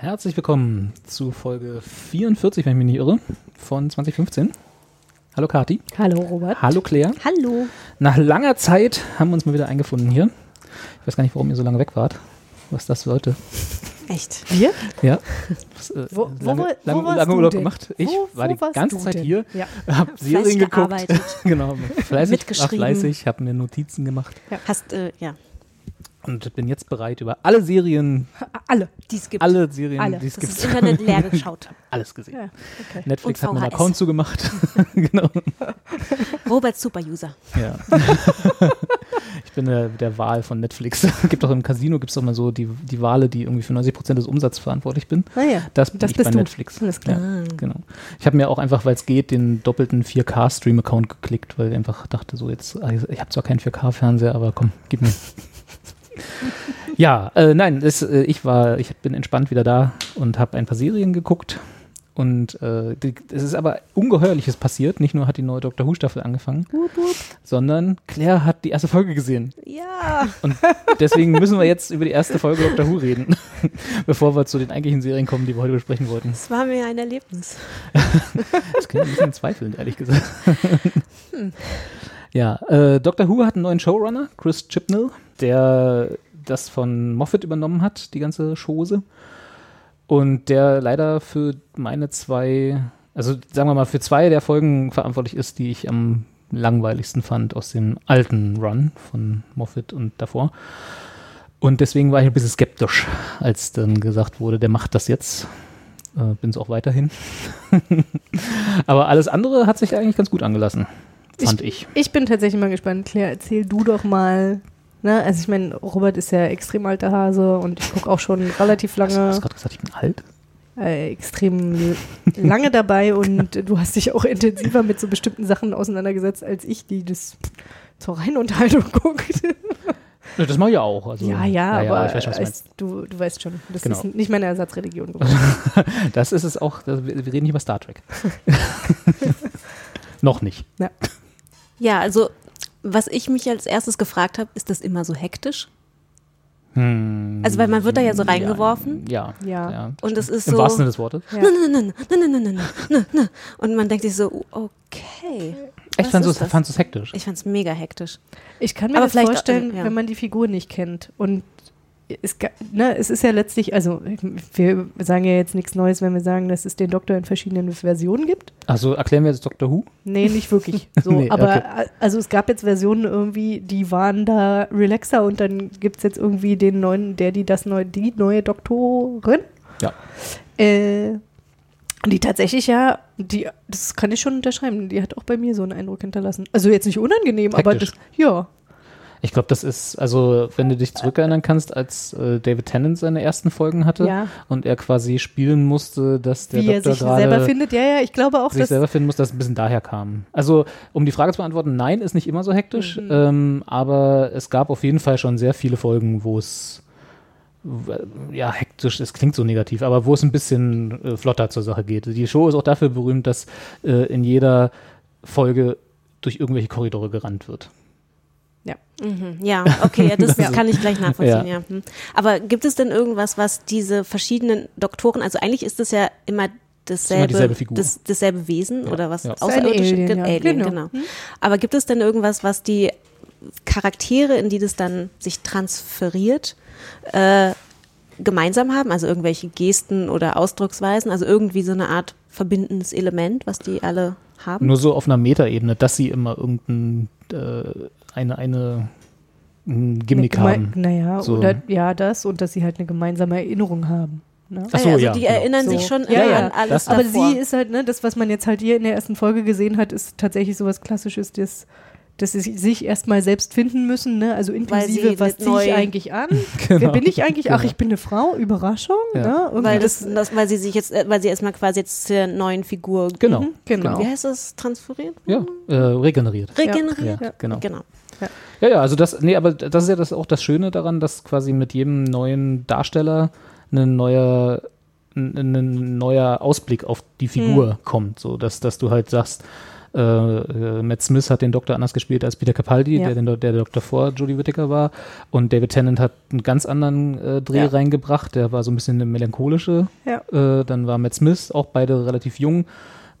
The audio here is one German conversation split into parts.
Herzlich willkommen zu Folge 44, wenn ich mich nicht irre, von 2015. Hallo Kati. Hallo Robert. Hallo Claire. Hallo. Nach langer Zeit haben wir uns mal wieder eingefunden hier. Ich weiß gar nicht, warum ihr so lange weg wart. Was das sollte. Echt? Wir? Ja. Was, äh, Wo- wo lange, wo lange, Urlaub denn? gemacht. Ich Wo- war die ganze Zeit denn? hier, Ja. hab Serien geguckt. gearbeitet. genau. Fleißig, war fleißig, habe mir Notizen gemacht Hast, äh, ja. Und bin jetzt bereit, über alle Serien, Alle. Die es gibt. alle Serien, Alle. die es das gibt, das Internet leer geschaut. alles gesehen. Ja, okay. Netflix hat mir einen VHS. Account zugemacht. genau. Robert Superuser. Ja. ich bin der, der Wahl von Netflix. gibt auch im Casino gibt es doch mal so die, die Wale, die irgendwie für 90 Prozent des Umsatzes verantwortlich bin. Ah ja. Das bin Das ich bist bei du. Netflix. Alles klar. Ja, genau. Ich habe mir auch einfach, weil es geht, den doppelten 4K-Stream-Account geklickt, weil ich einfach dachte, so jetzt, ah, ich habe zwar keinen 4K-Fernseher, aber komm, gib mir. ja, äh, nein, das, äh, ich war, ich bin entspannt wieder da und habe ein paar Serien geguckt. Und äh, die, es ist aber Ungeheuerliches passiert. Nicht nur hat die neue Doctor Who-Staffel angefangen, sondern Claire hat die erste Folge gesehen. Ja. Und deswegen müssen wir jetzt über die erste Folge Doctor Who reden, bevor wir zu den eigentlichen Serien kommen, die wir heute besprechen wollten. Das war mir ein Erlebnis. Das ich ein bisschen zweifeln, ehrlich gesagt. Ja, äh, Doctor Who hat einen neuen Showrunner, Chris Chibnall, der das von Moffat übernommen hat, die ganze Chose. Und der leider für meine zwei, also sagen wir mal, für zwei der Folgen verantwortlich ist, die ich am langweiligsten fand aus dem alten Run von Moffat und davor. Und deswegen war ich ein bisschen skeptisch, als dann gesagt wurde, der macht das jetzt. Äh, Bin es auch weiterhin. Aber alles andere hat sich eigentlich ganz gut angelassen, fand ich. Ich bin tatsächlich mal gespannt. Claire, erzähl du doch mal. Ne? Also ich meine, Robert ist ja extrem alter Hase und ich gucke auch schon relativ Hast du lange, hast gerade gesagt, ich bin alt? äh, extrem lange dabei und du hast dich auch intensiver mit so bestimmten Sachen auseinandergesetzt als ich, die das zur reinen Unterhaltung guckt. Ja, das mache ich ja auch. Also, ja, ja, aber ich weiß schon, was du als- du, du weißt schon, das Genau. ist nicht meine Ersatzreligion geworden. Das ist es auch, das, wir reden nicht über Star Trek. Noch nicht. Ja, also, was ich mich als erstes gefragt habe, ist das immer so hektisch? Hm. Also, weil man wird da ja so reingeworfen. Ja. ja. ja. Und es ist so. Im wahrsten Sinne des Wortes. Ja. Nein, nein, nein, nein, nein, nein, nein. Und man denkt sich so, okay. Ich fand es hektisch. Ich fand es mega hektisch. Ich kann mir Aber das vorstellen, äh, ja. wenn man die Figur nicht kennt und es, ne, es ist ja letztlich, also wir sagen ja jetzt nichts Neues, wenn wir sagen, dass es den Doktor in verschiedenen Versionen gibt. Also erklären wir jetzt Doctor Who? Nee, nicht wirklich. So, Nee, aber okay. also es gab jetzt Versionen irgendwie, die waren da relaxer und dann gibt es jetzt irgendwie den neuen, der, die das neue, die neue Doktorin. Ja. Äh, die tatsächlich ja, die, das kann ich schon unterschreiben, die hat auch bei mir so einen Eindruck hinterlassen. Also jetzt nicht unangenehm, aber das, Hektisch. ja. Ich glaube, das ist, also wenn du dich zurückerinnern kannst, als äh, David Tennant seine ersten Folgen hatte Ja. und er quasi spielen musste, dass der Wie er Doktor sich selber findet. Ja, ja, ich glaube auch, sich dass selber finden muss, dass es ein bisschen daher kam. Also, um die Frage zu beantworten, nein, ist nicht immer so hektisch, Mhm. ähm, aber es gab auf jeden Fall schon sehr viele Folgen, wo es ja, hektisch, es klingt so negativ, aber wo es ein bisschen äh, flotter zur Sache geht. Die Show ist auch dafür berühmt, dass äh, in jeder Folge durch irgendwelche Korridore gerannt wird. Mhm, ja, okay, ja, das Das- kann ich gleich nachvollziehen, Ja. ja. Hm. Aber gibt es denn irgendwas, was diese verschiedenen Doktoren, also eigentlich ist das ja immer dasselbe, dieselbe Figur. Das, dasselbe Wesen Ja, oder was ja. Außerirdische Alien, ja. Alien, Genau. genau. Aber gibt es denn irgendwas, was die Charaktere, in die das dann sich transferiert, äh, gemeinsam haben? Also irgendwelche Gesten oder Ausdrucksweisen, also irgendwie so eine Art verbindendes Element, was die alle haben? Nur so auf einer Metaebene, dass sie immer irgendein äh, eine, eine ein Gimmick eine haben. Naja, So. oder ja, das und dass sie halt eine gemeinsame Erinnerung haben. Ne? Ach so, also ja, die genau. erinnern So. sich schon Ja, immer ja. an alles Das- Aber davor. sie ist halt, ne, das, was man jetzt halt hier in der ersten Folge gesehen hat, ist tatsächlich sowas Klassisches, das dass sie sich erstmal selbst finden müssen, ne? Also inklusive, sie was ziehe ich eigentlich an? Wer bin ich eigentlich? Ach, Genau. ich bin eine Frau, Überraschung, Ja. ne? Weil, das, das, weil sie sich jetzt, äh, weil sie erstmal quasi jetzt zur neuen Figur, Genau. Mhm, genau. wie heißt das, transferiert? Ja, äh, regeneriert. Regeneriert? Ja, genau. Genau. Ja, ja, also das, nee, aber das ist ja das, auch das Schöne daran, dass quasi mit jedem neuen Darsteller ein neuer, ein, neuer Ausblick auf die Figur kommt. So, dass, dass du halt sagst, äh, äh, Matt Smith hat den Doktor anders gespielt als Peter Capaldi, Ja. der, den, der der Doktor vor Jodie Whittaker war. Und David Tennant hat einen ganz anderen äh, Dreh Ja. reingebracht. Der war so ein bisschen eine melancholische. Ja. Äh, dann war Matt Smith, auch beide relativ jung.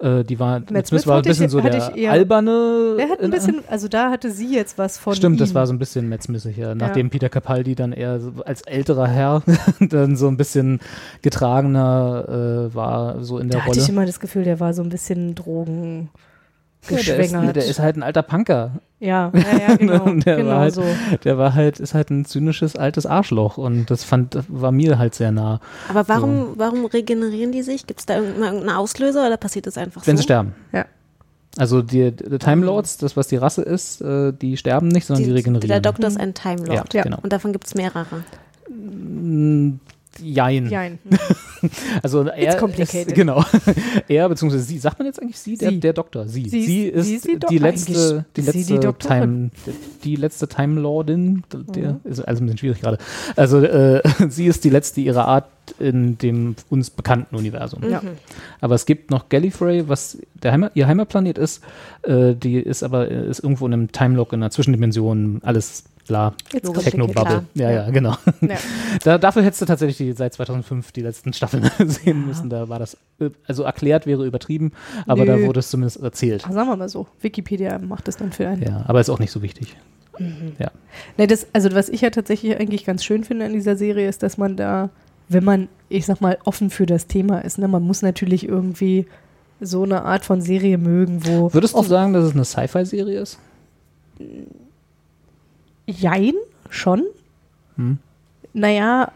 Äh, die war, Matt, Smith Smith war ein hatte ich- bisschen so hatte der eher- alberne. Der hat ein in- bisschen, also da hatte sie jetzt was von Stimmt, ihm. das war so ein bisschen metzmissig, ja. Nachdem Peter Capaldi dann eher so als älterer Herr dann so ein bisschen getragener äh, war, so in der Da hatte Rolle. ich immer das Gefühl, der war so ein bisschen Drogen Ja, der, ist, geschwängert. der ist halt ein alter Punker. ja, ja, ja, genau, Der war genau halt- so. Der war halt, ist halt ein zynisches altes Arschloch und das fand, war mir halt sehr nah. Aber warum, warum regenerieren die sich? Gibt es da irgendeinen Auslöser oder passiert das einfach Wenn so? sie sterben. Ja. Also die, die Time Lords, das was die Rasse ist, äh, die sterben nicht, sondern die, regenerieren. Der Doktor ist ein Time ja, Lord. Ja. genau. Und davon gibt es mehrere. Jein. Jein. Also er. Ist, genau. er beziehungsweise sie, sagt man jetzt eigentlich sie, Der, Sie. der Doktor, sie. Sie Sie, ist- sie ist die die, letzte, die letzte die Doktorin. Time, die letzte Time Lordin. Der Mhm. ist alles ein bisschen schwierig gerade. Also äh, sie ist die letzte ihrer Art in dem uns bekannten Universum. Ja. Aber es gibt noch Gallifrey, was der Heimat, ihr Heimatplanet ist. Äh, die ist aber äh, ist irgendwo in einem Timelock in einer Zwischendimension. Alles complicated. Technobubble. Ja, ja, genau. Ja. Da, dafür hättest du tatsächlich die, seit 2005 die letzten Staffeln sehen müssen. Da war das, äh, also erklärt wäre übertrieben, aber Nö. da wurde es zumindest erzählt. Sagen wir mal so, Wikipedia macht das dann für einen. Ja, aber ist auch nicht so wichtig. Ja. Nee, das, also was ich ja tatsächlich eigentlich ganz schön finde an dieser Serie ist, dass man da, wenn man, ich sag mal, offen für das Thema ist, ne, man muss natürlich irgendwie so eine Art von Serie mögen, wo Würdest du sagen, dass es eine Sci-Fi-Serie ist? Jein, schon. Hm. Naja,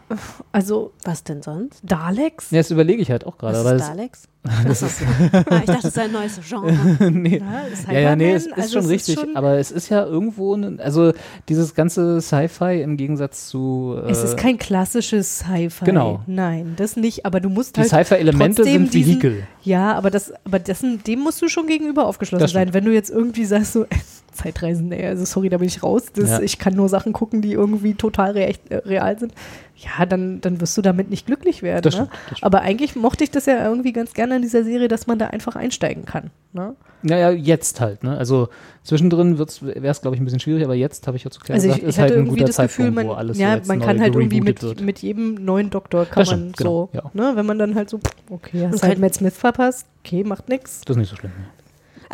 also Was denn sonst? Daleks? Ja, das überlege ich halt auch gerade. Was ist das- Daleks? Das ist, ich dachte, das ist ein neues Genre. nee. Ja, Ja, ja, nee, es ist also schon es richtig. schon- aber es ist ja irgendwo, ein, also dieses ganze Sci-Fi im Gegensatz zu. Äh, es ist kein klassisches Sci-Fi. Genau. Nein, das nicht, aber du musst die halt Sci-Fi-Elemente trotzdem sind diesen- Vehikel. Ja, aber das, aber dessen, dem musst du schon gegenüber aufgeschlossen sein. Wenn du jetzt irgendwie sagst, so, Zeitreisen, ey, also sorry, da bin ich raus. Das, Ja. Ich kann nur Sachen gucken, die irgendwie total rea äh, real sind. Ja, dann, dann wirst du damit nicht glücklich werden. Das ne? stimmt, das stimmt. Aber eigentlich mochte ich das ja irgendwie ganz gerne an dieser Serie, dass man da einfach einsteigen kann. Ne? Naja, jetzt halt. Ne? Also zwischendrin wäre es, glaube ich, ein bisschen schwierig, aber jetzt habe ich ja zu klar Also ich, gesagt, ich ist halt hatte ein irgendwie guter das Gefühl, Zeitpunkt, man, wo alles ja, man kann halt irgendwie mit, wird. mit jedem neuen Doktor kann Das man stimmt, genau, so, ja. ne, wenn man dann halt so, okay, hast halt kein- Matt Smith verpasst, okay, macht nix. Das ist nicht so schlimm. ne?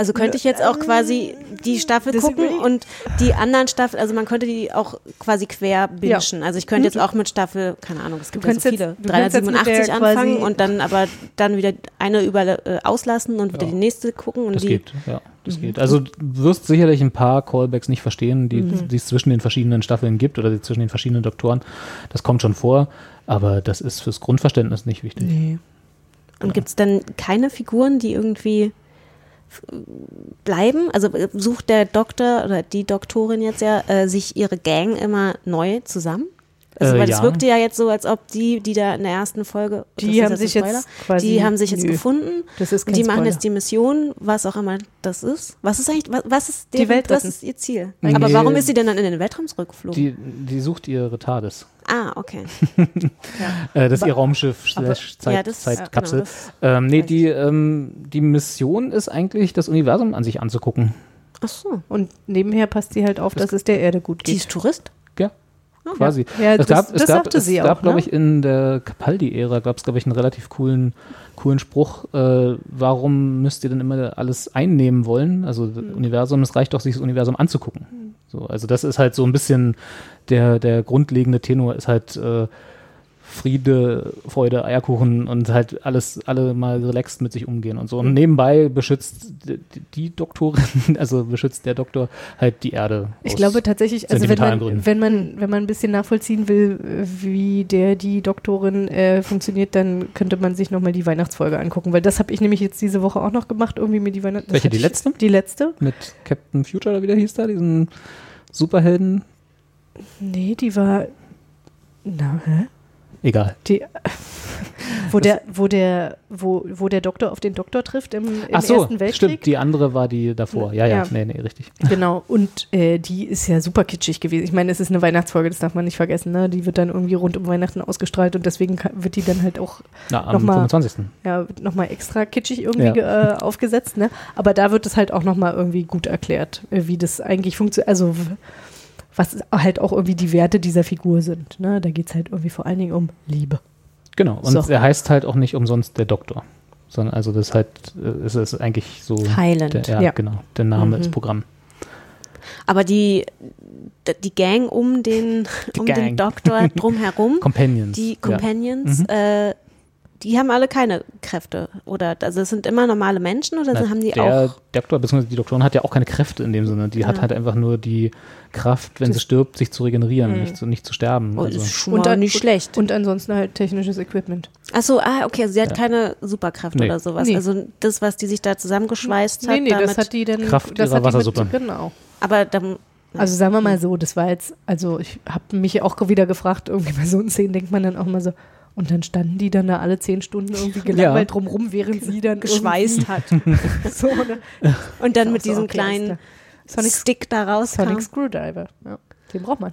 Also könnte ich jetzt auch quasi die Staffel Disagree. gucken und die anderen Staffeln, also man könnte die auch quasi quer bingen. Also ich könnte jetzt auch mit Staffel, keine Ahnung, es gibt ja so viele, jetzt mit der 387 anfangen und dann aber dann wieder eine über äh, auslassen und wieder Ja. die nächste gucken und Das die geht, ja. Das Mhm. geht. Also du wirst sicherlich ein paar Callbacks nicht verstehen, die, die es zwischen den verschiedenen Staffeln gibt oder die zwischen den verschiedenen Doktoren. Das kommt schon vor, aber das ist fürs Grundverständnis nicht wichtig. Nee. Und gibt es dann keine Figuren, die irgendwie bleiben? Also äh, sucht der Doktor oder die Doktorin jetzt ja äh, sich ihre Gang immer neu zusammen? Also, Äh, weil es ja. wirkte ja jetzt so, als ob die, die da in der ersten Folge, Die das haben sich Spoiler, jetzt quasi- die haben sich jetzt nö. gefunden Das ist und kein die machen Spoiler. jetzt die Mission, was auch immer das ist. Was ist eigentlich, was, was ist Die Welt was ist ihr Ziel? Nee. Aber warum ist sie denn dann in den Weltraum zurückgeflogen? Die, die sucht ihre TARDIS. ah, okay. Äh, das ist ihr Raumschiff slash Zeit, ja, das- Zeitkapsel. ja, genau, das ähm, nee, die, ähm, die Mission ist eigentlich, das Universum an sich anzugucken. Ach so. Und nebenher passt sie halt auf, dass es der Erde gut Die geht. ist Tourist? Quasi. Ja, es das- gab, das es gab, es gab auch, glaube ne? ich, in der Capaldi-Ära gab es, glaube ich, einen relativ coolen, coolen Spruch. Äh, warum müsst ihr denn immer alles einnehmen wollen? Also das Hm. Universum, es reicht doch, sich das Universum anzugucken. So, also das ist halt so ein bisschen der, der grundlegende Tenor ist halt, äh, Friede, Freude, Eierkuchen und halt alles, alle mal relaxed mit sich umgehen und so. Und nebenbei beschützt die, Doktorin, also beschützt der Doktor halt die Erde. Ich glaube tatsächlich, also wenn man, Gründen. wenn man, wenn man ein bisschen nachvollziehen will, wie der, die Doktorin äh, funktioniert, dann könnte man sich nochmal die Weihnachtsfolge angucken, weil das habe ich nämlich jetzt diese Woche auch noch gemacht, irgendwie mir die Weihnachts... Welche, die letzte? Die letzte? Mit Captain Future oder wie der hieß da, diesen Superhelden. Nee, die war... Na, hä? Egal. Die, wo der, wo der, wo, wo der Doktor auf den Doktor trifft im, im Ach so, Ersten Weltkrieg. stimmt, die andere war die davor. Ja, ja, Ja. nee, nee, richtig. Genau, und äh, die ist ja super kitschig gewesen. Ich meine, es ist eine Weihnachtsfolge, das darf man nicht vergessen. Ne? Die wird dann irgendwie rund um Weihnachten ausgestrahlt und deswegen wird die dann halt auch Na, am Nochmal. 25. ja, nochmal extra kitschig irgendwie Ja. äh, aufgesetzt. Ne? Aber da wird es halt auch nochmal irgendwie gut erklärt, äh, wie das eigentlich funktioniert. Also, was halt auch irgendwie die Werte dieser Figur sind. Ne? Da geht es halt irgendwie vor allen Dingen um Liebe. Genau, und So. er heißt halt auch nicht umsonst der Doktor. Sondern also das ist halt, äh, es ist eigentlich so. Heilend. Der, ja, Ja. genau. Der Name Mhm. ist Programm. Aber die, die Gang um den, Die um Gang. den Doktor drumherum, Companions. die ja. Companions, Mhm. äh, die haben alle keine Kräfte. Oder also es sind immer normale Menschen oder Na, haben die der auch. Doktor, beziehungsweise die Doktorin hat ja auch keine Kräfte in dem Sinne. Die hat Ja. halt einfach nur die Kraft, wenn Das- sie stirbt, sich zu regenerieren, Mhm. nicht, zu, nicht zu sterben. Oh, also. ist schon mal dann- nicht schlecht. Und ansonsten halt technisches Equipment. Achso, ah, okay, also sie hat Ja. keine Superkräfte Nee. oder sowas. Nee. Also das, was die sich da zusammengeschweißt hat, Nee, nee, damit, das hat die dann. Kraft das ihrer hat die Wassersuppe. Mit, genau. aber dann, Also sagen wir mal so, das war jetzt, also ich habe mich auch wieder gefragt, irgendwie bei so einen Szenen denkt man dann auch mal so, und dann standen die dann da alle zehn Stunden irgendwie gelangweilt drumrum, während sie dann geschweißt hat. so ne? Und dann mit so, diesem okay, kleinen Sonic, Stick da rauskam. Sonic Screwdriver. Ja, den braucht man.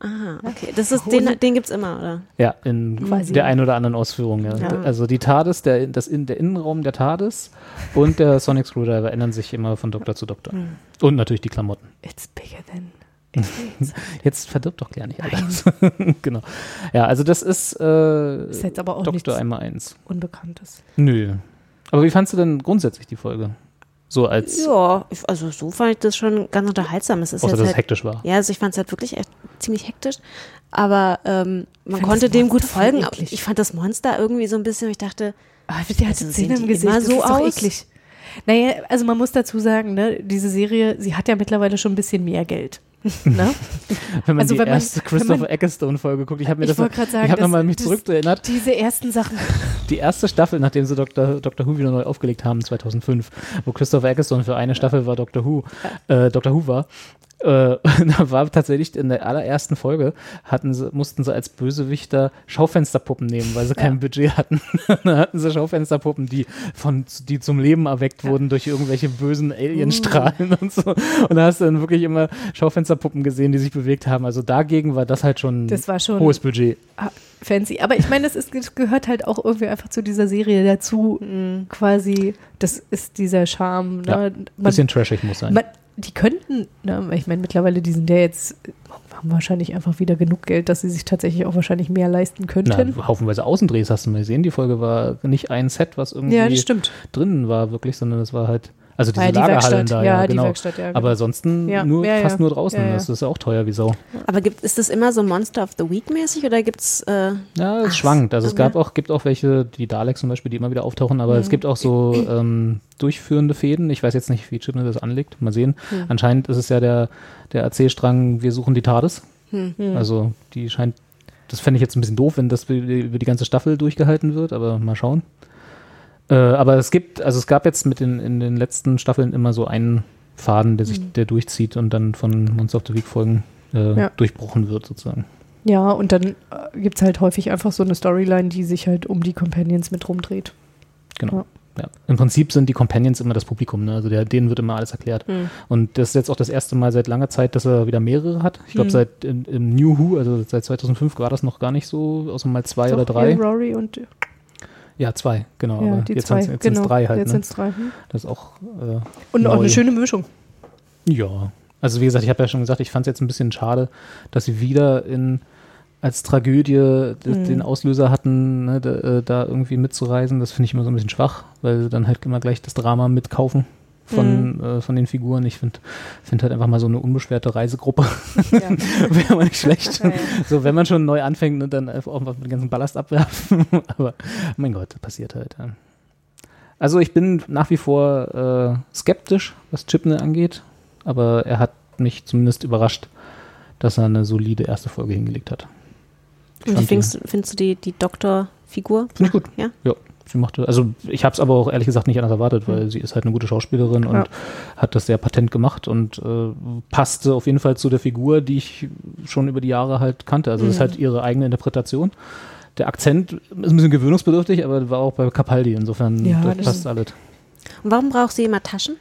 Aha, okay. Das ist, den, den gibt's immer, oder? Ja, in Quasi. der einen oder anderen Ausführung. Ja. Ja. Also die TARDIS, der, das in, der Innenraum der TARDIS und der Sonic Screwdriver ändern sich immer von Doktor zu Doktor. Hm. Und natürlich die Klamotten. It's bigger than. Jetzt verdirbt doch gar nicht alles. genau. Ja, also das ist, äh, Ist jetzt aber auch Doktor einmal eins. Unbekanntes. Nö. Aber wie fandst du denn grundsätzlich die Folge? So als, Ja, ich, also so fand ich das schon ganz unterhaltsam. Es ist außer jetzt dass es halt, hektisch war. ja, also ich fand es halt wirklich echt ziemlich hektisch. Aber ähm, man konnte dem gut folgen. Aber eklig. Ich fand das Monster irgendwie so ein bisschen, ich dachte, Ah, die hat Also Zähne im Gesicht. immer das so aus? eklig. Naja, also man muss dazu sagen, ne, diese Serie, sie hat ja mittlerweile schon ein bisschen mehr Geld. ne? Wenn man Also die wenn man- erste wenn Christopher man- Ecclestone-Folge guckt, ich habe mir Ich das sagen, ich habe nochmal mich zurückerinnert. Diese ersten Sachen. Die erste Staffel, nachdem sie Dr. Dr. Who wieder neu aufgelegt haben, 2005, wo Christopher Ecclestone für eine Staffel war Dr. Who, äh, Dr. Who war, äh, da war tatsächlich in der allerersten Folge, hatten sie, mussten sie als Bösewichter Schaufensterpuppen nehmen, weil sie kein Budget hatten. da hatten sie Schaufensterpuppen, die, von, die zum Leben erweckt wurden durch irgendwelche bösen Alienstrahlen und so. Und da hast du dann wirklich immer Schaufensterpuppen gesehen, die sich bewegt haben. Also dagegen war das halt schon, Das war schon hohes Budget. ah, fancy. Aber ich meine, das, ist, das gehört halt auch irgendwie einfach zu dieser Serie dazu. Quasi, das ist dieser Charme. Ja, Ne? Man, Bisschen trashig muss sein. man, die könnten, ne, ich meine, mittlerweile, die sind ja jetzt, haben wahrscheinlich einfach wieder genug Geld, dass sie sich tatsächlich auch wahrscheinlich mehr leisten könnten. Na, haufenweise Außendrehs hast du mal gesehen. Die Folge war nicht ein Set, was irgendwie ja, stimmt. drinnen war, wirklich, sondern es war halt, also diese War ja die Lagerhallen Werkstatt. da, ja, ja, die genau. Werkstatt, ja. Aber ansonsten Ja, nur, fast nur draußen. Das ist ja auch teuer wie Sau. aber gibt, ist das immer so Monster of the Week mäßig oder gibt's äh, Ja, es Ach, schwankt. Also es gab auch, gibt auch welche, die Daleks zum Beispiel, die immer wieder auftauchen, aber es gibt auch so ähm, durchführende Fäden. Ich weiß jetzt nicht, wie Chibnall das anlegt. Mal sehen. Anscheinend ist es ja der, der Erzählstrang, wir suchen die TARDIS. Also die scheint, das fände ich jetzt ein bisschen doof, wenn das über die ganze Staffel durchgehalten wird, aber mal schauen. Äh, aber es gibt, also es gab jetzt mit den, in den letzten Staffeln immer so einen Faden, der sich, der durchzieht und dann von Monster of the Week Folgen äh, Ja. durchbrochen wird sozusagen. Ja, und dann äh, gibt es halt häufig einfach so eine Storyline, die sich halt um die Companions mit rumdreht. Genau. Ja. Im Prinzip sind die Companions immer das Publikum, ne? also der, denen wird immer alles erklärt. Und das ist jetzt auch das erste Mal seit langer Zeit, dass er wieder mehrere hat. Ich glaube, Mhm. seit im, im New Who, also seit 2005 war das noch gar nicht so, außer mal zwei oder Doch, drei. hier Rory und Ja, zwei, genau. ja, jetzt zwei. sind es genau. drei halt. Jetzt ne? sind es drei. Hm. Das ist auch äh, Und auch Neu. eine schöne Mischung. Ja, also wie gesagt, ich habe ja schon gesagt, ich fand es jetzt ein bisschen schade, dass sie wieder in als Tragödie d- Mhm. den Auslöser hatten, ne, da, äh, da irgendwie mitzureisen. Das finde ich immer so ein bisschen schwach, weil sie dann halt immer gleich das Drama mitkaufen. Von, äh, von den Figuren. Ich finde find halt einfach mal so eine unbeschwerte Reisegruppe Ja. wäre mal nicht schlecht. Ja, ja. So, wenn man schon neu anfängt und dann einfach auch mal den ganzen Ballast abwerfen. Aber mein Gott, passiert halt. Also ich bin nach wie vor äh, skeptisch, was Chipnell angeht, aber er hat mich zumindest überrascht, dass er eine solide erste Folge hingelegt hat. Und wie findest, du- findest du die, die Doktorfigur? Finde ich gut. Ja. Ja, sie machte, also ich habe es aber auch ehrlich gesagt nicht anders erwartet, weil sie ist halt eine gute Schauspielerin und Ja. hat das sehr patent gemacht und äh, passte auf jeden Fall zu der Figur, die ich schon über die Jahre halt kannte. Also das ist halt ihre eigene Interpretation. Der Akzent ist ein bisschen gewöhnungsbedürftig, aber war auch bei Capaldi, insofern Ja, das passt alles. Und warum braucht sie immer Taschen?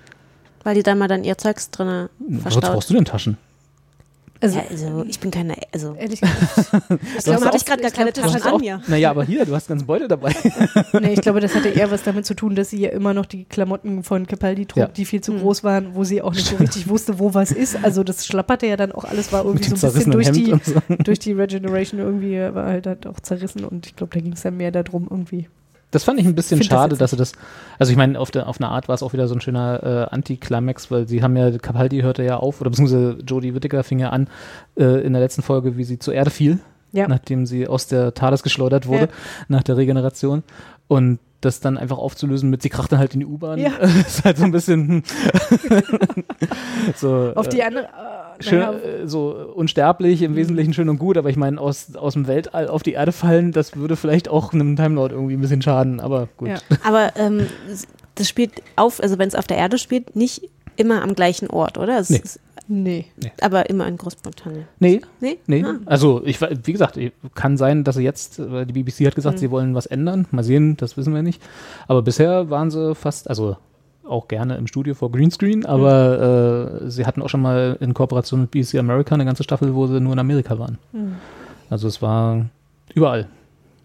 Weil die da mal dann ihr Zeugs drin Was verstaut. brauchst du denn Taschen? Also, Ja, also ich bin keine, also ehrlich gesagt, Darum hast hatte ich gerade gar keine Taschen an mir. Naja, aber hier, du hast ganz Beute dabei. nee, ich glaube, das hatte eher was damit zu tun, dass sie ja immer noch die Klamotten von Capaldi trug, Ja. die viel zu Mhm. groß waren, wo sie auch nicht so richtig wusste, wo was ist. Also das schlapperte ja dann auch alles, war irgendwie so ein bisschen durch die, so. durch die Regeneration irgendwie, war halt, halt auch zerrissen und ich glaube, da ging es dann mehr darum irgendwie. Das fand ich ein bisschen Find das schade, jetzt dass sie das. Also ich meine, auf, der, auf eine Art war es auch wieder so ein schöner äh, Anti-Climax, weil sie haben ja, Capaldi hörte ja auf, oder beziehungsweise Jodie Whittaker fing ja an äh, in der letzten Folge, wie sie zur Erde fiel, Ja. nachdem sie aus der TARDIS geschleudert wurde, Ja. nach der Regeneration. Und das dann einfach aufzulösen mit, sie krachte halt in die U-Bahn, Ja. ist halt so ein bisschen so. Auf äh, die andere, äh, schön, naja, äh, so unsterblich, im Wesentlichen schön und gut, aber ich meine, aus, aus dem Weltall auf die Erde fallen, das würde vielleicht auch einem Timelord irgendwie ein bisschen schaden, aber gut. Ja. Aber ähm, das spielt auf, also wenn es auf der Erde spielt, nicht immer am gleichen Ort, oder? Es Nee. ist nee. aber immer in Großbritannien. Nee, Nee? nee. Ah. Also, ich, wie gesagt, kann sein, dass sie jetzt, die BBC hat gesagt, sie wollen was ändern. Mal sehen, das wissen wir nicht. Aber bisher waren sie fast, also auch gerne im Studio vor Greenscreen, aber äh, sie hatten auch schon mal in Kooperation mit BBC America eine ganze Staffel, wo sie nur in Amerika waren. Also es war überall.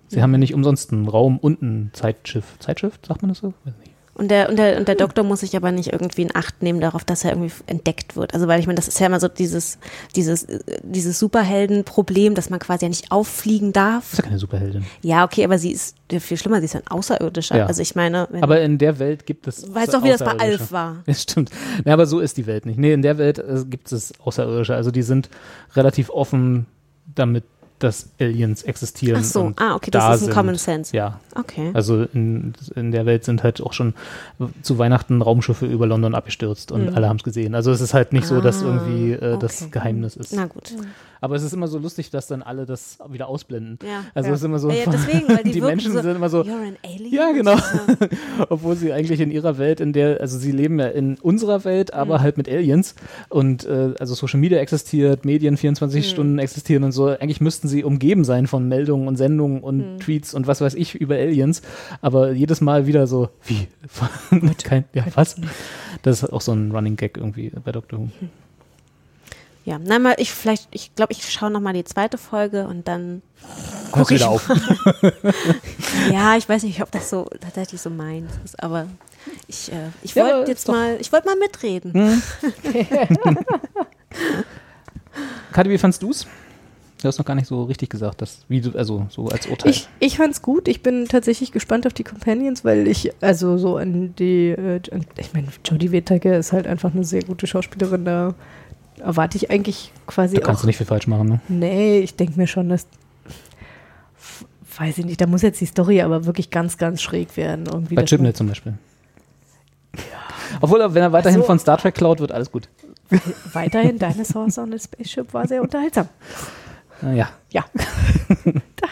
Sie haben ja nicht umsonst einen Raum und ein Zeitschiff. Zeitschiff, sagt man das so? Weiß nicht. Und der, und, der, und der Doktor muss sich aber nicht irgendwie in Acht nehmen darauf, dass er irgendwie entdeckt wird. Also weil ich meine, das ist ja immer so dieses, dieses, dieses Superheldenproblem, dass man quasi ja nicht auffliegen darf. Ist ja keine Superheldin. Ja, okay, aber sie ist ja, viel schlimmer, sie ist ein Außerirdischer. Ja. Also ich meine, Aber in der Welt gibt es. weißt doch, wie das bei. Alf war. Ja, stimmt. Ja, aber so ist die Welt nicht. Nee, in der Welt äh, gibt es Außerirdische. Also die sind relativ offen damit, dass Aliens existieren. Ach so, und ah, okay, da das ist ein sind. Common Sense. Ja, Okay. also in, in der Welt sind halt auch schon zu Weihnachten Raumschiffe über London abgestürzt und alle haben es gesehen. Also es ist halt nicht so, dass Mhm. Ah, irgendwie äh, das okay. Geheimnis ist. Na gut. Aber es ist immer so lustig, dass dann alle das wieder ausblenden. Ja. Also Ja. es ist immer so, Ja, deswegen, weil die, die Menschen so, sind immer so, You're an alien? ja, genau. Obwohl sie eigentlich in ihrer Welt, in der, also sie leben ja in unserer Welt, aber Mhm. halt mit Aliens. Und äh, also Social Media existiert, Medien 24 Mhm. Stunden existieren und so. Eigentlich müssten sie umgeben sein von Meldungen und Sendungen und Mhm. Tweets und was weiß ich über Aliens. Aber jedes Mal wieder so, wie? Kein, ja, was? Das ist auch so ein Running Gag irgendwie bei Doctor Who. Ja, na mal, ich vielleicht, ich glaube, ich schaue noch mal die zweite Folge und dann ich wieder auf. Ja, ich weiß nicht, ob das so tatsächlich so meins ist, aber ich, äh, ich Ja, wollte ist jetzt mal, ich wollte mal mitreden. Kathi, wie fandst du's? Du hast noch gar nicht so richtig gesagt, dass, wie du, also so als Urteil. Ich, ich fand's gut. Ich bin tatsächlich gespannt auf die Companions, weil ich, also so an die, äh, ich meine, Jodie Whittaker ist halt einfach eine sehr gute Schauspielerin. Da erwarte ich eigentlich quasi da kannst auch. du nicht viel falsch machen, ne? Nee, ich denke mir schon, dass. Weiß ich nicht, da muss jetzt die Story aber wirklich ganz, ganz schräg werden. Irgendwie Bei Chibnall zum Beispiel. Obwohl, wenn er weiterhin so. von Star Trek klaut, wird alles gut. Weiterhin Dinosaurs on a Spaceship war sehr unterhaltsam. Naja. Ja.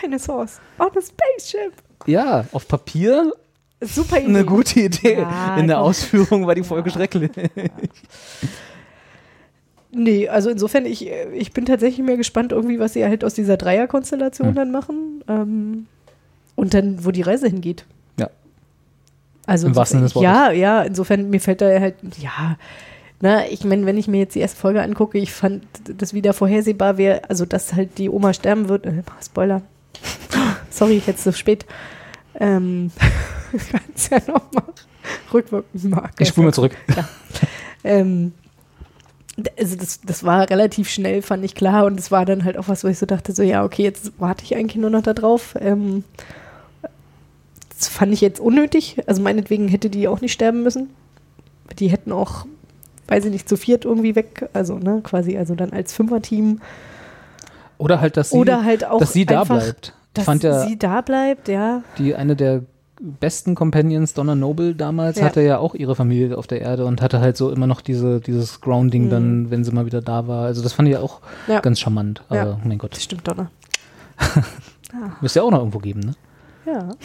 Dinosaurs on a Spaceship. Ja, auf Papier Super Idee. eine gute Idee. Ja, In der. Ausführung war die Folge schrecklich. Nee, also insofern, ich, äh, ich bin tatsächlich mehr gespannt, irgendwie, was sie halt aus dieser Dreierkonstellation Hm. dann machen. Ähm, und dann, wo die Reise hingeht. Ja. Also Im wahrsten Sinne. Ja, ja, insofern, mir fällt da halt, ja, na, ich meine, wenn ich mir jetzt die erste Folge angucke, ich fand das wieder vorhersehbar wäre, also dass halt die Oma sterben wird. Äh, Spoiler. Sorry, jetzt so spät. Ähm, kannst ja nochmal rückwirkend machen. Ich spule mal zurück. Ähm, d- also das, das war relativ schnell, fand ich klar. Und es war dann halt auch was, wo ich so dachte, so ja, okay, jetzt warte ich eigentlich nur noch da drauf. Ähm, das fand ich jetzt unnötig. Also meinetwegen hätte die auch nicht sterben müssen. die hätten auch, weiß ich nicht, zu viert irgendwie weg, also ne, quasi, also dann als Fünfer-Team. Oder halt, dass sie, Oder halt auch dass sie da bleibt. Dass fand ja, sie da bleibt, ja. die eine der besten Companions, Donna Noble damals, Ja. hatte ja auch ihre Familie auf der Erde und hatte halt so immer noch diese, dieses Grounding dann, wenn sie mal wieder da war. Also das fand ich auch Mhm. Ja. ganz charmant. Ja. Aber mein Gott, Das stimmt doch, ne? müsste ja auch noch irgendwo geben, ne? Ja.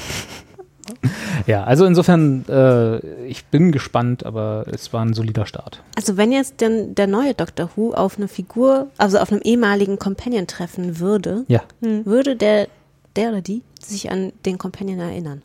Ja, also insofern, äh, ich bin gespannt, aber es war ein solider Start. Also wenn jetzt denn der neue Doctor Who auf eine Figur, also auf einem ehemaligen Companion treffen würde, Ja. würde der, der oder die sich an den Companion erinnern.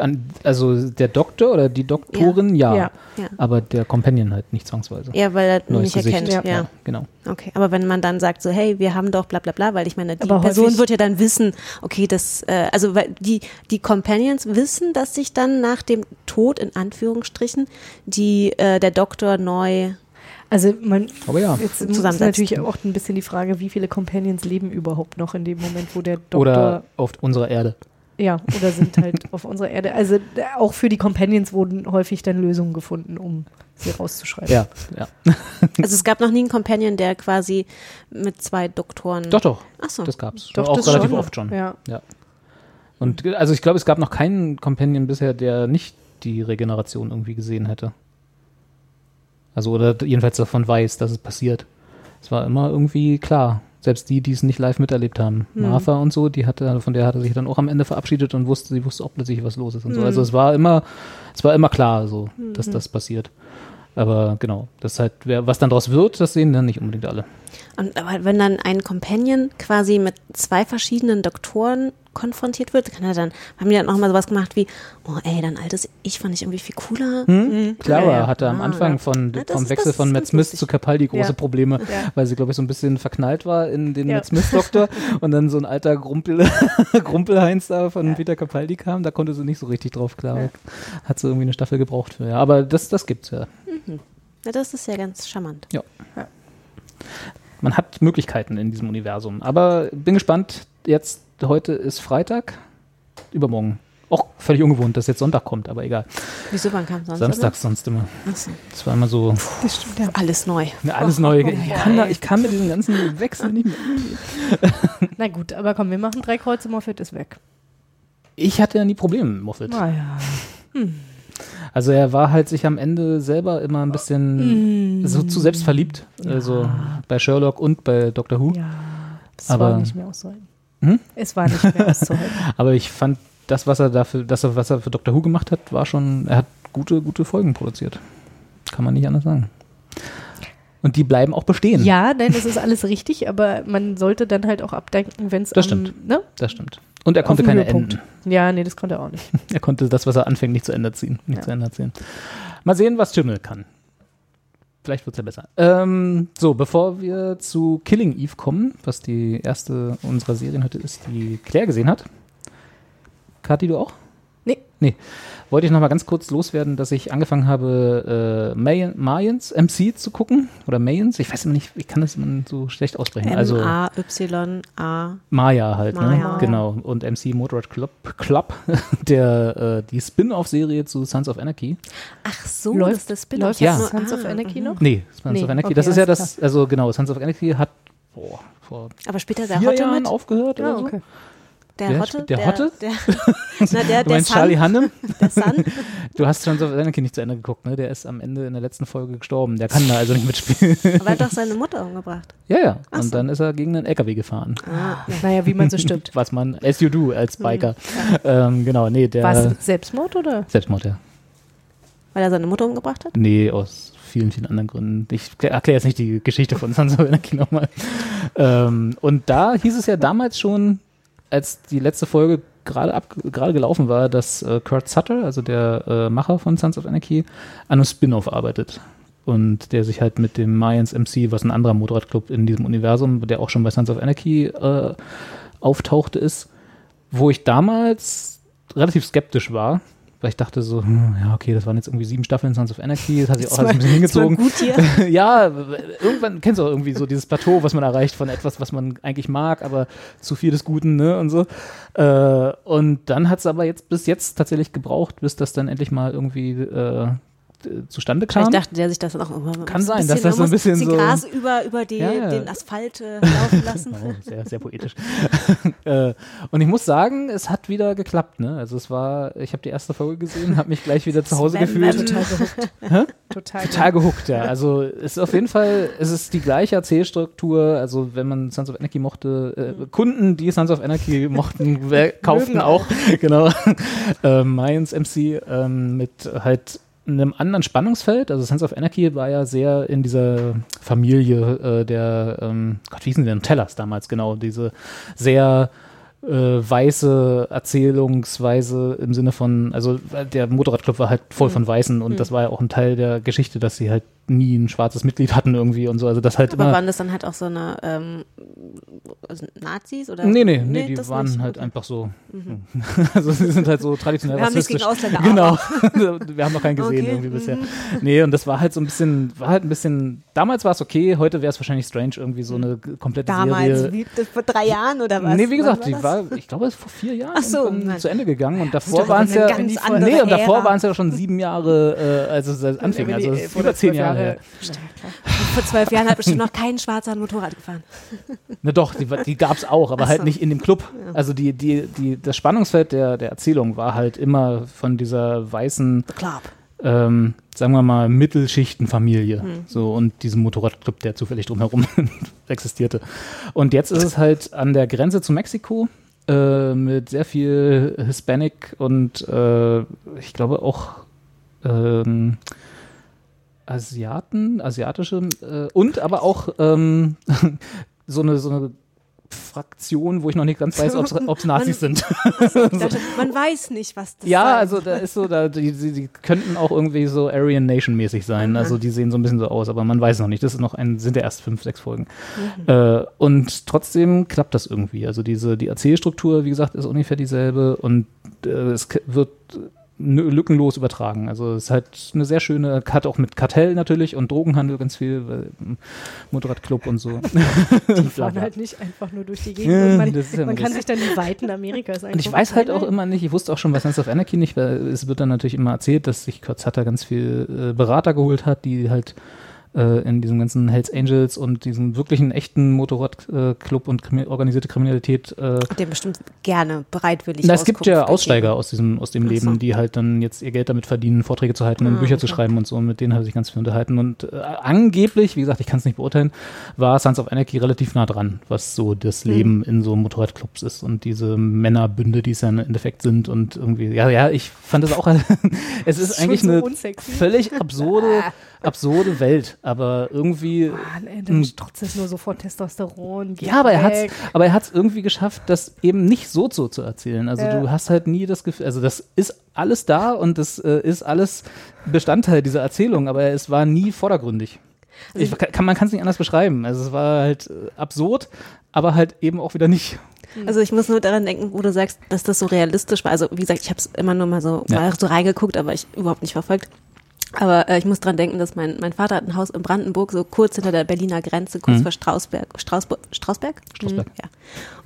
An, also der Doktor oder die Doktorin, ja. Ja. Ja. Aber der Companion halt nicht zwangsweise. Ja, weil er nicht Neues Gesicht. erkennt. Ja. Ja. genau. Okay, aber wenn man dann sagt so, hey, wir haben doch bla bla bla, weil ich meine, die Aber Person wird ja dann wissen, okay, das, äh, also weil die, die Companions wissen, dass sich dann nach dem Tod, in Anführungsstrichen, die, äh, der Doktor neu, Also man, Aber ja. jetzt ist natürlich auch ein bisschen die Frage, wie viele Companions leben überhaupt noch in dem Moment, wo der Doktor Oder auf unserer Erde. Ja, oder sind halt auf unserer Erde. Also äh, auch für die Companions wurden häufig dann Lösungen gefunden, um sie rauszuschreiben. Ja, ja. also es gab noch nie einen Companion, der quasi mit zwei Doktoren. Doch, doch. Ach so. Das gab's. Doch, auch das relativ schon. oft schon. Ja. Und ge- also ich glaube, es gab noch keinen Companion bisher, der nicht die Regeneration irgendwie gesehen hätte. Also oder jedenfalls davon weiß, dass es passiert. Es war immer irgendwie klar. Selbst die, die es nicht live miterlebt haben. Hm. Martha und so, die hatte, von der hatte sich dann auch am Ende verabschiedet und wusste, sie wusste auch plötzlich, was los ist und so. Hm. Also es war immer, es war immer klar, so, dass das passiert. Aber genau, das ist halt, wer, was dann daraus wird, das sehen dann nicht unbedingt alle. Und aber wenn dann ein Companion quasi mit zwei verschiedenen Doktoren konfrontiert wird, kann er dann, haben die dann auch mal sowas gemacht wie, oh ey, dein altes Ich fand ich irgendwie viel cooler. Clara Ja, ja. hatte am Ah, Anfang ja. von, Ja, vom ist- Wechsel von Matt Smith lustig. zu Capaldi große Ja. Probleme, Ja. weil sie, glaube ich, so ein bisschen verknallt war in den Ja. Matt Smith-Doktor und dann so ein alter Grumpel, Grumpelheinz da von Peter Capaldi kam, da konnte sie nicht so richtig drauf klar. Ja. Hat sie irgendwie eine Staffel gebraucht für. Ja, aber das, das gibt's ja. Ja, das ist ja ganz charmant. Man hat Möglichkeiten in diesem Universum. Aber bin gespannt. Jetzt, heute ist Freitag, übermorgen. Auch völlig ungewohnt, dass jetzt Sonntag kommt, aber egal. Wieso, wann kam sonst? Samstags sonst immer. So. Das war immer so Das stimmt, ja. Alles neu. ja, alles neu. Ich kann, da, ich kann mit diesem ganzen Wechsel nicht mehr. Na gut, aber komm, wir machen drei Kreuze, Moffat ist weg. Ich hatte ja nie Probleme mit Moffat. Naja. Also er war halt sich am Ende selber immer ein bisschen so zu selbstverliebt. Also bei Sherlock und bei Doctor Who. Ja. Es Aber- war nicht mehr auszuhalten. Hm? Es war nicht mehr auszuhalten. Aber ich fand das, was er dafür, das, was er für Doctor Who gemacht hat, war schon, er hat gute, gute Folgen produziert. Kann man nicht anders sagen. Und die bleiben auch bestehen. ja, nein, das ist alles richtig, aber man sollte dann halt auch abdenken, wenn es Das am, stimmt. Ne? Das stimmt. Und er konnte keine Höhepunkt. enden. Ja, nee, das konnte er auch nicht. Er konnte das, was er anfängt, nicht zu Ende ziehen. Nicht Ja. zu Ende erzählen. Mal sehen, was Jimmel kann. Vielleicht wird es ja besser. Ähm, so, bevor wir zu Killing Eve kommen, was die erste unserer Serien heute ist, die Claire gesehen hat. Kathi, du auch? Nee. Nee. Wollte ich noch mal ganz kurz loswerden, dass ich angefangen habe, äh, May Mayans MC zu gucken. Oder Mayans, ich weiß immer nicht, ich kann das immer so schlecht aussprechen. Also M-A-Y-A. Maya halt, Maya. ne? Genau. Und MC Motorrad Club, Club der äh, die Spin-off-Serie zu Sons of Anarchy. Ach so, Läuft- das ist das Spin-off. Ja. nur- Sons of Anarchy noch? Nee, Sons Nee, of Anarchy. okay, das ist ja das, also genau, Sons of Anarchy hat boah, vor Aber später der vier Hotte Jahren mit. aufgehört Ja, oder so. okay. Der Wer Hotte? der Hotte? Der, na, der, Du der meinst Sun, Charlie Hannem? Der Sun. Du hast Sons of Anarchy nicht zu Ende geguckt, ne? Der ist am Ende in der letzten Folge gestorben. Der kann da also nicht mitspielen. Aber er hat doch seine Mutter umgebracht. ja, ja. Ach Und so. dann ist er gegen einen LKW gefahren. Ah, ja. Naja, wie man so stimmt. Was man, as you do, als Biker. Ähm, genau, nee, der. War es Selbstmord oder? Selbstmord, ja. Weil er seine Mutter umgebracht hat? Nee, aus vielen, vielen anderen Gründen. Ich erkläre jetzt nicht die Geschichte von of Anarchy nochmal. Ähm, und da hieß es ja damals schon, als die letzte Folge gerade ab, gerade gelaufen war, dass äh, Kurt Sutter, also der äh, Macher von Sons of Anarchy, an einem Spin-off arbeitet. Und der sich halt mit dem Mayans MC, was ein anderer Motorradclub in diesem Universum, der auch schon bei Sons of Anarchy äh, auftauchte, ist, wo ich damals relativ skeptisch war, weil ich dachte so, hm, ja, okay, das waren jetzt irgendwie sieben Staffeln Sons of Anarchy, das hat sich auch alles ein bisschen hingezogen. gut hier. ja, irgendwann kennst du auch irgendwie so dieses Plateau, was man erreicht von etwas, was man eigentlich mag, aber zu viel des Guten, ne, und so. Äh, und dann hat es aber jetzt bis jetzt tatsächlich gebraucht, bis das dann endlich mal irgendwie äh, äh, zustande kam. Vielleicht dachte der sich das auch immer Kann sein, dass das so ein bisschen so- Gras über, über die, Ja, ja. den Asphalt äh, laufen lassen. Oh, sehr, sehr poetisch. äh, und ich muss sagen, es hat wieder geklappt. Ne? Also es war, ich habe die erste Folge gesehen, habe mich gleich wieder zu Hause Sven gefühlt. Wem. Total gehuckt. Total, Total gehuckt, ja. Also es ist auf jeden Fall, es ist die gleiche Erzählstruktur. Also wenn man Sons of Anarchy mochte, äh, Kunden, die Sons of Anarchy mochten, kauften auch, genau, äh, Mayans MC ähm, mit halt einem anderen Spannungsfeld. Also Sons of Anarchy war ja sehr in dieser Familie äh, der, ähm, Gott, wie hießen die denn? Tellers damals, genau. Diese sehr äh, weiße Erzählungsweise im Sinne von, also äh, der Motorradclub war halt voll von Weißen und das war ja auch ein Teil der Geschichte, dass sie halt nie ein schwarzes Mitglied hatten irgendwie und so. Also das halt Aber immer. waren das dann halt auch so eine ähm, also Nazis oder? Nee, nee, nee, die das waren nicht. halt Okay. einfach so. Also sie sind halt so traditionell Wir haben nichts gegen rassistisch. Ausländer, Genau. Wir haben noch keinen gesehen Okay, irgendwie bisher. mhm. Nee, und das war halt so ein bisschen, war halt ein bisschen, damals war es okay, heute wäre es wahrscheinlich strange, irgendwie so eine komplette Damals, Serie. wie, das vor drei Jahren oder was? Nee, wie gesagt, Wann die war war, ich glaube, es ist vor vier Jahren Ach so, zu Ende gegangen und davor waren es ja, nee, und davor waren es ja schon sieben Jahre, äh, als es anfing, also über zehn Jahre her. das? Vor zwölf Jahren hat bestimmt noch kein Schwarzer ein Motorrad gefahren. Na doch, die, die gab es auch, aber halt so. nicht in dem Club. Also die, die, die, das Spannungsfeld der, der Erzählung war halt immer von dieser weißen, ähm, sagen wir mal, Mittelschichtenfamilie. Hm. So und diesem Motorradclub, der zufällig drumherum existierte. Und jetzt ist es halt an der Grenze zu Mexiko äh, mit sehr viel Hispanic und äh, ich glaube auch ähm, Asiaten, asiatische äh, und aber auch ähm, so eine so eine Fraktion, wo ich noch nicht ganz weiß, ob es Nazis sind. Ich dachte, man weiß nicht, was das Ja, sein also da ist so, da, die, die, die könnten auch irgendwie so Aryan Nation mäßig sein. Also die sehen so ein bisschen so aus, aber man weiß noch nicht. Das ist noch ein, sind ja erst fünf, sechs Folgen. Äh, und trotzdem klappt das irgendwie. Also diese, die Erzählstruktur, wie gesagt, ist ungefähr dieselbe und äh, es wird lückenlos übertragen. Also es ist halt eine sehr schöne, hat auch mit Kartell natürlich und Drogenhandel ganz viel, weil, ähm, Motorradclub und so. Die fahren halt nicht einfach nur durch die Gegend. Man ja man kann sich dann die Weiten Amerikas. Und ich weiß halt auch immer nicht, ich wusste auch schon bei Sons of Anarchy nicht, weil es wird dann natürlich immer erzählt, dass sich Kurt Sutter ganz viel äh, Berater geholt hat, die halt äh, in diesem ganzen Hells Angels und diesem wirklichen echten Motorradclub und krimi organisierte Kriminalität äh, Den bestimmt gerne bereitwillig na, es gibt ja Aussteiger aus diesem aus dem so. Leben, die halt dann jetzt ihr Geld damit verdienen, Vorträge zu halten und Ah, Bücher zu schreiben und so. Und mit denen habe ich ganz viel unterhalten. Und äh, angeblich, wie gesagt, ich kann es nicht beurteilen, war Sons of Anarchy relativ nah dran, was so das Hm. Leben in so Motorradclubs ist und diese Männerbünde, die es ja im Endeffekt sind und irgendwie, ja, ja, ich fand das auch, es ist schon eigentlich so eine unsexy. völlig absurde, absurde Welt, aber irgendwie Mann, ey, dann strotzt es nur so vor Testosteron. ja, aber er hat's, aber er hat es irgendwie geschafft, das eben nicht so so zu erzählen. Also Ja. du hast halt nie das Gefühl, also das ist alles da und das äh, ist alles Bestandteil dieser Erzählung, aber es war nie vordergründig. Ich, kann, man kann es nicht anders beschreiben. Also es war halt äh, absurd, aber halt eben auch wieder nicht. Also ich muss nur daran denken, wo du sagst, dass das so realistisch war. Also wie gesagt, ich habe es immer nur mal so, Ja. mal so reingeguckt, aber ich überhaupt nicht verfolgt. Aber äh, ich muss daran denken, dass mein, mein Vater hat ein Haus in Brandenburg, so kurz hinter der Berliner Grenze, kurz Mhm. vor Strausberg. Strausburg, Strausberg? Strausberg. Mhm, ja.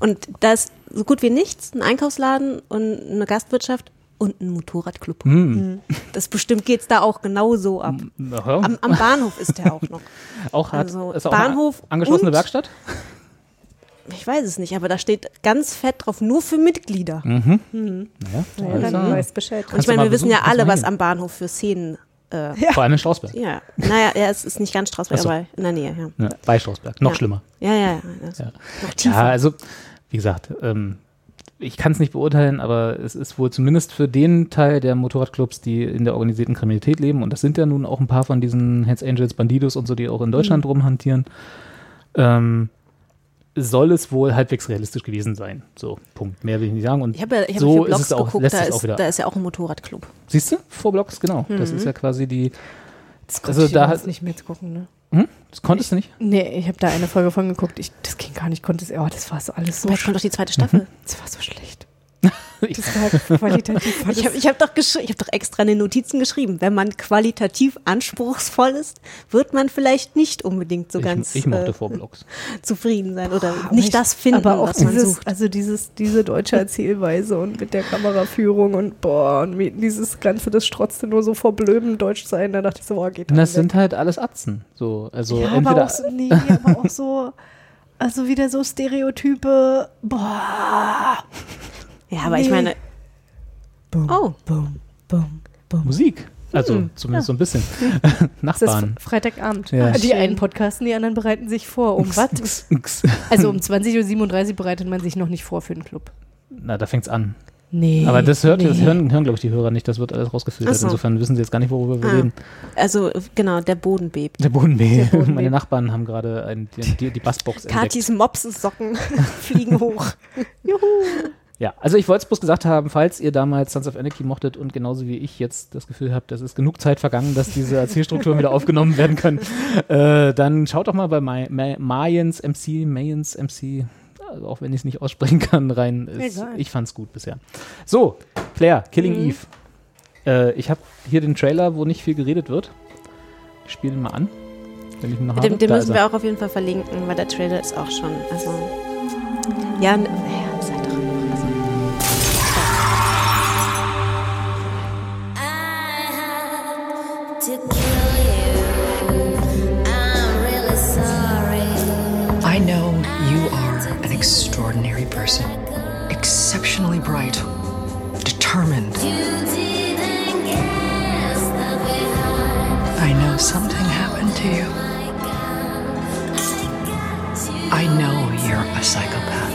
Und da ist so gut wie nichts, ein Einkaufsladen und eine Gastwirtschaft und ein Motorradclub. Hm. Das bestimmt geht's da auch genauso ab. Ja. Am, am Bahnhof ist der auch noch. auch hat also ist auch Bahnhof eine angeschlossene und- Werkstatt. Ich weiß es nicht, aber da steht ganz fett drauf, nur für Mitglieder. Naja, Ja, alles dann klar. weißt Bescheid. Und ich meine, wir wissen ja alle, was am Bahnhof für Szenen. Äh, Vor allem in Strausberg. ja, naja, ja, es ist nicht ganz Strausberg, so. aber in der Nähe, ja. Ja, bei Strausberg. Noch Ja. schlimmer. Ja, ja, ja. Also, Ja. Ja, also, wie gesagt, ähm, ich kann es nicht beurteilen, aber es ist wohl zumindest für den Teil der Motorradclubs, die in der organisierten Kriminalität leben, und das sind ja nun auch ein paar von diesen Hells Angels, Bandidos und so, die auch in Deutschland rumhantieren, ähm, soll es wohl halbwegs realistisch gewesen sein. So, Punkt. Mehr will ich nicht sagen. Und ich habe ja, ich hab so vier ist Blogs es auch, geguckt, lässt da auch ist, wieder. da ist ja auch ein Motorradclub. Siehst du? Vor Blocks, genau. Das Mhm. ist ja quasi die. Das Also ich da hat- nicht mitgucken, ne? Hm? Das konntest du nicht? Nee, ich habe da eine Folge von geguckt. Ich, das ging gar nicht, konnte es. Oh, das war so alles so Jetzt kommt doch die zweite Staffel. Das war so schlecht. Das war qualitativ Ich habe ich hab doch, gesch- ich hab doch extra in den Notizen geschrieben, wenn man qualitativ anspruchsvoll ist, wird man vielleicht nicht unbedingt so ganz ich, ich mochte äh, zufrieden sein oder Aber nicht ich- das finden, aber auch was man dieses, sucht. Also dieses, diese deutsche Erzählweise und mit der Kameraführung und boah, und dieses Ganze, das strotzte nur so vor blödem Deutsch sein, da dachte ich so, boah, geht das weg. sind halt alles Atzen. So, also ja, aber entweder auch so, nee, aber auch so, also wieder so Stereotype, boah. Ja, aber ich Nee. meine, Bum, Oh. bum, bum, bum. Musik. Also Hm, zumindest so ein bisschen. Das ist Nachbarn. Freitagabend. Ja. Die Schön. einen podcasten, die anderen bereiten sich vor. Um was? Also um 20.37 Uhr bereitet man sich noch nicht vor für den Club. Na, da fängt's an. Nee. Aber das hört, das nee. hören, hören glaube ich, die Hörer nicht. Das wird alles rausgefiltert. Ach so. Insofern wissen sie jetzt gar nicht, worüber wir Ah. reden. also genau, der Boden bebt. Der Boden Boden Meine bebt. Nachbarn haben gerade ein, die, die, die Bassbox entdeckt. Katis Mopssocken fliegen hoch. Ja, also ich wollte es bloß gesagt haben, falls ihr damals Sons of Anarchy mochtet und genauso wie ich jetzt das Gefühl habt, es ist genug Zeit vergangen, dass diese Erzählstrukturen wieder aufgenommen werden können, äh, dann schaut doch mal bei Ma Ma Mayans MC, Mayans MC, also auch wenn ich es nicht aussprechen kann, rein. Ist, ich fand's gut bisher. So, Claire, Killing Eve. Äh, ich habe hier den Trailer, wo nicht viel geredet wird. Ich spiele ihn mal an, wenn ich ihn noch habe. Den, den Da müssen wir auch auf jeden Fall verlinken, weil der Trailer ist auch schon, also ja, n- extraordinary person. Exceptionally bright. Determined. I know something happened to you. I know you're a psychopath.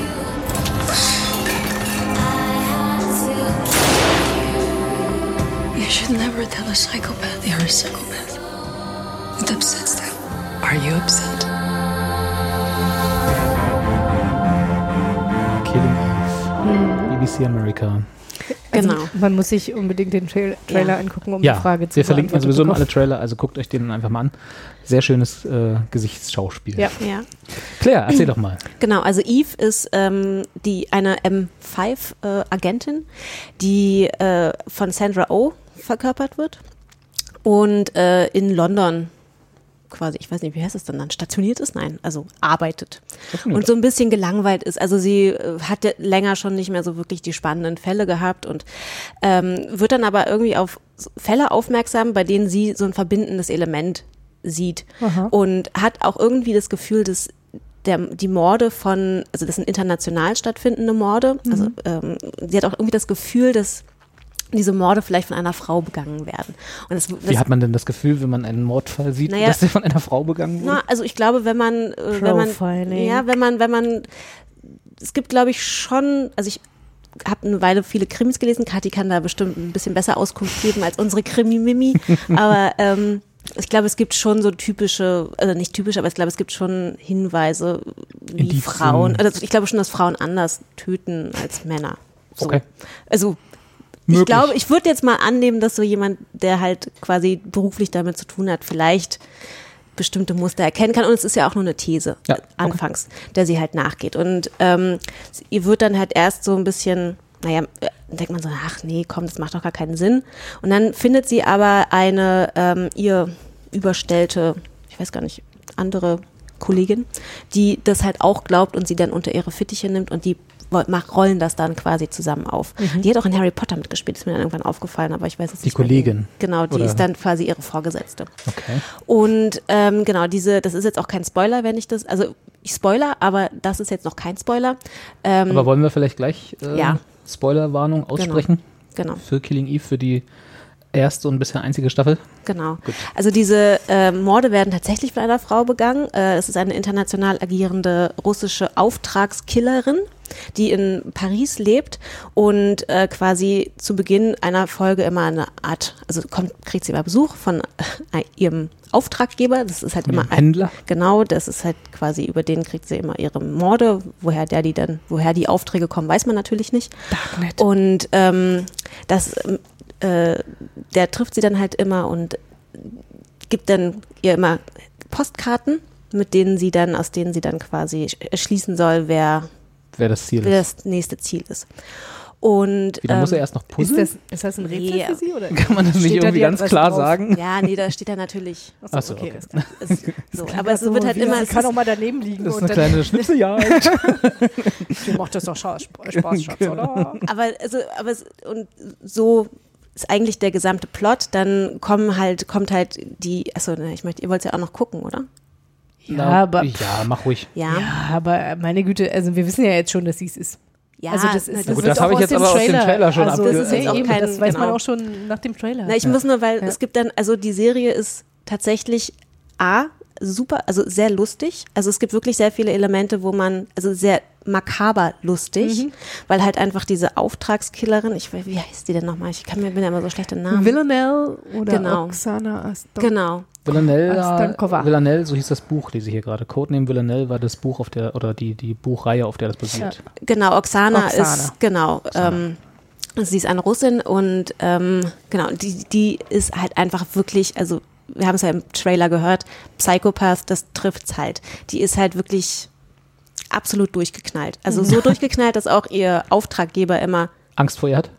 You should never tell a psychopath you're a psychopath. It upsets them. Are you upset? BBC America. Also, genau. Man muss sich unbedingt den Trail Trailer Ja. angucken, um Ja, die Frage zu wir verlinken beantworten sowieso immer alle. Trailer, also guckt euch den einfach mal an. Sehr schönes äh, Gesichtsschauspiel. Ja. Ja. Claire, erzähl doch mal. Genau, also Eve ist ähm, die eine M5-Agentin, die äh, von Sandra Oh verkörpert wird und äh, in London quasi, ich weiß nicht, wie heißt es denn dann, stationiert ist? Nein, also arbeitet. Und so ein bisschen gelangweilt ist. Also sie äh, hatte länger schon nicht mehr so wirklich die spannenden Fälle gehabt und ähm, wird dann aber irgendwie auf Fälle aufmerksam, bei denen sie so ein verbindendes Element sieht und hat auch irgendwie das Gefühl, dass der, die Morde von, also das sind international stattfindende Morde. Also ähm, sie hat auch irgendwie das Gefühl, dass diese Morde vielleicht von einer Frau begangen werden. Und das, das, Wie hat man denn das Gefühl, wenn man einen Mordfall sieht, Naja. dass der von einer Frau begangen wurde? na, also ich glaube, wenn man, äh, wenn man, ja, wenn man, wenn man, es gibt, glaube ich, schon, also ich habe eine Weile viele Krimis gelesen. Kathi kann da bestimmt ein bisschen besser Auskunft geben als unsere Krimi-Mimi. aber ähm, ich glaube, es gibt schon so typische, also nicht typische, aber ich glaube, es gibt schon Hinweise, wie. Frauen, also ich glaube schon, dass Frauen anders töten als Männer. So. Okay. Also Möglich. ich glaube, ich würde jetzt mal annehmen, dass so jemand, der halt quasi beruflich damit zu tun hat, vielleicht bestimmte Muster erkennen kann. Und es ist ja auch nur eine These Ja, okay. anfangs, der sie halt nachgeht. Und ähm, ihr wird dann halt erst so ein bisschen, naja, äh, denkt man so, ach nee, komm, das macht doch gar keinen Sinn. Und dann findet sie aber eine ähm, ihr überstellte, ich weiß gar nicht, andere Kollegin, die das halt auch glaubt und sie dann unter ihre Fittiche nimmt und die rollen das dann quasi zusammen auf. Die hat auch in Harry Potter mitgespielt, ist mir dann irgendwann aufgefallen, aber ich weiß Die nicht. mehr, Kollegin, wie. Genau, die oder? ist dann quasi ihre Vorgesetzte. Okay. Und ähm, genau, diese, das ist jetzt auch kein Spoiler, wenn ich das, also ich spoiler, aber das ist jetzt noch kein Spoiler. Ähm, Aber wollen wir vielleicht gleich äh, Ja. Spoilerwarnung aussprechen genau. für Killing Eve, für die erste und bisher einzige Staffel? Genau. Also diese äh, Morde werden tatsächlich von einer Frau begangen. Äh, es ist eine international agierende russische Auftragskillerin, die in Paris lebt und äh, quasi zu Beginn einer Folge immer eine Art, also kommt, kriegt sie immer Besuch von äh, ihrem Auftraggeber. Das ist halt immer Dem Händler? Genau, das ist halt quasi über den kriegt sie immer ihre Morde. Woher der die dann, woher die Aufträge kommen, weiß man natürlich nicht. Darknet. Und ähm, das, äh, der trifft sie dann halt immer und gibt dann ihr immer Postkarten, mit denen sie dann, aus denen sie dann quasi sch- erschließen soll, wer, Wer das Ziel wer ist. das nächste Ziel ist. Und Wie, dann muss ähm, er erst noch Ist puzzeln? das, ist das ein Rätsel Ja. für Sie? Oder? Kann man das nicht Steht da irgendwie ganz klar drauf? sagen? ja, nee, da steht er natürlich. Ach so, okay. alles klar. Es, so, aber es so wird halt immer. Sie Es kann auch ist, mal daneben liegen Das ist und eine dann kleine Schnipseljagd. dir macht das doch Spaß, Spaß Schatz, oder? aber also, aber es, und so ist eigentlich der gesamte Plot. Dann kommen halt, kommt halt die. Achso, ne, ich möchte, ihr wollt ja auch noch gucken, oder? Ja, aber, Ja, mach ruhig. Ja. ja, aber meine Güte, also wir wissen ja jetzt schon, dass sie es ist. Ja, also das ist, na, gut, ist das auch habe ich aus jetzt dem aber aus dem Trailer schon also, abge- das ist ja also auch eben, kein- das weiß man genau. auch schon nach dem Trailer. Na, ich muss nur, weil Ja. es gibt dann, also die Serie ist tatsächlich A, super, also sehr lustig. Also es gibt wirklich sehr viele Elemente, wo man, also sehr makaber lustig, Mhm. weil halt einfach diese Auftragskillerin, ich weiß, wie heißt die denn nochmal? Ich kann mir, bin ja immer so schlechte Namen. Villanelle oder Genau. Oksana Aston. genau. Villanelle. Villanelle, so hieß das Buch, lese ich hier gerade. Codename Villanelle war das Buch auf der, oder die, die Buchreihe, auf der das basiert. Genau, Oksana, Oksana. ist, genau, ähm, sie ist eine Russin und ähm, genau, die, die ist halt einfach wirklich, also wir haben es ja im Trailer gehört, Psychopath, das trifft's halt. Die ist halt wirklich absolut durchgeknallt. Also so durchgeknallt, dass auch ihr Auftraggeber immer, Angst vor ihr hat?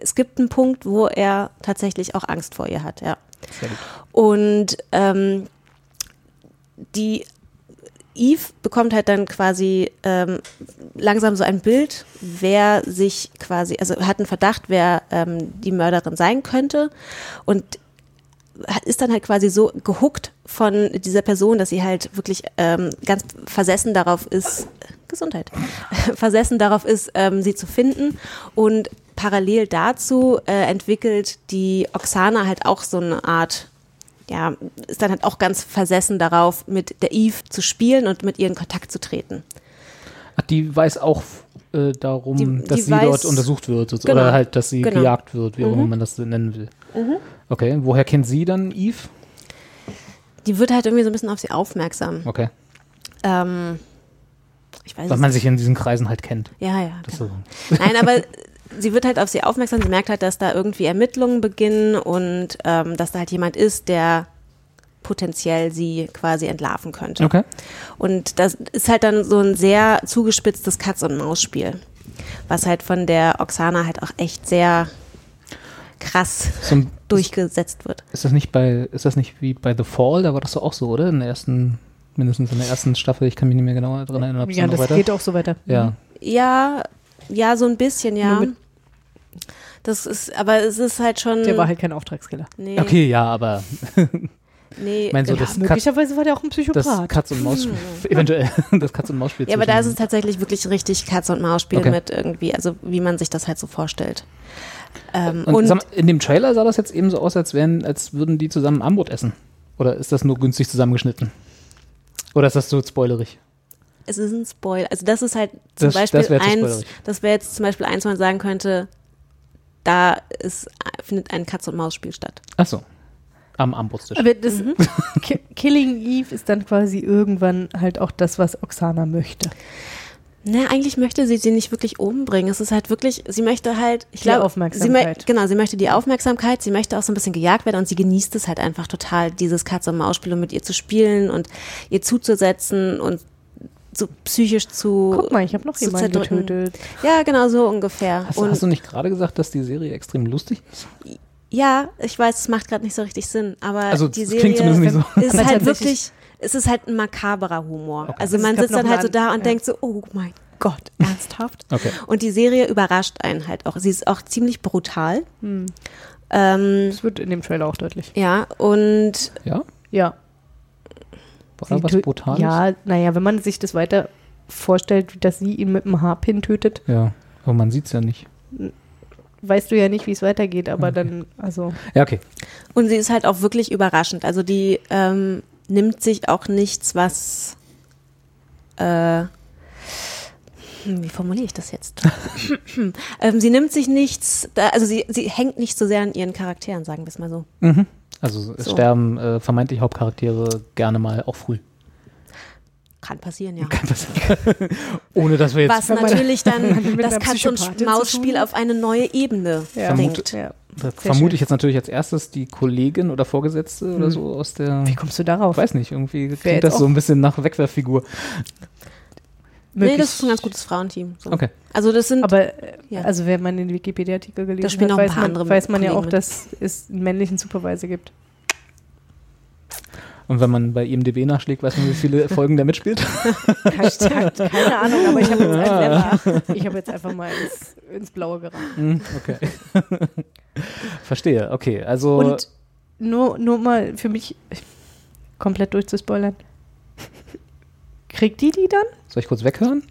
es gibt einen Punkt, wo er tatsächlich auch Angst vor ihr hat, ja. Sehr gut. Und ähm, die Eve bekommt halt dann quasi ähm, langsam so ein Bild, wer sich quasi, also hat einen Verdacht, wer ähm, die Mörderin sein könnte und ist dann halt quasi so gehuckt von dieser Person, dass sie halt wirklich ähm, ganz versessen darauf ist, Gesundheit, versessen darauf ist, ähm, sie zu finden und parallel dazu äh, entwickelt die Oksana halt auch so eine Art ja, ist dann halt auch ganz versessen darauf, mit der Eve zu spielen und mit ihr in Kontakt zu treten. Ach, die weiß auch äh, darum, Die- dass die sie weiß- dort untersucht wird. Genau. Oder halt, dass sie Genau. gejagt wird, wie auch Mhm. immer man das nennen will. Okay, woher kennt sie dann Eve? Die wird halt irgendwie so ein bisschen auf sie aufmerksam. Okay. Ähm, ich weiß Weil man sich in diesen Kreisen halt kennt. Ja, ja. Genau. so. Nein, aber sie wird halt auf sie aufmerksam. Sie merkt halt, dass da irgendwie Ermittlungen beginnen und ähm, dass da halt jemand ist, der potenziell sie quasi entlarven könnte. Okay. Und das ist halt dann so ein sehr zugespitztes Katz-und-Maus-Spiel, was halt von der Oksana halt auch echt sehr krass So ein, durchgesetzt wird. ist das nicht bei, ist das nicht wie bei The Fall? Da war das doch auch so, oder? In der ersten, mindestens in der ersten Staffel, ich kann mich nicht mehr genau daran erinnern, ob es Ja, das weiter. geht auch so weiter. Ja. Ja, ja, so ein bisschen, ja. Das ist, aber es ist halt schon. Der war halt kein Auftragskiller. Nee, Okay, ja, aber nee. ich meine so genau. das, Katz, Möglicherweise war der auch ein das Psychopath. Katz und Maus, eventuell das Katz und Maus Spiel. ja, aber da ist es tatsächlich wirklich richtig Katz- und Maus-Spiel Okay. mit irgendwie, also wie man sich das halt so vorstellt. Ähm, Und, und mal, in dem Trailer sah das jetzt eben so aus, als wären, als würden die zusammen Armbrot essen. Oder ist das nur günstig zusammengeschnitten? Oder ist das so spoilerig? es ist ein Spoiler. Also das ist halt zum Das- Beispiel das eins, das wäre jetzt zum Beispiel eins, wo man sagen könnte, da ist, findet ein Katz- und Maus-Spiel statt. Ach so. Am Armbrotstisch. Aber das Mhm. Ki- Killing Eve ist dann quasi irgendwann halt auch das, was Oksana möchte. Ne, eigentlich möchte sie sie nicht wirklich umbringen. Es ist halt wirklich, sie möchte halt, ich Die glaube, Aufmerksamkeit. Sie genau, sie möchte die Aufmerksamkeit, sie möchte auch so ein bisschen gejagt werden und sie genießt es halt einfach total, dieses Katz-und-Maus-Spiel und mit ihr zu spielen und ihr zuzusetzen und so psychisch zu. Guck mal, ich habe noch jemanden zerdrücken. getötet. Ja, genau so ungefähr. Hast, und hast du nicht gerade gesagt, dass die Serie extrem lustig ist? ja, ich weiß, es macht gerade nicht so richtig Sinn, aber Also, die Serie klingt zumindest nicht so. ist Aber halt wirklich, es ist halt ein makaberer Humor. Also Also man sitzt dann halt so da und ja. denkt so, oh mein Gott, ernsthaft? Okay. Und die Serie überrascht einen halt auch. Sie ist auch ziemlich brutal. Hm. Ähm, Das wird in dem Trailer auch deutlich. ja, und Ja? Ja. War da was Brutales? Ja, naja, wenn man sich das weiter vorstellt, dass sie ihn mit dem Haarpin tötet, Ja. Aber man sieht es ja nicht. weißt du ja nicht, wie es weitergeht, aber Okay. dann, also. Ja, okay. Und sie ist halt auch wirklich überraschend. Also die ähm, nimmt sich auch nichts, was. Äh, hm, wie formuliere ich das jetzt? ähm, sie nimmt sich nichts, da, also sie, sie hängt nicht so sehr an ihren Charakteren, sagen wir es mal so. Mhm. Also es So. sterben äh, vermeintlich Hauptcharaktere gerne mal auch früh. Kann passieren, ja. Kann passieren. Ohne dass wir jetzt Was natürlich dann das Katz- und Maus-Spiel auf eine neue Ebene Ja. bringt. Ja. Da vermute ich jetzt natürlich als erstes die Kollegin oder Vorgesetzte oder Hm. so aus der. Wie kommst du darauf? Ich weiß nicht, irgendwie klingt das auch- so ein bisschen nach Wegwerffigur. Nee, das ist ein ganz gutes Frauenteam. So. Okay. Also das sind, Aber äh, Ja. also wenn man den Wikipedia-Artikel gelesen hat, weiß man, andere weiß man ja auch, mit. dass es einen männlichen Supervisor gibt. Und wenn man bei IMDb nachschlägt, weiß man, wie viele Folgen der mitspielt. Keine, keine Ahnung, aber ich habe jetzt, einfach- ich hab jetzt einfach mal ins, ins Blaue geraten. Hm, okay. Verstehe, okay. Also, Und nur, nur mal für mich komplett durchzuspoilern. Kriegt die die dann? soll ich kurz weghören?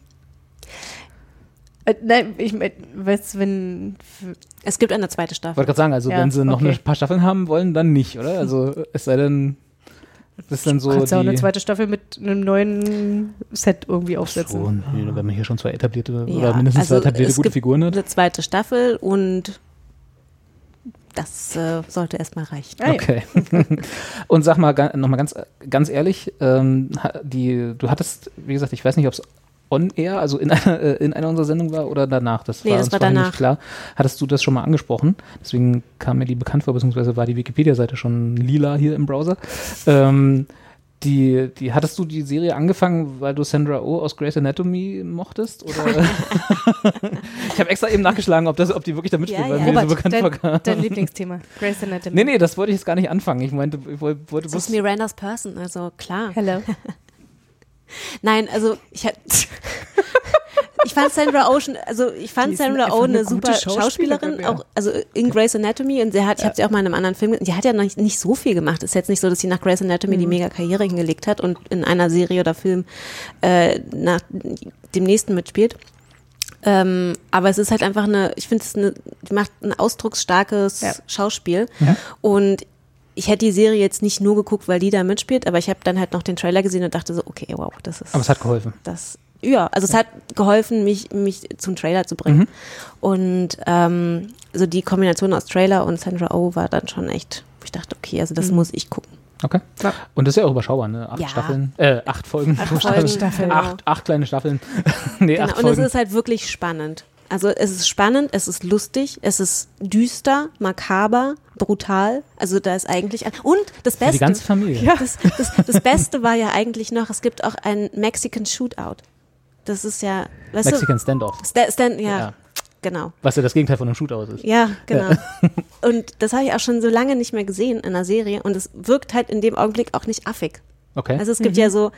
Äh, nein, ich mein, weiß, wenn. es gibt eine zweite Ich Staffel. wollte gerade sagen, also Ja, wenn sie noch okay. ein paar Staffeln haben wollen, dann nicht, oder? Also es sei denn, das ist dann so kannst du auch eine zweite Staffel mit einem neuen Set irgendwie aufsetzen. Schon, wenn man hier schon zwei etablierte Ja, oder mindestens zwei also etablierte es gute Figuren hat. Eine zweite Staffel und das äh, sollte erstmal reichen. Ja. Okay. Und sag mal nochmal ganz, ganz ehrlich, ähm, die, du hattest, wie gesagt, ich weiß nicht, ob es on air, also in einer, äh, in einer unserer Sendungen war oder danach. Das Nee, war das uns war danach. nicht klar. Hattest du das schon mal angesprochen? Deswegen kam mir die bekannt vor, beziehungsweise war die Wikipedia-Seite schon lila hier im Browser. Ähm, die, die, hattest du die Serie angefangen, weil du Sandra Oh aus Grey's Anatomy mochtest? Oder? ich habe extra eben nachgeschlagen, ob, das, ob die wirklich da mitspielt, Ja, weil ja. mir die so Robert, bekannt dein, vorkam. dein Lieblingsthema. Grey's Anatomy. Nee, nee, das wollte ich jetzt gar nicht anfangen. Ich meinte, ich wollte, wollte Das ist Miranda's Person, also klar. Hello. Nein, also ich hatte. Ich fand Sandra schon, also ich fand Sandra Oh eine eine super Schauspielerin, ja. auch also in Grey's Anatomy und sie hat, ich habe sie auch mal in einem anderen Film, gesehen. die hat ja noch nicht, nicht so viel gemacht. Ist jetzt nicht so, dass sie nach Grey's Anatomy Mhm. die mega Karriere hingelegt hat und in einer Serie oder Film äh, nach dem nächsten mitspielt. Ähm, aber es ist halt einfach eine, ich finde es eine, macht ein ausdrucksstarkes Ja. Schauspiel und ich hätte die Serie jetzt nicht nur geguckt, weil die da mitspielt, aber ich habe dann halt noch den Trailer gesehen und dachte so, okay, wow, das ist Aber es hat geholfen. das ja, also es hat geholfen, mich, mich zum Trailer zu bringen. Und ähm, so die Kombination aus Trailer und Sandra Oh war dann schon echt, wo ich dachte, okay, also das muss ich gucken. Okay. Ja. Und das ist ja auch überschaubar, ne? Acht Ja. Staffeln, äh, acht Folgen Acht pro Folgen, Staffel. genau. Acht, acht kleine Staffeln. nee, Genau. acht Und es Folgen. ist halt wirklich spannend. Also es ist spannend, es ist lustig, es ist düster, makaber, brutal. Also da ist eigentlich ein und das Für Beste. die ganze Familie. Das, das, das Beste war ja eigentlich noch, es gibt auch ein Mexican Shootout. Das ist ja, weißt Mexican Standoff. du, Sta- Stan, ja, Ja. genau. Was ja das Gegenteil von einem Shootout ist. Ja, genau. Und das habe ich auch schon so lange nicht mehr gesehen in einer Serie und es wirkt halt in dem Augenblick auch nicht affig. Okay. Also es gibt ja so,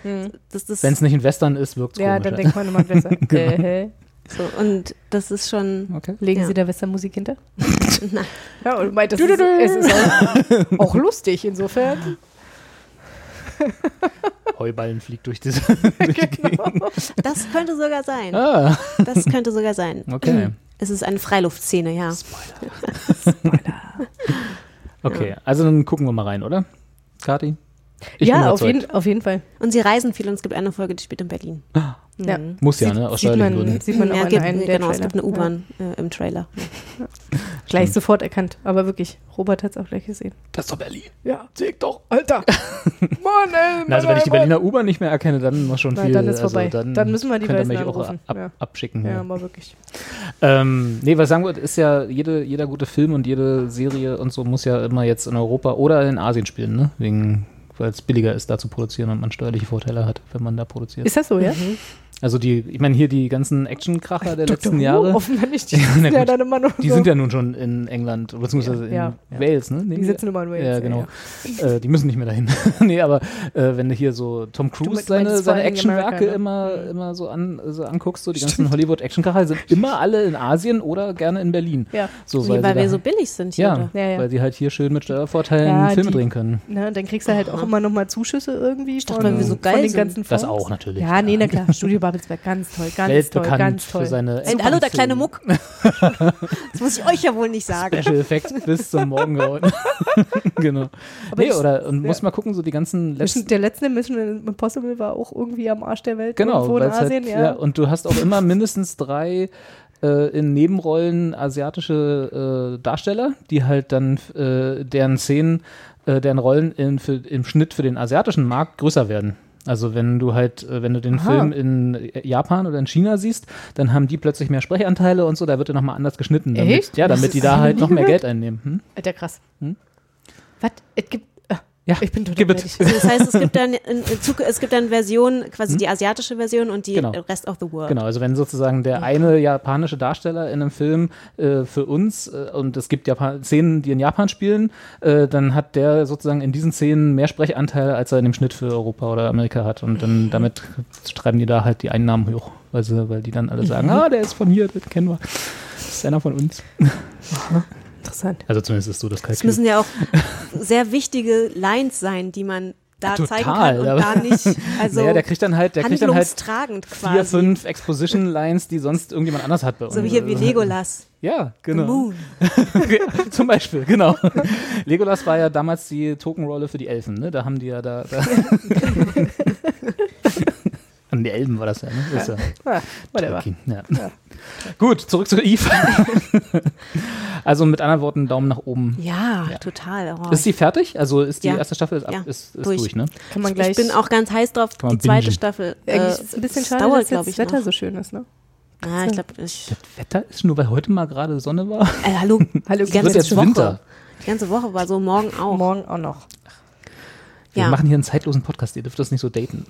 das, das, Wenn es nicht ein Western ist, wirkt es Ja, komisch. dann denkt man immer besser. äh, so und das ist schon, okay. legen Ja. Sie da Westernmusik hinter? Nein. Ja, und meint, das ist, es ist auch, auch lustig insofern. Heuballen fliegt durch, diese, durch die Gegend. das könnte sogar sein. Ah, Das könnte sogar sein. okay. Es ist eine Freiluftszene, ja. Okay, also dann gucken wir mal rein, oder? Kati? Ich bin ja, auf jeden, auf jeden Fall. Und sie reisen viel und es gibt eine Folge, die spielt in Berlin. Ja. Muss ja, Sieht- ne? Aus sieht man, Gründen. sieht man auch ja, gibt, einem der genau, es gibt eine U-Bahn äh, im Trailer. Ja. Gleich sofort erkannt, aber wirklich, Robert hat es auch gleich gesehen. Das ist doch Berlin. Ja, seh doch, Alter. Mann, ey. Na, also wenn ich die Berliner U-Bahn nicht mehr erkenne, dann muss schon Na, viel. dann ist also vorbei. Dann, Dann müssen wir die Weißen anrufen. ab, Ja. abschicken. Ja, Ja. aber wirklich. Ähm, nee, was ich sagen wollte, ist ja, jede, jeder gute Film und jede Serie und so muss ja immer jetzt in Europa oder in Asien spielen, ne? Wegen, weil es billiger ist, da zu produzieren und man steuerliche Vorteile hat, wenn man da produziert. Ist das so, ja? Also die, ich meine, hier die ganzen Actionkracher der letzten Who, Jahre. Offenbar nicht. Die Ja, sind ja dann immer nur Die so. sind ja nun schon in England, beziehungsweise in Ja, ja. Wales, ne? Nee, Die sitzen immer in Wales, Ja, ja, genau. Äh, die müssen nicht mehr dahin. nee, aber äh, wenn du hier so Tom Cruise meinst seine, seine Actionwerke ne? immer, immer so, an, so anguckst, so die ganzen Hollywood-Actionkracher sind immer alle in Asien oder gerne in Berlin. Ja. So, Wie, weil, weil wir da- so billig sind hier. ja, oder? Ja, ja. weil sie halt hier schön mit Steuervorteilen Ja, Filme die- drehen können. Na, dann kriegst du halt auch immer nochmal Zuschüsse irgendwie dachte, von, weil wir so geil sind. Das auch natürlich. Ja, nee, na klar. Studio Babelsberg, ganz toll, ganz Weltbekannt toll, ganz toll. für seine Hey, hallo, der kleine. Muck. das muss ich euch ja wohl nicht sagen. Special Effects bis zum Morgen genau. nee, ich- oder und ja. muss mal gucken, so die ganzen letzten. Der letzte Mission Impossible war auch irgendwie am Arsch der Welt. Genau, irgendwo in weil's Asien, halt, ja. ja. Und du hast auch immer mindestens drei äh, in Nebenrollen asiatische äh, Darsteller, die halt dann äh, deren Szenen, äh, deren Rollen in, für, im Schnitt für den asiatischen Markt größer werden. Also wenn du halt, äh, wenn du den Aha. Film in Japan oder in China siehst, dann haben die plötzlich mehr Sprechanteile und so, da wird er nochmal anders geschnitten. Damit, Echt? Ja, damit die da halt noch mehr. Geld einnehmen. Hm? Alter, krass. Hm? Was? Es gibt. Ja, Ich bin total. Also das heißt, es gibt dann in, es gibt dann Versionen, quasi die asiatische Version und die Genau. Rest of the World. Genau, also wenn sozusagen der eine japanische Darsteller in einem Film äh, für uns äh, und es gibt Japan Szenen, die in Japan spielen, äh, dann hat der sozusagen in diesen Szenen mehr Sprechanteil, als er in dem Schnitt für Europa oder Amerika hat. Und dann damit treiben die da halt die Einnahmen hoch, weil, sie, weil die dann alle sagen, ah, der ist von hier, den kennen wir. Das ist einer von uns. Interessant. Also zumindest ist so das Es Kalkül. müssen ja auch sehr wichtige Lines sein, die man da Total, zeigen kann und da nicht. Also naja, der kriegt dann halt, der kriegt dann halt vier, fünf Exposition-Lines, die sonst irgendjemand anders hat bei uns. so wie hier wie Legolas. Ja, The genau. Moon. Zum Beispiel, genau. Legolas war ja damals die Tokenrolle für die Elfen, ne? Da haben die ja da. da An die Elben war das ja, ne? Ist ja Ah, whatever. Ja. Gut, zurück zu Eve. also mit anderen Worten, Daumen nach oben. Ja, Ja. total. Oh. Ist sie fertig? Also ist die Ja. erste Staffel ist, ab, Ja, ist, ist durch. durch. ne? Kann man ich gleich. bin auch ganz heiß drauf, die zweite bingen. Staffel. Eigentlich äh, ist es ein bisschen schade, dauert, dass jetzt ich, das Wetter noch. so schön ist, ne? Ah, ich glaube, ich. Das Wetter ist nur, weil heute mal gerade Sonne war. Äh, hallo, Hallo, die wird ganze jetzt Woche. Winter. Die ganze Woche war so, morgen auch. Morgen auch noch. Wir Ja. machen hier einen zeitlosen Podcast, ihr dürft das nicht so daten.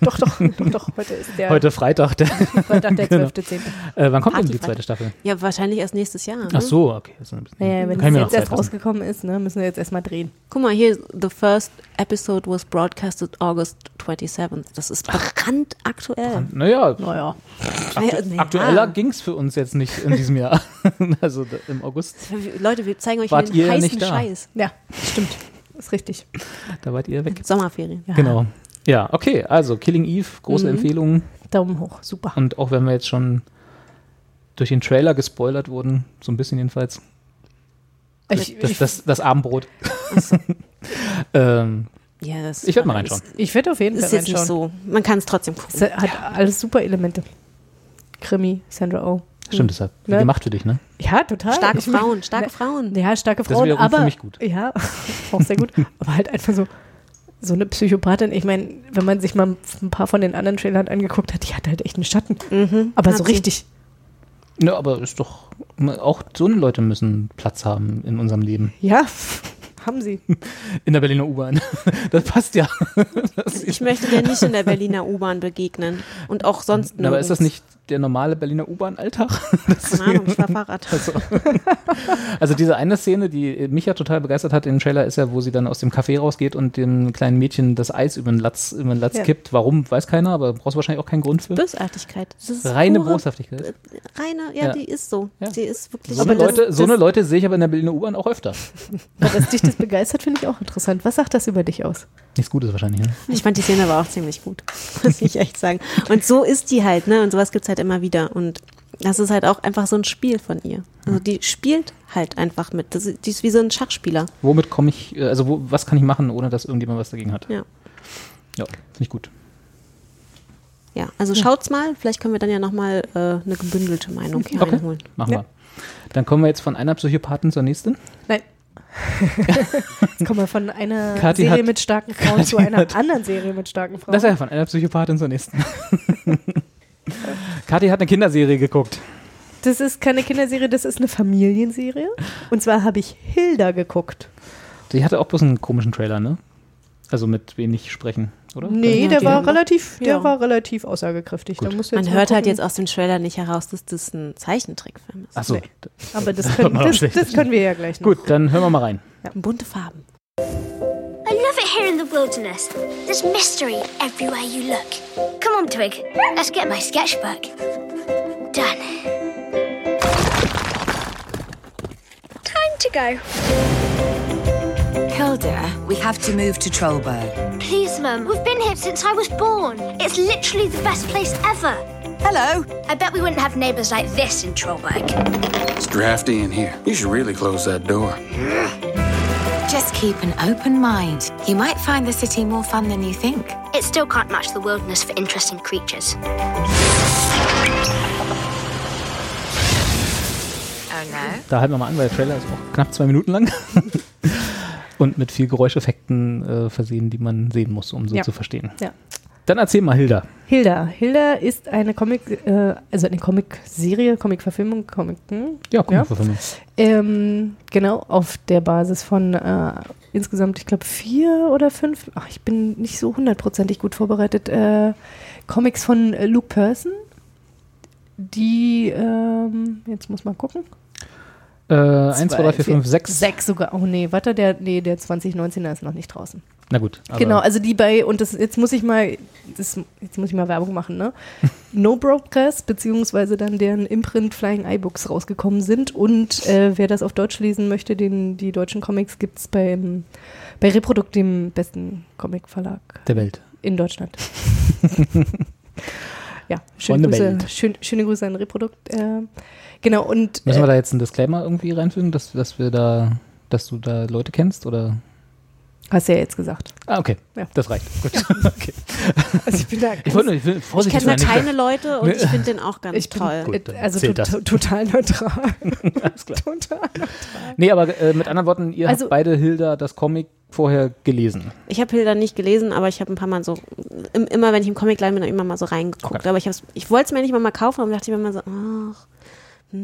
Doch, doch, doch, doch. Heute ist der Heute Freitag. Der, Freitag, der Genau. 12.10. äh, wann kommt denn die zweite Staffel? Ja, wahrscheinlich erst nächstes Jahr. Ne? Ach so, okay. Das ist ein bisschen- Naja, wenn es jetzt erst rausgekommen ist, ne, müssen wir jetzt erstmal drehen. Guck mal hier, the first episode was broadcasted August 27th. Das ist brandaktuell. Naja, Naja. Naja, naja. aktueller ging es für uns jetzt nicht in diesem Jahr. also im August, Leute, wir zeigen euch Wart den heißen? Scheiß. Ja, stimmt. Ist richtig. da wart ihr weg. Sommerferien. Ja. Genau. Ja, okay, also Killing Eve, große Mhm. Empfehlung. Daumen hoch. Super. Und auch wenn wir jetzt schon durch den Trailer gespoilert wurden, so ein bisschen jedenfalls, Ich, das, ich, das, das Abendbrot. ähm, Ja, das Ich werd mal reinschauen. ich werde auf jeden Ist, Fall ist jetzt nicht reinschauen. so. Man kann es trotzdem Es gucken. hat alles super Elemente. Krimi, Sandra Oh. Stimmt, das hat Ne? gemacht für dich, ne? Ja, total. Starke Ich mein- Frauen, starke ne- Frauen. Ja, starke Das Frauen, wiederum aber für mich gut. ja, auch sehr gut. aber halt einfach so so eine Psychopathin. Ich meine, wenn man sich mal ein paar von den anderen Trailern angeguckt hat, die hat halt echt einen Schatten. Mhm, Aber so sie. richtig. Ja, aber ist doch, auch so eine Leute müssen Platz haben in unserem Leben. Ja, haben sie. In der Berliner U-Bahn. Das passt ja. Das Ich möchte dir nicht in der Berliner U-Bahn begegnen. Und auch sonst Aber ist das nirgends. nicht der normale Berliner U-Bahn-Alltag? Keine Ahnung, ich fahr Fahrrad. Also diese eine Szene, die mich ja total begeistert hat im Trailer, ist ja, wo sie dann aus dem Café rausgeht und dem kleinen Mädchen das Eis über den Latz, über den Latz Ja. kippt. Warum, weiß keiner, aber brauchst du wahrscheinlich auch keinen Grund für. Bösartigkeit. Das ist Reine pure- Boshaftigkeit. Reine, ja, Ja. die ist so. Ja. Die ist wirklich So, Aber eine das- Leute, so das- eine Leute sehe ich aber in der Berliner U-Bahn auch öfter. Aber dass dich das begeistert, finde ich auch interessant. Was sagt das über dich aus? Nichts Gutes wahrscheinlich, ne? Ich fand die Szene aber auch ziemlich gut, muss ich echt sagen. Und so ist die halt, ne? Und sowas gibt's halt immer wieder. Und das ist halt auch einfach so ein Spiel von ihr. Also die spielt halt einfach mit. Das ist, die ist wie so ein Schachspieler. Womit komme ich, äh, also wo, was kann ich machen, ohne dass irgendjemand was dagegen hat? Ja. Ja, finde ich gut. Ja, also schaut's mal. Vielleicht können wir dann ja nochmal äh, eine gebündelte Meinung hier Okay. einholen. Machen Ja. wir. Dann kommen wir jetzt von einer Psychopathin zur nächsten. Nein. Jetzt kommen wir von einer Kathi Serie hat- mit starken Frauen zu einer anderen Serie mit starken Frauen. Das ist ja von einer Psychopathin zur nächsten. Kathi hat eine Kinderserie geguckt. Das ist keine Kinderserie, das ist eine Familienserie. Und zwar habe ich Hilda geguckt. Die hatte auch bloß einen komischen Trailer, ne? Also mit wenig sprechen, oder? Nee, Ja, der war relativ, der ja. war relativ aussagekräftig. Man hört halt gucken. jetzt aus dem Trailer nicht heraus, dass das ein Zeichentrickfilm ist. Achso. Nee. Aber das können, das, das können wir ja gleich noch. Gut, dann hören wir mal rein. Bunte Farben. I love it here in the wilderness. There's mystery everywhere you look. Come on, Twig. Let's get my sketchbook. Done. Time to go. Hilda, we have to move to Trollberg. Please, Mum. We've been here since I was born. It's literally the best place ever. Hello. I bet we wouldn't have neighbors like this in Trollberg. It's drafty in here. You should really close that door. Just keep an open mind. You might find the city more fun than you think. It still can't match the wilderness for interesting creatures. Oh no. Da halten wir mal an, weil der er Trailer ist auch knapp zwei Minuten lang. Und mit viel Geräuscheffekten äh, versehen, die man sehen muss, um so Ja. zu verstehen. Ja. Dann erzähl mal, Hilda. Hilda. Hilda ist eine Comic, äh, also eine Comic-Serie, Comic-Verfilmung, Comic, hm? Ja, komm, Ja. Ähm, genau, auf der Basis von äh, insgesamt, ich glaube, vier oder fünf, ach, ich bin nicht so hundertprozentig gut vorbereitet, äh, Comics von äh, Luke Person, die, ähm, jetzt muss man gucken. Äh, 1, 2, 3, 4, 5, 6. Sechs sogar. Oh nee, warte, der, nee, der 2019er ist noch nicht draußen. Na gut. Genau, also die bei, und das, jetzt muss ich mal, das, jetzt muss ich mal Werbung machen, ne? No Brokers, beziehungsweise dann deren Imprint Flying iBooks rausgekommen sind. Und äh, wer das auf Deutsch lesen möchte, den, die deutschen Comics gibt es bei Reprodukt, dem besten Comic-Verlag Der Welt. in Deutschland. ja, schöne Grüße, schön, schöne Grüße an Reprodukt. Äh, genau, und Müssen wir äh, da jetzt einen Disclaimer irgendwie reinfügen, dass, dass wir da, dass du da Leute kennst oder? hast du ja jetzt gesagt. Ah, okay. Ja. Das reicht. Gut. okay. Also ich bin da Ich wollte ich Ich kenne keine Leute und ich finde den auch ganz ich bin, toll. Gut, dann also to das. total neutral. Alles klar. total. Nee, aber äh, mit anderen Worten, ihr Also- habt beide Hilda das Comic vorher gelesen. Ich habe Hilda nicht gelesen, aber ich habe ein paar Mal so, im, immer wenn ich im Comicladen bin, immer mal so reingeguckt. Okay. Aber ich, ich wollte es mir nicht mal, mal kaufen und dachte mir immer so, ach, Das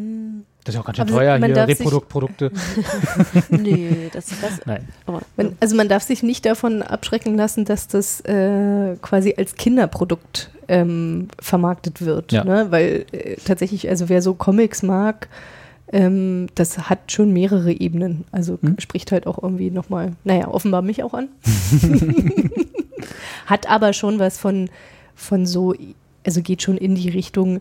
ist ja auch ganz schön Aber teuer, man hier Reproduktprodukte. nee, das, das Nein. Man, also man darf sich nicht davon abschrecken lassen, dass das äh, quasi als Kinderprodukt ähm, vermarktet wird. Ja. Ne? Weil äh, tatsächlich, also wer so Comics mag, ähm, das hat schon mehrere Ebenen. Also Hm. spricht halt auch irgendwie nochmal, naja, offenbar mich auch an. hat aber schon was von, von so, also geht schon in die Richtung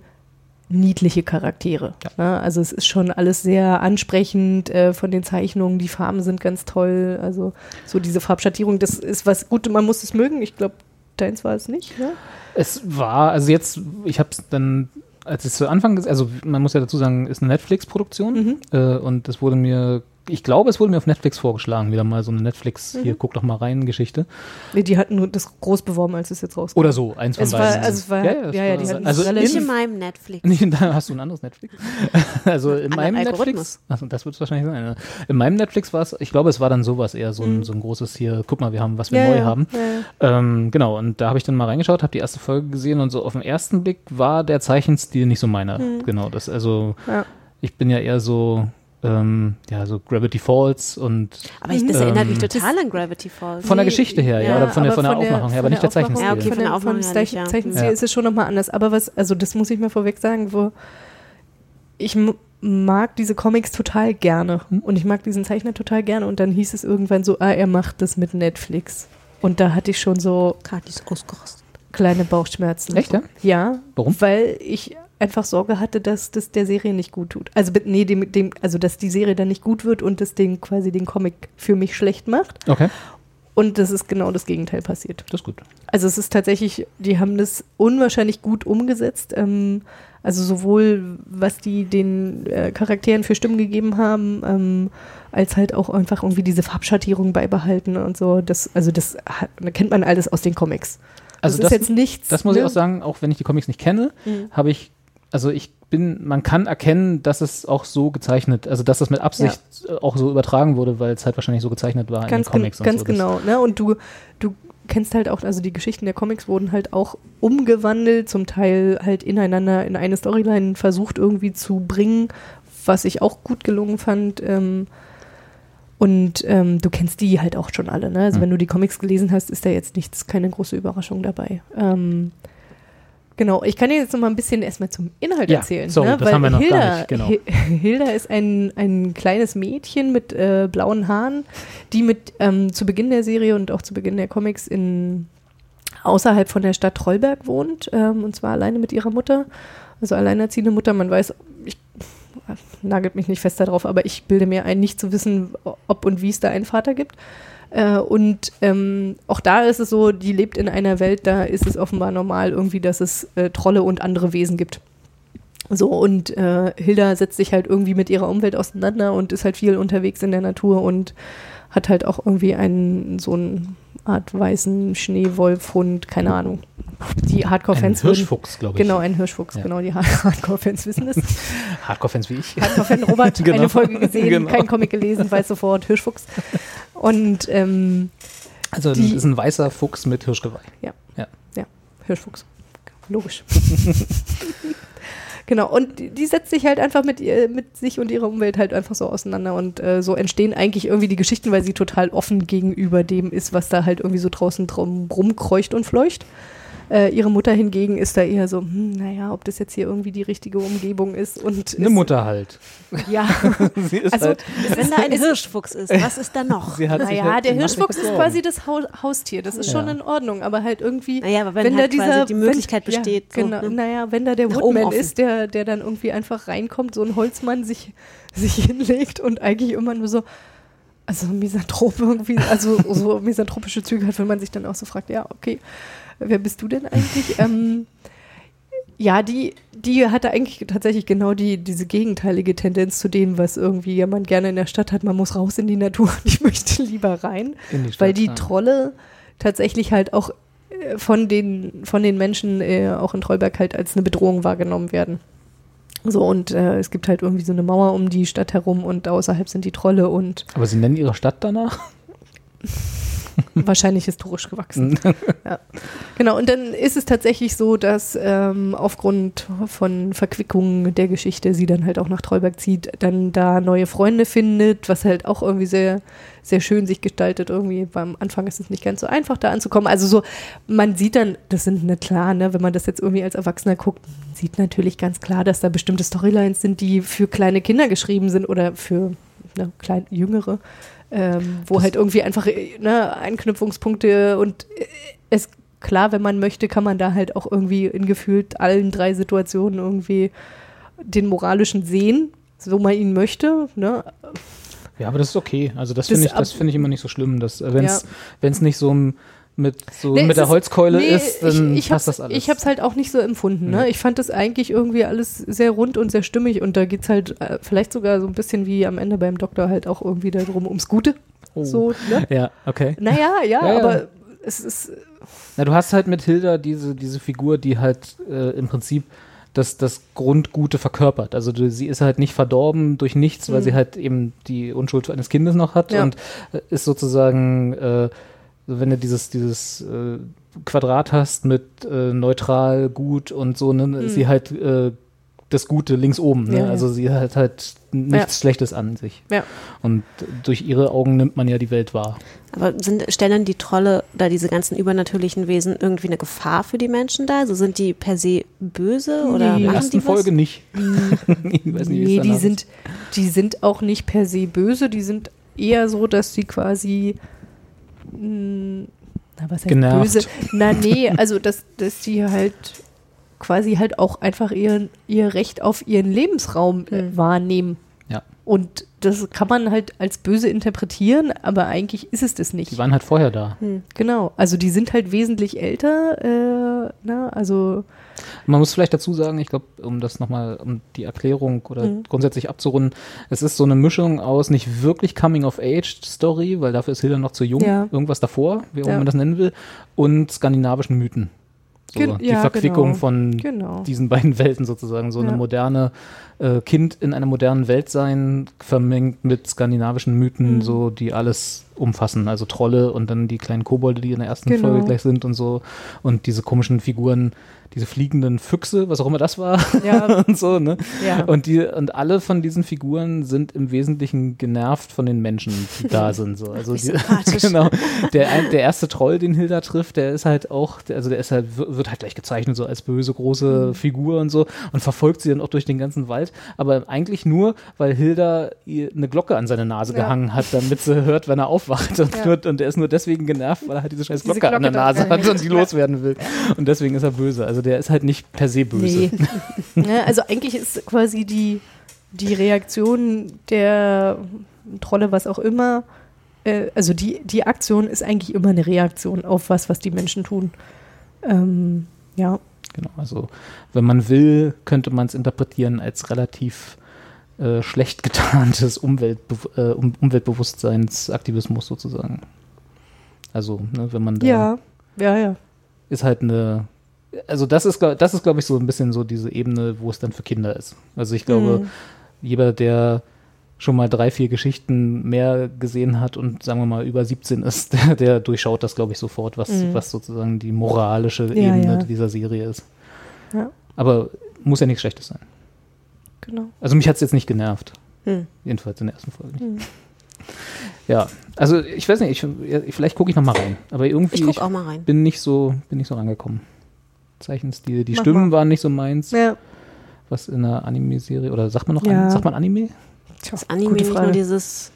niedliche Charaktere. Ne? Also es ist schon alles sehr ansprechend äh, von den Zeichnungen, die Farben sind ganz toll, also so diese Farbschattierung, das ist was gut, man muss es mögen. Ich glaube, deins war es nicht, ne? Es war, also jetzt, ich habe es dann, als es zu Anfang, also man muss ja dazu sagen, ist eine Netflix-Produktion Mhm. äh, und es wurde mir, ich glaube, es wurde mir auf Netflix vorgeschlagen, wieder mal so eine Netflix, Mhm. hier, guck doch mal rein, Geschichte. Nee, die hatten nur das groß beworben, als es jetzt rauskam. Oder so, eins von Es war- beiden. also es war- es ja, ja, die hatten also nicht in in, meinem Netflix. nicht in deinem, hast du ein anderes Netflix? also in meinem. Netflix, achso, das wird es wahrscheinlich sein. ja. In meinem Netflix war es, ich glaube, es war dann sowas eher so ein, so ein großes hier, guck mal, wir haben, was wir Mhm. Ja, neu ja, haben. ja, ja. Ähm, genau, und da habe ich dann mal reingeschaut, habe die erste Folge gesehen und so auf den ersten Blick war der Zeichenstil nicht so meiner. Genau, das also, Mhm. Ja. ich bin ja eher so, ähm, ja, so Gravity Falls und Aber ich, das erinnert mich Ähm, total an Gravity Falls. von der Geschichte her, ja, ja, oder von der, von der von der- Aufmachung her, aber nicht der Zeichenstil. Ja, okay, von von der der, Aufmachung vom her nicht, ja. Zeichenstil Ja. ist es schon nochmal anders. Aber was, also das muss ich mal vorweg sagen, wo ich mag diese Comics total gerne Hm? und ich mag diesen Zeichner total gerne und dann hieß es irgendwann so, ah, er macht das mit Netflix. Und da hatte ich schon so Kati ist ausgerastet. kleine Bauchschmerzen. Echt, ja? Ja. Warum? Weil ich einfach Sorge hatte, dass das der Serie nicht gut tut. Also nee, dem, dem, also dass die Serie dann nicht gut wird und das Ding quasi den Comic für mich schlecht macht. Okay, Und das ist genau das Gegenteil passiert. das ist gut. Also es ist tatsächlich, die haben das unwahrscheinlich gut umgesetzt. Ähm, also sowohl was die den äh, Charakteren für Stimmen gegeben haben, ähm, als halt auch einfach irgendwie diese Farbschattierung beibehalten und so. Das, also das hat, kennt man alles aus den Comics. Also das, das, ist jetzt nichts. das muss ich ne? auch sagen, auch wenn ich die Comics nicht kenne, Mhm. habe ich, also ich bin, man kann erkennen, dass es auch so gezeichnet, also dass das mit Absicht äh, auch so übertragen wurde, weil es halt wahrscheinlich so gezeichnet war Ganz, in den Comics gen ganz und so. Genau. Ne? Und du, du kennst halt auch, also die Geschichten der Comics wurden halt auch umgewandelt, zum Teil halt ineinander in eine Storyline versucht irgendwie zu bringen, was ich auch gut gelungen fand. Ähm, und ähm, du kennst die halt auch schon alle. Ne? Also Hm. wenn du die Comics gelesen hast, ist da jetzt nichts, keine große Überraschung dabei. Ähm, Genau, ich kann dir jetzt noch mal ein bisschen erstmal zum Inhalt Ja, erzählen. sorry, ne? das Weil haben wir noch gar Hilda, nicht, genau. Hi- Hilda ist ein, ein kleines Mädchen mit äh, blauen Haaren, die mit ähm, zu Beginn der Serie und auch zu Beginn der Comics in außerhalb von der Stadt Trollberg wohnt, ähm, und zwar alleine mit ihrer Mutter, also alleinerziehende Mutter. Man weiß, ich nagelt mich nicht fest darauf, aber ich bilde mir ein, nicht zu wissen, ob und wie es da einen Vater gibt. Äh, und ähm, auch da ist es so, die lebt in einer Welt, da ist es offenbar normal irgendwie, dass es äh, Trolle und andere Wesen gibt. So, und äh, Hilda setzt sich halt irgendwie mit ihrer Umwelt auseinander und ist halt viel unterwegs in der Natur und hat halt auch irgendwie einen so einen Art weißen Schneewolfhund, keine Ahnung. Die Hardcore-Fans Ein Hirschfuchs, glaube ich. Genau, ein Hirschfuchs, Ja. genau, die Hard- Hardcore-Fans wissen es. Hardcore-Fans wie ich. Hardcore-Fan Robert, Genau. eine Folge gesehen, Genau. kein Comic gelesen, weiß sofort, Hirschfuchs. Und ähm, Also das ist ein weißer Fuchs mit Hirschgeweih. Ja. Ja. Ja, Hirschfuchs. Logisch. Genau, und die, die setzt sich halt einfach mit, ihr, mit sich und ihrer Umwelt halt einfach so auseinander und äh, so entstehen eigentlich irgendwie die Geschichten, weil sie total offen gegenüber dem ist, was da halt irgendwie so draußen drum rumkreucht und fleucht. Äh, ihre Mutter hingegen ist da eher so, hm, naja, ob das jetzt hier irgendwie die richtige Umgebung ist. Und Eine ist, Mutter halt. Ja, Sie ist Also, halt, Wenn da ein Hirschfuchs ist, was ist da noch? sie hat sich naja, halt der Hirschfuchs ist quasi das Hau Haustier. Das ist schon Ja. in Ordnung, aber halt irgendwie. Naja, aber wenn halt quasi die Möglichkeit wenn, besteht, so, Ja, genau, ne? Naja, wenn da der Nach Woodman ist, der, der dann irgendwie einfach reinkommt, so ein Holzmann sich, sich hinlegt und eigentlich immer nur so. Also Misanthrop irgendwie, also so misanthropische Züge hat, wenn man sich dann auch so fragt, ja, okay, wer bist du denn eigentlich? ähm, ja, die, die hatte eigentlich tatsächlich genau die, diese gegenteilige Tendenz zu dem, was irgendwie ja man gerne in der Stadt hat. Man muss raus in die Natur und ich möchte lieber rein. In die Stadt, weil die ja. Trolle tatsächlich halt auch äh, von den, von den Menschen äh, auch in Trollberg halt als eine Bedrohung wahrgenommen werden. So, und äh, es gibt halt irgendwie so eine Mauer um die Stadt herum und außerhalb sind die Trolle und Aber sie nennen ihre Stadt danach? wahrscheinlich historisch gewachsen. ja. Genau, und dann ist es tatsächlich so, dass ähm, aufgrund von Verquickungen der Geschichte sie dann halt auch nach Trollberg zieht, dann da neue Freunde findet, was halt auch irgendwie sehr, sehr schön sich gestaltet. Irgendwie beim Anfang ist es nicht ganz so einfach, da anzukommen. Also so, man sieht dann, das sind na klar, ne, wenn man das jetzt irgendwie als Erwachsener guckt, sieht natürlich ganz klar, dass da bestimmte Storylines sind, die für kleine Kinder geschrieben sind oder für ne, klein, jüngere ähm, wo halt irgendwie einfach äh, ne, Anknüpfungspunkte und äh, es klar, wenn man möchte, kann man da halt auch irgendwie in gefühlt allen drei Situationen irgendwie den moralischen sehen, so man ihn möchte. Ne? Ja, aber das ist okay. Also das Das finde ich, das finde ich immer nicht so schlimm, dass wenn es Ja. wenn es nicht so m- mit so Nee, mit der Holzkeule nee, ist, dann ich, ich passt das alles. Ich habe es halt auch nicht so empfunden. Ne? Nee. Ich fand das eigentlich irgendwie alles sehr rund und sehr stimmig und da geht es halt äh, vielleicht sogar so ein bisschen wie am Ende beim Doktor halt auch irgendwie darum ums Gute. Oh. So, ne? ja, okay. Naja, ja, Ja, ja. aber es ist Na, du hast halt mit Hilda diese, diese Figur, die halt äh, im Prinzip das, das Grundgute verkörpert. Also du, sie ist halt nicht verdorben durch nichts, weil Mhm. sie halt eben die Unschuld eines Kindes noch hat Ja. und äh, ist sozusagen, äh, wenn du dieses, dieses äh, Quadrat hast mit äh, neutral, gut und so, ne, ist sie halt äh, das Gute links oben. Ne? Mhm. Ja, ja. Also sie hat halt nichts Schlechtes an sich. Ja. Und durch ihre Augen nimmt man ja die Welt wahr. Aber sind, stellen die Trolle oder diese ganzen übernatürlichen Wesen irgendwie eine Gefahr für die Menschen dar? Also sind die per se böse oder Nee. In der machen ersten die was? Folge nicht. ich weiß nicht, Nee, die sind, die sind auch nicht per se böse, die sind eher so, dass sie quasi mh, na, was heißt Genervt. böse? Na nee, also dass, dass die halt quasi halt auch einfach ihr, ihr Recht auf ihren Lebensraum äh, wahrnehmen. Und das kann man halt als böse interpretieren, aber eigentlich ist es das Die nicht. waren halt vorher da. Genau. Also die sind halt wesentlich älter, äh, na, also Man muss vielleicht dazu sagen, ich glaube, um das nochmal, um die Erklärung oder Mhm. grundsätzlich abzurunden, es ist so eine Mischung aus nicht wirklich Coming-of-Age-Story, weil dafür ist Hilda noch zu jung, Ja. irgendwas davor, wie auch Ja. immer man das nennen will, und skandinavischen Mythen. So, Gen- die ja, Verquickung genau. von Genau. diesen beiden Welten sozusagen. So Ja. eine moderne äh, Kind in einer modernen Welt sein, vermengt mit skandinavischen Mythen, Mhm. so die alles umfassen. Also Trolle und dann die kleinen Kobolde, die in der ersten Genau. Folge gleich sind und so. Und diese komischen Figuren, diese fliegenden Füchse, was auch immer das war. Ja. und so, ne? Ja. Und die, und alle von diesen Figuren sind im Wesentlichen genervt von den Menschen, die da sind. So. Also die, genau. Der, der erste Troll, den Hilda trifft, der ist halt auch, also der ist halt, wird halt gleich gezeichnet, so als böse, große Mhm. Figur und so und verfolgt sie dann auch durch den ganzen Wald. Aber eigentlich nur, weil Hilda ihr eine Glocke an seine Nase Ja. gehangen hat, damit sie hört, wenn er aufwacht. Und, Ja. nur, und er ist nur deswegen genervt, weil er halt diese scheiß Diese Glocke, an der Glocke Nase hat und die loswerden will. Und deswegen ist er böse. Also der ist halt nicht per se böse. Nee. ja, also eigentlich ist quasi die, die Reaktion der Trolle, was auch immer, äh, also die, die Aktion ist eigentlich immer eine Reaktion auf was, was die Menschen tun. Ähm, ja, Genau, also wenn man will, könnte man es interpretieren als relativ äh, schlecht getarntes Umweltbe äh, um Umweltbewusstseinsaktivismus sozusagen. Also, ne, wenn man da ja, ja, ja. ist halt eine, also das ist, das ist glaube ich so ein bisschen so diese Ebene, wo es dann für Kinder ist. Also ich glaube, Mhm. jeder, der schon mal drei, vier Geschichten mehr gesehen hat und sagen wir mal über 17 ist, der, der durchschaut das glaube ich sofort, was, Mhm. was sozusagen die moralische Ja, Ebene ja. dieser Serie ist. Ja. Aber muss ja nichts Schlechtes sein. Genau. Also mich hat es jetzt nicht genervt. Hm. Jedenfalls in der ersten Folge nicht. Hm. Ja, also ich weiß nicht, ich, vielleicht gucke ich noch mal rein. Aber irgendwie Ich guck auch mal rein. bin nicht so, bin nicht so rangekommen. Zeichenstil, die Mach Stimmen mal. waren nicht so meins, Ja, was in einer Anime-Serie, oder sagt man noch, Ja. An- sagt man Anime? Das Anime Gute nicht nur dieses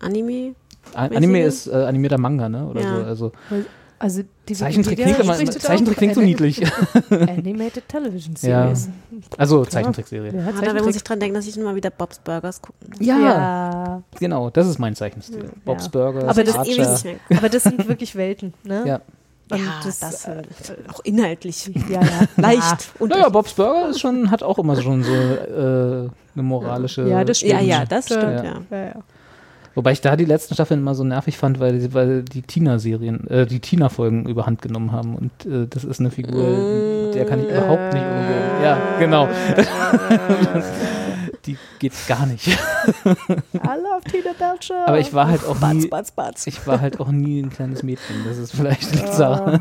Anime. Anime ist äh, animierter Manga, ne? Oder Ja. so. Also also die Zeichentrick Wikipedia klingt, immer, Zeichentrick klingt so niedlich. Animated Television Series. Also Zeichentrickserie. Ja, Ah, da muss ich Zeichentrick. dran denken, dass ich mal wieder Bob's Burgers gucken muss. Ja, Ja, genau, das ist mein Zeichenstil. Bob's Burgers, Aber das- aber das sind wirklich Welten, ne? Ja. Und Ja, das, das, äh, auch inhaltlich. ja, ja. Leicht. Und Naja, Bob's Burger ist schon, hat auch immer schon so äh, eine moralische. Ja, das stimmt. ja, ja, das stimmt, Ja. ja. Wobei ich da die letzten Staffeln immer so nervig fand, weil, die- weil die Tina-Serien, äh, die Tina-Folgen überhand genommen haben. Und äh, das ist eine Figur, der kann ich überhaupt nicht umgehen. Ja, genau. die geht gar nicht. I love Tina Belcher. Aber ich war halt auch nie, Batz, batz. ich war halt auch nie ein kleines Mädchen. Das ist vielleicht die Sache.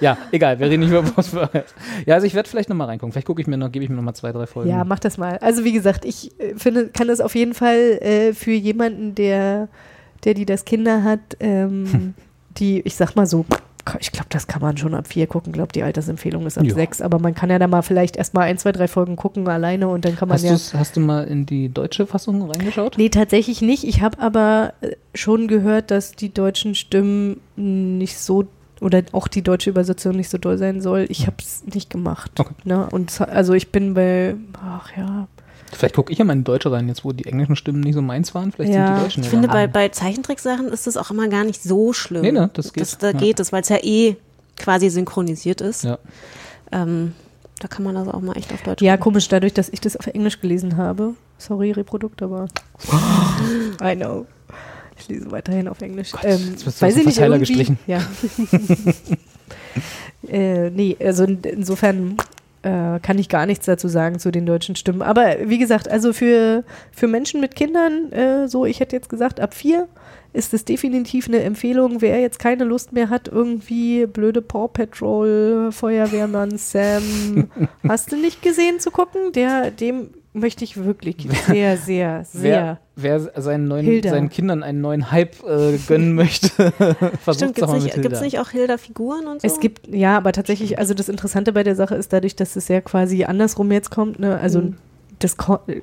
Ja, egal, wir reden nicht über Burgers. Ja, also ich werde vielleicht nochmal reingucken. Vielleicht gucke ich mir noch, gebe ich mir noch mal zwei, drei Folgen. Ja, mach das mal. Also wie gesagt, ich äh, finde, kann das auf jeden Fall äh, für jemanden, der, der die das Kinder hat, ähm, die, ich sag mal so, ich glaube, das kann man schon ab vier gucken. Ich glaube, die Altersempfehlung ist ab Ja. sechs. Aber man kann ja da mal vielleicht erst mal ein, zwei, drei Folgen gucken alleine und dann kann man Hast, ja. hast du mal in die deutsche Fassung reingeschaut? Nee, tatsächlich nicht. Ich habe aber äh, schon gehört, dass die deutschen Stimmen nicht so oder auch die deutsche Übersetzung nicht so doll sein soll. Ich habe es nicht gemacht. Okay. Ne? Und also ich bin bei, ach ja, Vielleicht gucke ich ja mal in deutsche rein, jetzt wo die englischen Stimmen nicht so meins waren. Vielleicht Ja, sind die deutschen Ich finde, bei, bei Zeichentricksachen ist das auch immer gar nicht so schlimm. Nee, ne, das geht. Das, da Ja. geht es, weil es ja eh quasi synchronisiert ist. Ja. Ähm, da kann man das auch mal echt auf Deutsch Ja, gucken. komisch, dadurch, dass ich das auf Englisch gelesen habe. Sorry, Reprodukt, aber. I know. Ich lese weiterhin auf Englisch. ähm, jetzt wirst du weiß ich nicht, irgendwie. gestrichen. Ja. äh, nee, also in, insofern äh, kann ich gar nichts dazu sagen zu den deutschen Stimmen. Aber wie gesagt, also für, für Menschen mit Kindern, äh, so, ich hätte jetzt gesagt, ab vier ist es definitiv eine Empfehlung. Wer jetzt keine Lust mehr hat, irgendwie blöde Paw Patrol, Feuerwehrmann Sam, hast du nicht gesehen zu gucken? Der, dem möchte ich wirklich sehr, sehr, sehr. Wer, wer seinen, neuen, seinen Kindern einen neuen Hype äh, gönnen möchte, versucht Stimmt, es auch gibt mal es mit nicht, nicht auch Hilda-Figuren und so? Es gibt, ja, aber tatsächlich, also das Interessante bei der Sache ist dadurch, dass es ja quasi andersrum jetzt kommt, ne? Also Mhm. das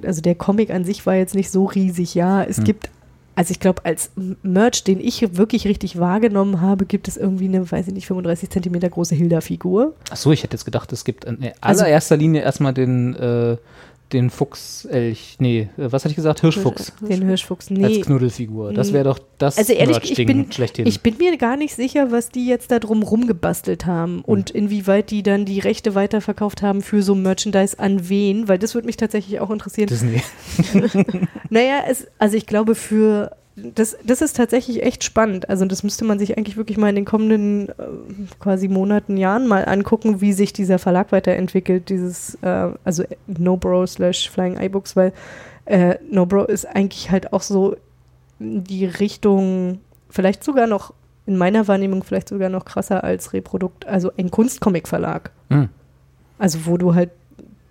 also der Comic an sich war jetzt nicht so riesig, ja. Es Mhm. gibt, also ich glaube, als Merch, den ich wirklich richtig wahrgenommen habe, gibt es irgendwie eine, weiß ich nicht, 35 Zentimeter große Hilda-Figur. Achso, ich hätte jetzt gedacht, es gibt in Also- allererster Linie erstmal den, äh, den Fuchselch, nee, äh, was hatte ich gesagt? Hirschfuchs Den Hirschfuchs. als Nee. Knuddelfigur. Das wäre doch das Also ehrlich, ich bin, schlechthin. ich bin mir gar nicht sicher, was die jetzt da drum rumgebastelt haben und inwieweit die dann die Rechte weiterverkauft haben für so Merchandise an wen, weil das würde mich tatsächlich auch interessieren. Disney. Naja, es, also ich glaube, für das, das ist tatsächlich echt spannend. Also das müsste man sich eigentlich wirklich mal in den kommenden äh, quasi Monaten, Jahren mal angucken, wie sich dieser Verlag weiterentwickelt, dieses, äh, also NoBro slash Flying iBooks, weil äh, NoBro ist eigentlich halt auch so die Richtung, vielleicht sogar noch, in meiner Wahrnehmung vielleicht sogar noch krasser als Reprodukt, also ein Kunstcomic-Verlag. Hm. Also wo du halt,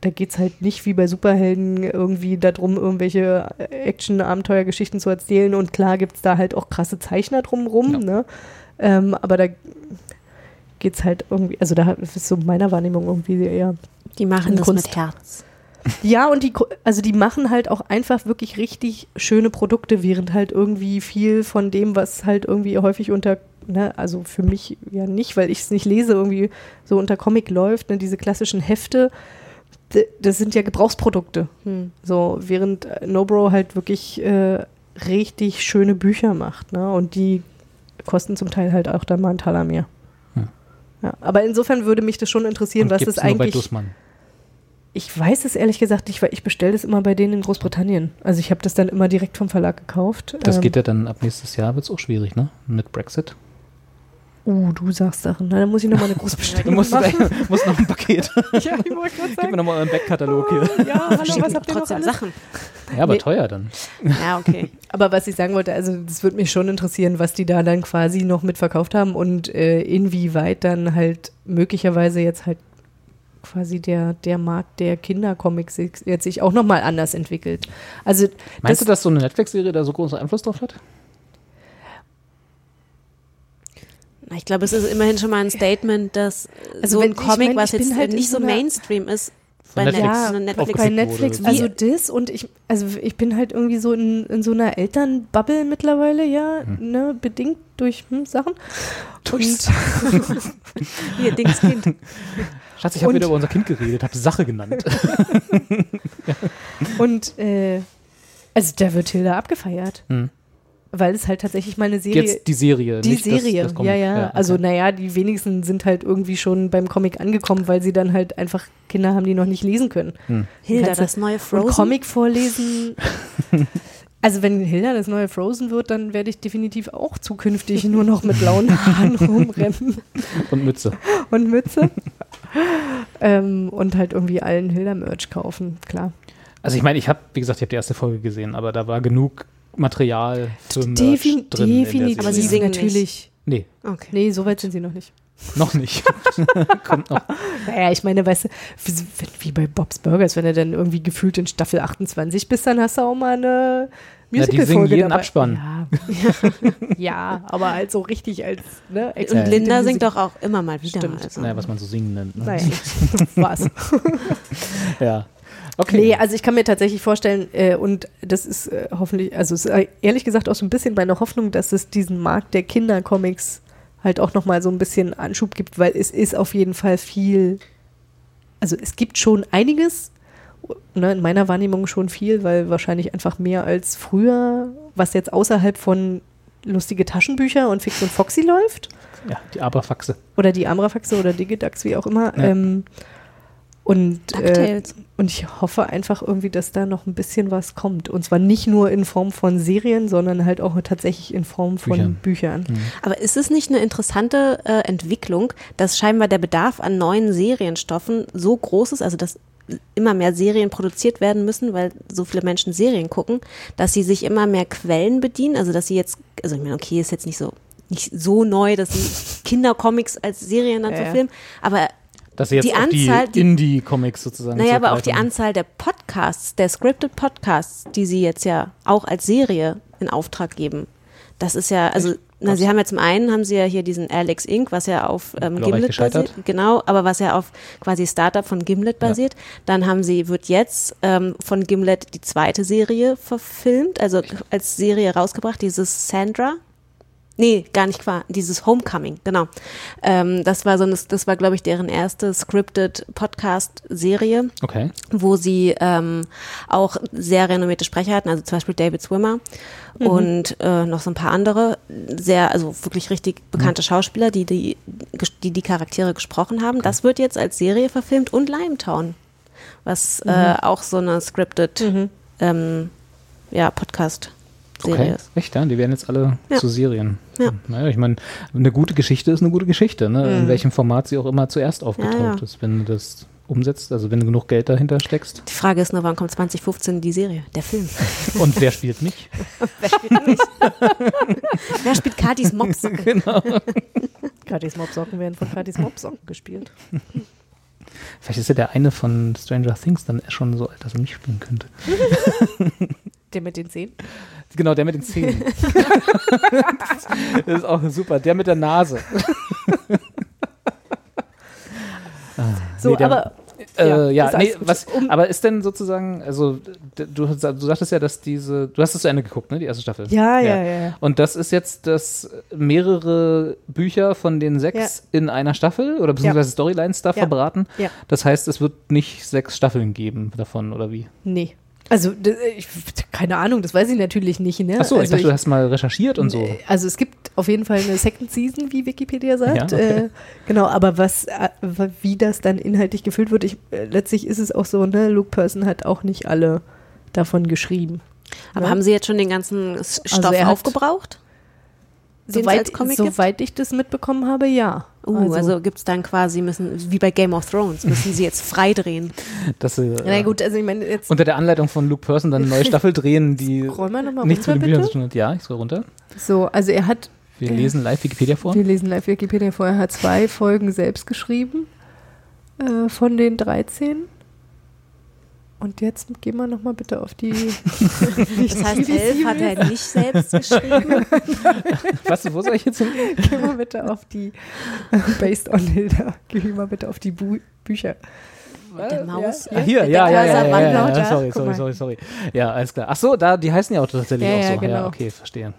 da geht es halt nicht wie bei Superhelden irgendwie darum, irgendwelche Action-Abenteuergeschichten zu erzählen. Und klar gibt es da halt auch krasse Zeichner drumrum, Ja. ne? Ähm, aber da geht es halt irgendwie, also da ist so meiner Wahrnehmung irgendwie eher. die machen das Kunst. mit Herz. Ja, und die, also die machen halt auch einfach wirklich richtig schöne Produkte, während halt irgendwie viel von dem, was halt irgendwie häufig unter, ne, also für mich ja nicht, weil ich es nicht lese, irgendwie so unter Comic läuft, ne, diese klassischen Hefte, das sind ja Gebrauchsprodukte. Hm. So, während äh, Nobro halt wirklich äh, richtig schöne Bücher macht, ne? Und die kosten zum Teil halt auch dann mal einen Taler mehr. Hm. Ja, aber insofern würde mich das schon interessieren, Und was gibt's das nur bei eigentlich. Dussmann. Ich weiß es ehrlich gesagt nicht, weil ich bestelle das immer bei denen in Großbritannien. Also ich habe das dann immer direkt vom Verlag gekauft. Das Ähm, geht ja dann ab nächstes Jahr, wird es auch schwierig, ne? Mit Brexit. Uh, du sagst Sachen. Na, dann muss ich nochmal eine Du Großbestellung musst, machen. musst noch ein Paket. ja, ich wollte gerade Gib mir nochmal euren Backkatalog hier. Ja, hallo, was Schicken habt ihr noch alles? Sachen. Ja, aber Nee. teuer dann. Ja, okay. Aber was ich sagen wollte, also das würde mich schon interessieren, was die da dann quasi noch mitverkauft haben und äh, inwieweit dann halt möglicherweise jetzt halt quasi der, der Markt der Kindercomics jetzt sich auch nochmal anders entwickelt. Also Meinst du, dass so eine Netflix-Serie da so großen Einfluss drauf hat? Na, Ich glaube, es ist immerhin schon mal ein Statement, dass Also so ein Comic, mein, was jetzt halt nicht so Mainstream ist, bei Netflix Netflix, Ja, Netflix bei wurde. Netflix, Wie- also das und ich, also ich bin halt irgendwie so in, in so einer Elternbubble mittlerweile, ja, ne, bedingt durch hm, Sachen. Und, hier Dingskind. Schatz, ich habe wieder über unser Kind geredet, habe Sache genannt. und äh, also da wird Hilda abgefeiert. Hm. Weil es halt tatsächlich mal eine Serie Jetzt die Serie, Die nicht das- Serie, das Comic. ja, ja. Also, okay. naja, die wenigsten sind halt irgendwie schon beim Comic angekommen, weil sie dann halt einfach Kinder haben, die noch nicht lesen können. Hilda, Kannst du- das neue Frozen. Comic vorlesen. Also, wenn Hilda das neue Frozen wird, dann werde ich definitiv auch zukünftig nur noch mit blauen Haaren rumrennen Und Mütze. und Mütze. ähm, und halt irgendwie allen Hilda-Merch kaufen, klar. Also ich meine, ich habe, wie gesagt, ich habe die erste Folge gesehen, aber da war genug Material für Merch Defin drin definitiv, Aber sie singen natürlich. Nee, Okay. Nee, so weit sind sie noch nicht. noch nicht. Kommt noch. Naja, ich meine, weißt du, wie, wie bei Bob's Burgers, wenn du dann irgendwie gefühlt in Staffel 28 bist, dann hast du auch mal eine Ja, die Musical-Folge singen jeden dabei. Abspann. Ja. ja, aber halt so richtig als, ne? Und explizite Linda Musik. singt doch auch immer mal wieder. Stimmt. Also. Naja, was man so singen nennt. Ne? Naja, was. Ja. Okay. Nee, also ich kann mir tatsächlich vorstellen, äh, und das ist äh, hoffentlich, also es ist äh, ehrlich gesagt auch so ein bisschen meine Hoffnung, dass es diesen Markt der Kindercomics halt auch nochmal so ein bisschen Anschub gibt, weil es ist auf jeden Fall viel, also es gibt schon einiges, ne, in meiner Wahrnehmung schon viel, weil wahrscheinlich einfach mehr als früher, was jetzt außerhalb von lustige Taschenbücher und Fix und Foxy läuft ja, die Abrafaxe. oder die Amrafaxe oder Digidax, wie auch immer. Ja. Ähm, und, äh, und ich hoffe einfach irgendwie, dass da noch ein bisschen was kommt. Und zwar nicht nur in Form von Serien, sondern halt auch tatsächlich in Form von Büchern. Aber ist es nicht eine interessante äh, Entwicklung, dass scheinbar der Bedarf an neuen Serienstoffen so groß ist, also dass immer mehr Serien produziert werden müssen, weil so viele Menschen Serien gucken, dass sie sich immer mehr Quellen bedienen, also dass sie jetzt, also ich meine, okay, ist jetzt nicht so nicht so neu, dass sie Kindercomics als Serien dann Ja, ja. verfilmen, aber Dass jetzt Die Anzahl, die die- Indie-Comics sozusagen naja, aber auch die. Anzahl der Podcasts, der scripted Podcasts, die sie jetzt ja auch als Serie in Auftrag geben. Das ist ja, also, na, sie haben ja zum einen, haben sie ja hier diesen Alex Inc., was ja auf ähm, Gimlet basiert. Genau, aber was ja auf quasi Startup von Gimlet Ja. basiert. Dann haben sie, wird jetzt ähm, von Gimlet die zweite Serie verfilmt, also als Serie rausgebracht, dieses Sandra. Nee, gar nicht wahr. Dieses Homecoming, genau. Ähm, das war so, eine, das war, glaube ich, deren erste scripted Podcast-Serie Okay. wo sie ähm, auch sehr renommierte Sprecher hatten, also zum Beispiel David Swimmer und äh, noch so ein paar andere, sehr, also wirklich richtig bekannte Schauspieler, die die, die die Charaktere gesprochen haben. Das wird jetzt als Serie verfilmt und Limetown, was äh, auch so eine scripted ähm, ja, Podcast-Serie Okay. ist. Echt, ja? Die werden jetzt alle Ja. zu Serien. Ja. Naja, ich meine, eine gute Geschichte ist eine gute Geschichte, ne? In welchem Format sie auch immer zuerst aufgetaucht Ja, ist. Wenn du das umsetzt, also wenn du genug Geld dahinter steckst. Die Frage ist nur, wann kommt 2015 die Serie, der Film? Und wer spielt mich? Wer spielt mich? Wer spielt Katis Mops? Katis Mopsocken werden von Katis Mopsocken gespielt. Vielleicht ist ja der eine von Stranger Things dann schon so alt, dass er mich spielen könnte. Der mit den Zehen. Genau, der mit den Zähnen. das ist auch super. Der mit der Nase. Ah, So, nee, der- aber Äh, Ja, ja, ist nee, was, Um- aber ist denn sozusagen, also du, du sagtest ja, dass diese, du hast es zu Ende geguckt, ne, die erste Staffel. Ja, ja, ja, ja. Und das ist jetzt das mehrere Bücher von den sechs in einer Staffel oder beziehungsweise Storylines da Ja. verbraten. Ja. Das heißt, es wird nicht sechs Staffeln geben davon, oder wie? Nee. Also, d- ich, keine Ahnung, das weiß ich natürlich nicht. Ne? Achso, ich also dachte, du hast mal recherchiert und so. Also es gibt auf jeden Fall eine Second Season, wie Wikipedia sagt. Ja, okay. äh, genau, aber was, äh, wie das dann inhaltlich gefüllt wird, ich, äh, letztlich ist es auch so, ne, Luke Person hat auch nicht alle davon geschrieben. Aber ne? haben sie jetzt schon den ganzen S- Stoff hat- aufgebraucht? Soweit, soweit ich das mitbekommen habe, ja. Uh, also, gibt es dann quasi, müssen, wie bei Game of Thrones, müssen sie jetzt freidrehen. Dass sie na äh, gut, also ich meine jetzt unter der Anleitung von Luke Person dann eine neue Staffel drehen, die nichts runter, mit den Büchern zu tun hat. Ja, ich scroll runter. So, also er hat Wir Ja. lesen live Wikipedia vor. Wir lesen live Wikipedia vor. Er hat zwei Folgen selbst geschrieben. äh, von den 13. Und jetzt gehen wir nochmal bitte auf die. Das heißt, elf hat er nicht selbst geschrieben. Was, wo soll ich jetzt hin? Geh mal bitte auf die. Based on Hilda. Geh mal bitte auf die Bu Bücher. Der Maus. Ah, hier, ja, ja, ja, ja, ja, ja, sorry, Guck sorry, mal. sorry, sorry. Ja, alles klar. Ach so, da, die heißen ja auch tatsächlich Ja, auch ja, so. Ja, genau. okay, verstehe.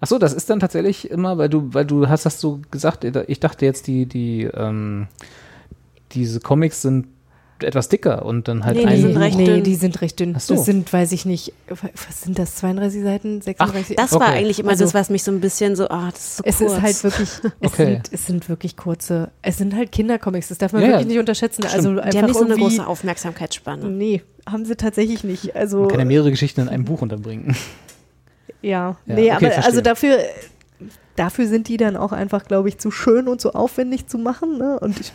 Ach so, das ist dann tatsächlich immer, weil du, weil du hast das so gesagt, ich dachte jetzt, die, die, ähm, diese Comics sind etwas dicker und dann halt Nee, die ein sind recht nee, dünn. die sind recht dünn. Ach so. Das sind, weiß ich nicht, was sind das, 32 Seiten, 36? Das war Okay. eigentlich immer Also- das, was mich so ein bisschen so, ah, das ist so es kurz. ist halt wirklich, es, Okay. sind, es sind wirklich kurze, es sind halt Kindercomics, das darf man Ja, wirklich ja. nicht unterschätzen. Stimmt. Also die einfach haben nicht so eine große Aufmerksamkeitsspanne. Nee, haben sie tatsächlich nicht. Also, Man kann ja mehrere Geschichten in einem Buch unterbringen. ja, Ja, nee, okay, aber verstehe. also dafür, dafür sind die dann auch einfach, glaube ich, zu schön und zu aufwendig zu machen. Ne? Und ich,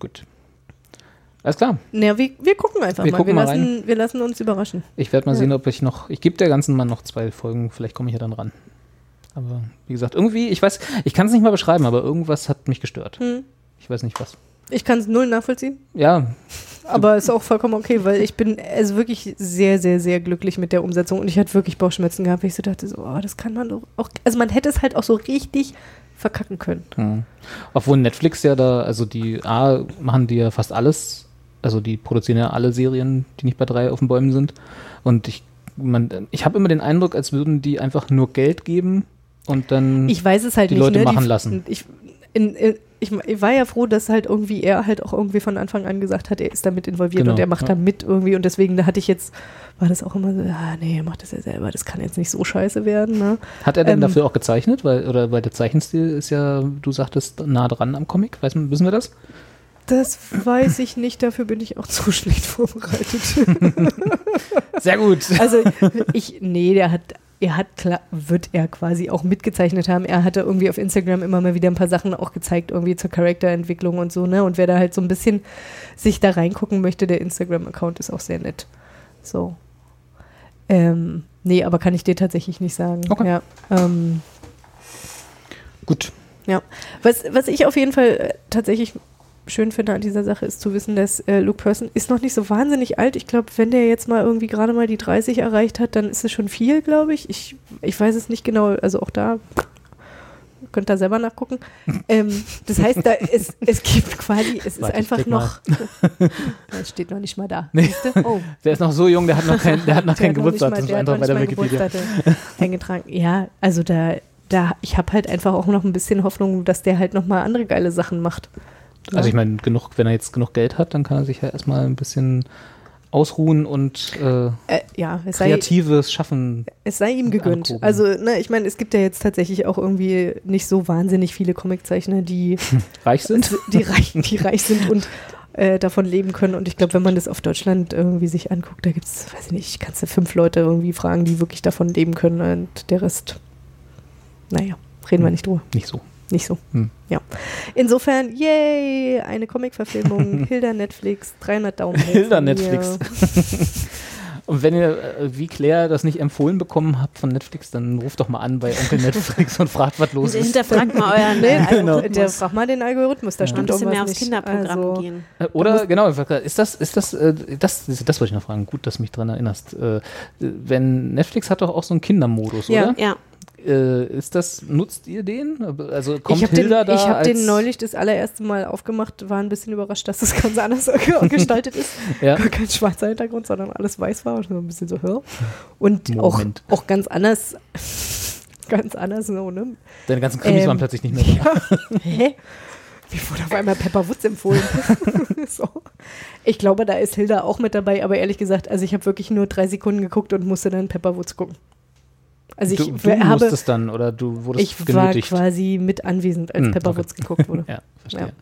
Gut. Alles klar. na, wir, wir gucken einfach Wir mal. gucken wir, mal lassen, wir lassen uns überraschen. Ich werde mal Ja. sehen, ob ich noch. Ich gebe der ganzen Mal noch zwei Folgen, vielleicht komme ich ja dann ran. Aber wie gesagt, irgendwie, ich weiß, ich kann es nicht mal beschreiben, aber irgendwas hat mich gestört. Hm. Ich weiß nicht was. Ich kann es null nachvollziehen. Ja, Aber ist auch vollkommen okay, weil ich bin also wirklich sehr, sehr, sehr glücklich mit der Umsetzung und ich hatte wirklich Bauchschmerzen gehabt, weil ich so dachte, so, oh, das kann man doch auch, also man hätte es halt auch so richtig verkacken können. Hm. Obwohl Netflix ja da, also die A, machen die ja fast alles, also die produzieren ja alle Serien, die nicht bei drei auf den Bäumen sind. Und ich, man, ich habe immer den Eindruck, als würden die einfach nur Geld geben und dann. Ich weiß es halt die nicht. Leute ne? machen lassen. Ich, in, in, ich, ich war ja froh, dass halt irgendwie er halt auch irgendwie von Anfang an gesagt hat, er ist damit involviert Genau, und er macht ja. da mit irgendwie und deswegen, da hatte ich jetzt, war das auch immer so, ah nee, er macht das ja selber, das kann jetzt nicht so scheiße werden, ne? hat er denn ähm, dafür auch gezeichnet? Weil, oder weil der Zeichenstil ist ja, du sagtest, nah dran am Comic. Weiß, wissen wir das? Das weiß ich nicht, dafür bin ich auch zu schlecht vorbereitet. Sehr gut. Also ich, nee, der hat, er hat klar, wird er quasi auch mitgezeichnet haben. Er hatte irgendwie auf Instagram immer mal wieder ein paar Sachen auch gezeigt, irgendwie zur Charakterentwicklung und so, ne? Und wer da halt so ein bisschen sich da reingucken möchte, der Instagram-Account ist auch sehr nett. So. Ähm, nee, aber kann ich dir tatsächlich nicht sagen. Okay. Ja. Ähm, Gut. ja. Was, was ich auf jeden Fall äh, tatsächlich schön finde an dieser Sache, ist zu wissen, dass äh, Luke Person ist noch nicht so wahnsinnig alt. Ich glaube, wenn der jetzt mal irgendwie gerade mal die 30 erreicht hat, dann ist es schon viel, glaube ich. ich. Ich weiß es nicht genau, also auch da könnt ihr selber nachgucken. ähm, das heißt, da ist, es gibt quasi, es ist Warte, ich einfach noch, es steht noch nicht mal da. Nee. Oh, Der ist noch so jung, der hat noch kein, der hat noch der kein hat noch nicht Geburtstag. mal- Das ist der hat einfach noch bei der Wikipedia. Eingetragen. Ja, also da, da ich habe halt einfach auch noch ein bisschen Hoffnung, dass der halt noch mal andere geile Sachen macht. Also ich meine, genug, wenn er jetzt genug Geld hat, dann kann er sich ja erstmal ein bisschen ausruhen und äh, Äh, ja, es sei, kreatives Schaffen. es sei ihm gegönnt. angucken. Also, ne, ich meine, es gibt ja jetzt tatsächlich auch irgendwie nicht so wahnsinnig viele Comiczeichner, die, reich sind. die, reich, die reich sind und äh, davon leben können. Und ich glaube, wenn man das auf Deutschland irgendwie sich anguckt, da gibt es, weiß ich nicht, kannst du fünf Leute irgendwie fragen, die wirklich davon leben können. Und der Rest, naja, reden wir Hm. nicht drüber. Nicht so. Nicht so. Hm. Ja. Insofern, yay, eine Comic-Verfilmung, Hilda Netflix, 300 Daumen. hoch Hilda. Netflix. Und wenn ihr, äh, wie Claire, das nicht empfohlen bekommen habt von Netflix, dann ruft doch mal an bei Onkel Netflix und fragt, was los ist. Hinterfragt mal euren Nee, äh, Genau. Algorithmus. der, frag mal den Algorithmus, da ein stimmt bisschen mehr irgendwas aufs nicht. Kinderprogramm Also, gehen. Äh, Oder, genau, ist das, ist das, äh, das, das wollte ich noch fragen, gut, dass du mich dran erinnerst. Äh, Wenn Netflix hat doch auch so einen Kindermodus, Ja. oder? Ja, Äh, Ist das, nutzt ihr den? Also kommt ich habe den, Hilda da ich hab den neulich das allererste Mal aufgemacht, war ein bisschen überrascht, dass das ganz anders gestaltet ist. Ja. Gar kein schwarzer Hintergrund, sondern alles weiß war und so ein bisschen so hör. Und auch, Moment. auch ganz anders, ganz anders so, ne? Deine ganzen Krimis Ähm, waren plötzlich nicht mehr da. Hä? Mir wurde auf einmal Pepper Woods empfohlen. so. Ich glaube, da ist Hilda auch mit dabei, aber ehrlich gesagt, also ich habe wirklich nur drei Sekunden geguckt und musste dann Pepper Woods gucken. Also ich du du habe, musstest dann, oder du wurdest ich war genötigt. quasi mit anwesend, als Hm, Pepper okay. Geguckt wurde. Ja, verstehe.